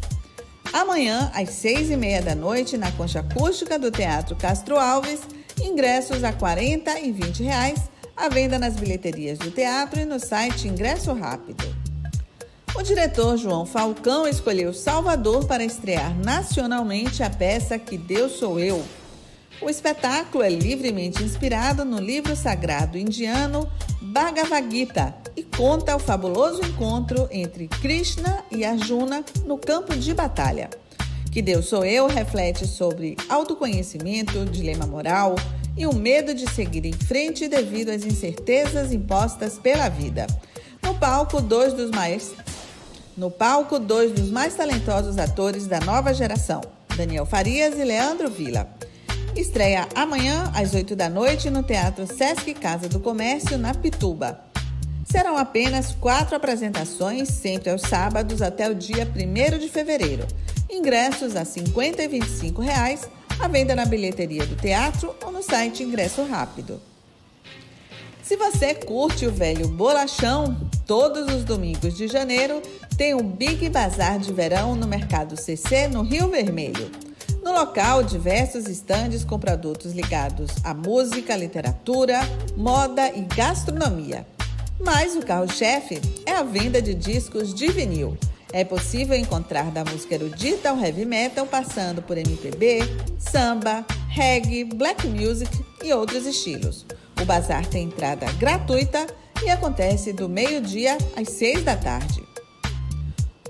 Amanhã, às seis e meia da noite, na concha acústica do Teatro Castro Alves, ingressos a R$ 40 e 20 reais, à venda nas bilheterias do teatro e no site Ingresso Rápido. O diretor João Falcão escolheu Salvador para estrear nacionalmente a peça Que Deus Sou Eu. O espetáculo é livremente inspirado no livro sagrado indiano Bhagavad Gita e conta o fabuloso encontro entre Krishna e Arjuna no campo de batalha. Que Deus sou eu reflete sobre autoconhecimento, dilema moral e o medo de seguir em frente devido às incertezas impostas pela vida. No palco, dois dos mais no palco, dois dos mais talentosos atores da nova geração, Daniel Farias e Leandro Villa. Estreia amanhã às 8 da noite no Teatro Sesc Casa do Comércio, na Pituba. Serão apenas quatro apresentações, sempre aos sábados até o dia 1 de fevereiro. Ingressos a R$ 50 e 25 reais, à venda na bilheteria do teatro ou no site Ingresso Rápido. Se você curte o velho bolachão, todos os domingos de janeiro tem um Big Bazar de verão no Mercado CC, no Rio Vermelho. No local, diversos estandes com produtos ligados à música, literatura, moda e gastronomia. Mas o carro-chefe é a venda de discos de vinil. É possível encontrar da música erudita ao heavy metal, passando por MPB, samba, reggae, black music e outros estilos. O bazar tem entrada gratuita e acontece do meio-dia às seis da tarde.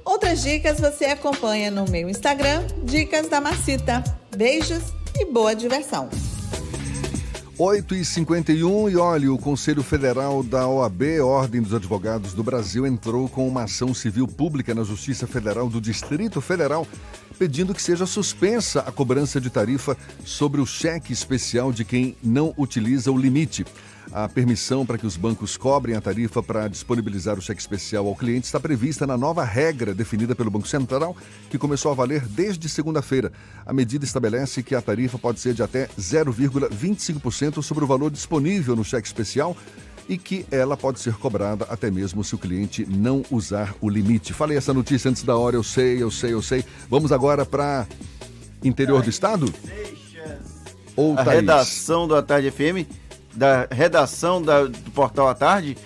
Outras dicas você acompanha no meu Instagram, Dicas da Macita. Beijos e boa diversão! 8 e 51 e olha, o Conselho Federal da OAB, Ordem dos Advogados do Brasil, entrou com uma ação civil pública na Justiça Federal do Distrito Federal, pedindo que seja suspensa a cobrança de tarifa sobre o cheque especial de quem não utiliza o limite. A permissão para que os bancos cobrem a tarifa para disponibilizar o cheque especial ao cliente está prevista na nova regra definida pelo Banco Central, que começou a valer desde segunda-feira. A medida estabelece que a tarifa pode ser de até 0,25% sobre o valor disponível no cheque especial e que ela pode ser cobrada até mesmo se o cliente não usar o limite. Falei essa notícia antes da hora, eu sei, eu sei, eu sei. Vamos agora para interior do estado? Ou a redação do Tarde FM da redação da, do Portal à Tarde.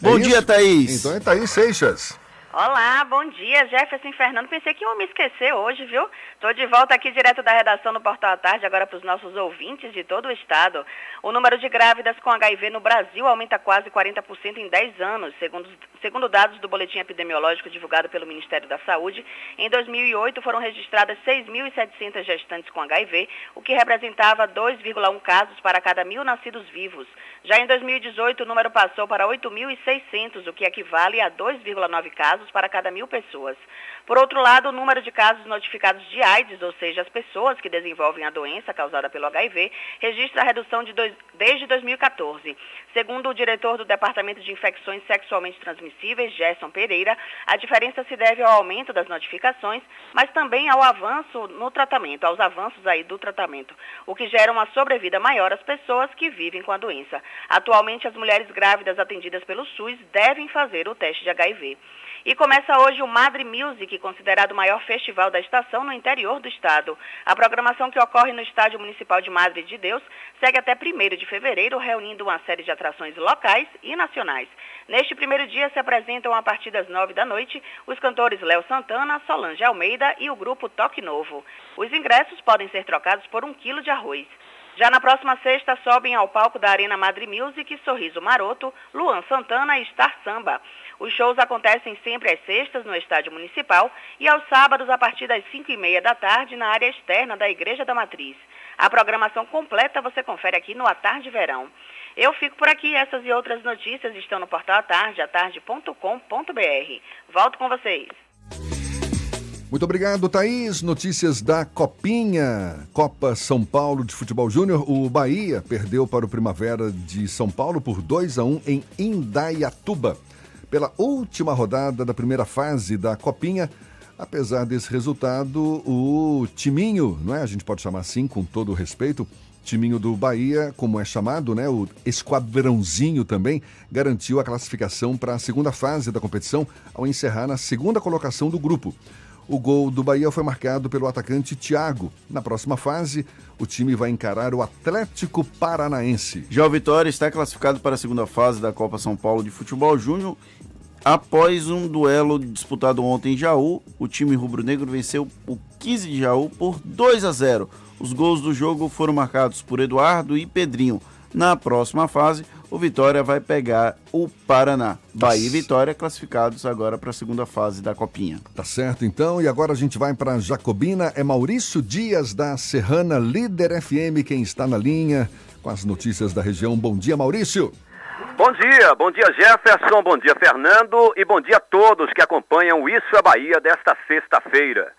Bom é dia, Thaís. Então é Thaís Seixas. Olá, bom dia, Jefferson Fernando. Pensei que iam me esquecer hoje, viu? Estou de volta aqui direto da redação do Portal à Tarde, agora para os nossos ouvintes de todo o estado. O número de grávidas com HIV no Brasil aumenta quase 40% em 10 anos, segundo, segundo dados do boletim epidemiológico divulgado pelo Ministério da Saúde. Em 2008 foram registradas 6.700 gestantes com HIV, o que representava 2,1 casos para cada mil nascidos vivos. Já em 2018 o número passou para 8.600, o que equivale a 2,9 casos para cada mil pessoas. Por outro lado, o número de casos notificados de AIDS, ou seja, as pessoas que desenvolvem a doença causada pelo HIV, registra a redução de dois, desde 2014. Segundo o diretor do Departamento de Infecções Sexualmente Transmissíveis, Gerson Pereira, a diferença se deve ao aumento das notificações, mas também ao avanço no tratamento, aos avanços aí do tratamento, o que gera uma sobrevida maior às pessoas que vivem com a doença. Atualmente, as mulheres grávidas atendidas pelo SUS devem fazer o teste de HIV. E começa hoje o Madre Music, considerado o maior festival da estação no interior do estado. A programação que ocorre no Estádio Municipal de Madre de Deus segue até 1 de fevereiro, reunindo uma série de atrações locais e nacionais. Neste primeiro dia se apresentam a partir das 9 da noite os cantores Léo Santana, Solange Almeida e o grupo Toque Novo. Os ingressos podem ser trocados por um quilo de arroz. Já na próxima sexta sobem ao palco da Arena Madre Music Sorriso Maroto, Luan Santana e Star Samba. Os shows acontecem sempre às sextas no Estádio Municipal e aos sábados a partir das 5 e meia da tarde na área externa da Igreja da Matriz. A programação completa você confere aqui no A Tarde Verão. Eu fico por aqui. Essas e outras notícias estão no portal Atarde, atarde.com.br. Volto com vocês. Muito obrigado, Thaís. Notícias da Copinha, Copa São Paulo de Futebol Júnior. O Bahia perdeu para o Primavera de São Paulo por 2 a 1 em Indaiatuba pela última rodada da primeira fase da Copinha. Apesar desse resultado, o timinho, não é? A gente pode chamar assim, com todo o respeito, timinho do Bahia, como é chamado, né? O esquadrãozinho também garantiu a classificação para a segunda fase da competição ao encerrar na segunda colocação do grupo. O gol do Bahia foi marcado pelo atacante Thiago. Na próxima fase, o time vai encarar o Atlético Paranaense. Já o Vitória está classificado para a segunda fase da Copa São Paulo de Futebol Júnior Após um duelo disputado ontem em Jaú, o time rubro-negro venceu o 15 de Jaú por 2 a 0. Os gols do jogo foram marcados por Eduardo e Pedrinho. Na próxima fase, o Vitória vai pegar o Paraná. Bahia e Vitória classificados agora para a segunda fase da Copinha. Tá certo, então. E agora a gente vai para Jacobina. É Maurício Dias, da Serrana Líder FM, quem está na linha com as notícias da região. Bom dia, Maurício. Bom dia, bom dia Jefferson, bom dia Fernando e bom dia a todos que acompanham Isso é Bahia desta sexta-feira.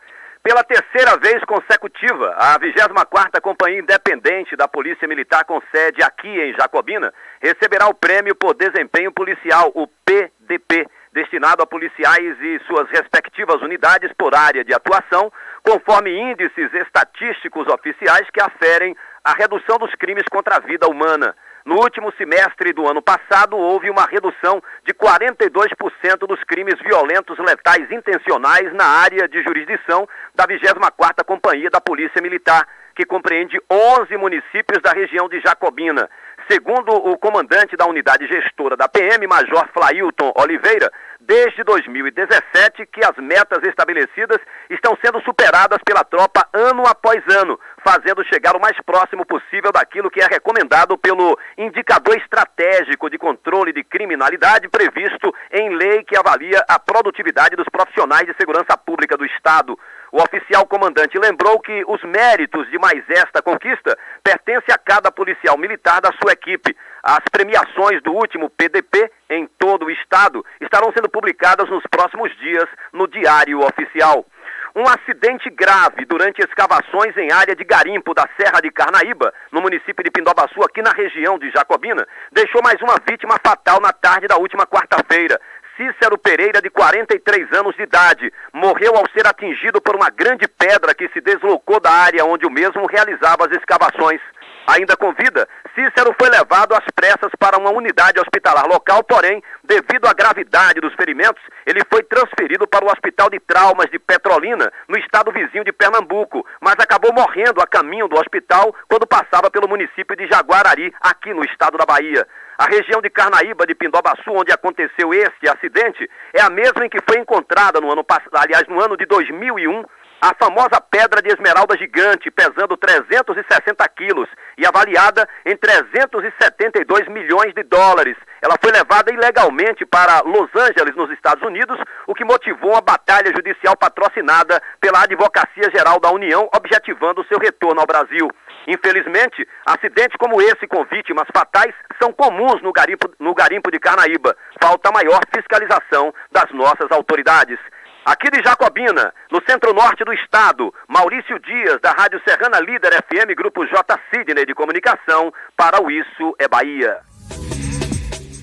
Pela terceira vez consecutiva, a 24ª Companhia Independente da Polícia Militar com sede aqui em Jacobina receberá o Prêmio por Desempenho Policial, o PDP, destinado a policiais e suas respectivas unidades por área de atuação, conforme índices estatísticos oficiais que aferem a redução dos crimes contra a vida humana. No último semestre do ano passado, houve uma redução de 42% dos crimes violentos letais intencionais na área de jurisdição da 24ª Companhia da Polícia Militar, que compreende 11 municípios da região de Jacobina. Segundo o comandante da unidade gestora da PM, Major Flailton Oliveira, desde 2017 que as metas estabelecidas estão sendo superadas pela tropa ano após ano, fazendo chegar o mais próximo possível daquilo que é recomendado pelo indicador estratégico de controle de criminalidade previsto em lei que avalia a produtividade dos profissionais de segurança pública do Estado. O oficial comandante lembrou que os méritos de mais esta conquista pertencem a cada policial militar da sua equipe. As premiações do último PDP em todo o estado estarão sendo publicadas nos próximos dias no Diário Oficial. Um acidente grave durante escavações em área de garimpo da Serra de Carnaíba, no município de Pindobaçu, aqui na região de Jacobina, deixou mais uma vítima fatal na tarde da última quarta-feira. Cícero Pereira, de 43 anos de idade, morreu ao ser atingido por uma grande pedra que se deslocou da área onde o mesmo realizava as escavações. Ainda com vida, Cícero foi levado às pressas para uma unidade hospitalar local, porém, devido à gravidade dos ferimentos, ele foi transferido para o Hospital de Traumas de Petrolina, no estado vizinho de Pernambuco, mas acabou morrendo a caminho do hospital quando passava pelo município de Jaguarari, aqui no estado da Bahia. A região de Carnaíba de Pindobaçu, onde aconteceu este acidente, é a mesma em que foi encontrada no ano passado, aliás, no ano de 2001, a famosa pedra de esmeralda gigante, pesando 360 quilos e avaliada em 372 milhões de dólares. Ela foi levada ilegalmente para Los Angeles, nos Estados Unidos, o que motivou uma batalha judicial patrocinada pela Advocacia Geral da União, objetivando seu retorno ao Brasil. Infelizmente, acidentes como esse com vítimas fatais são comuns no garimpo, no garimpo de Carnaíba. Falta maior fiscalização das nossas autoridades. Aqui de Jacobina, no centro-norte do estado, Maurício Dias, da Rádio Serrana Líder FM, Grupo J. Sidney de Comunicação, para o Isso é Bahia.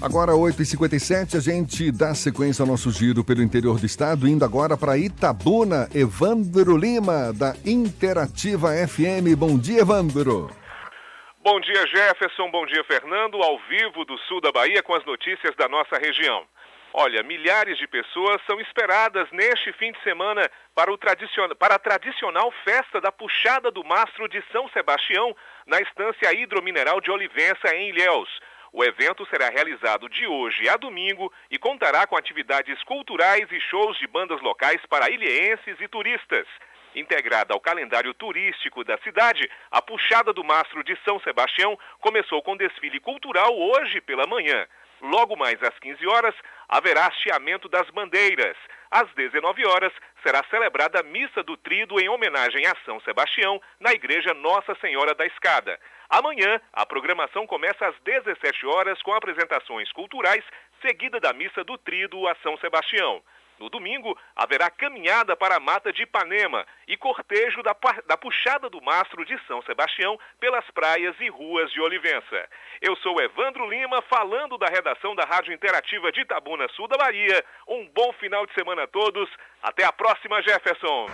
Agora, 8h57, a gente dá sequência ao nosso giro pelo interior do estado, indo agora para Itabuna. Evandro Lima, da Interativa FM. Bom dia, Evandro. Bom dia, Jefferson. Bom dia, Fernando. Ao vivo do sul da Bahia com as notícias da nossa região. Olha, milhares de pessoas são esperadas neste fim de semana para, o tradicion... para a tradicional festa da Puxada do Mastro de São Sebastião, na estância hidromineral de Olivença, em Ilhéus. O evento será realizado de hoje a domingo e contará com atividades culturais e shows de bandas locais para ilhéenses e turistas. Integrada ao calendário turístico da cidade, a Puxada do Mastro de São Sebastião começou com desfile cultural hoje pela manhã. Logo mais às 15 horas, haverá hasteamento das bandeiras. Às 19 horas, será celebrada a Missa do Trido em homenagem a São Sebastião, na Igreja Nossa Senhora da Escada. Amanhã, a programação começa às 17 horas com apresentações culturais, seguida da Missa do Trido a São Sebastião. No domingo, haverá caminhada para a Mata de Ipanema e cortejo da, da, Puxada do Mastro de São Sebastião pelas praias e ruas de Olivença. Eu sou Evandro Lima, falando da redação da Rádio Interativa de Itabuna, sul da Bahia. Um bom final de semana a todos. Até a próxima, Jefferson.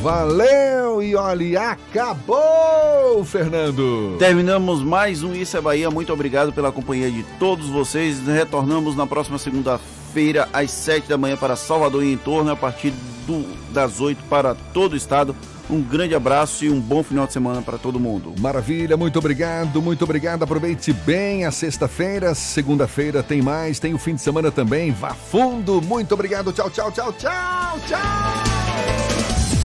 Valeu e olha, acabou, Fernando. Terminamos mais um Isso é Bahia. Muito obrigado pela companhia de todos vocês. Retornamos na próxima segunda-feira às sete da manhã para Salvador e em torno, a partir do, das oito para todo o estado Um grande abraço e um bom final de semana para todo mundo. Maravilha, muito obrigado, muito obrigado. Aproveite bem a sexta-feira, segunda-feira tem mais, tem o fim de semana também. Vá fundo, muito obrigado. Tchau, tchau, tchau, tchau, tchau.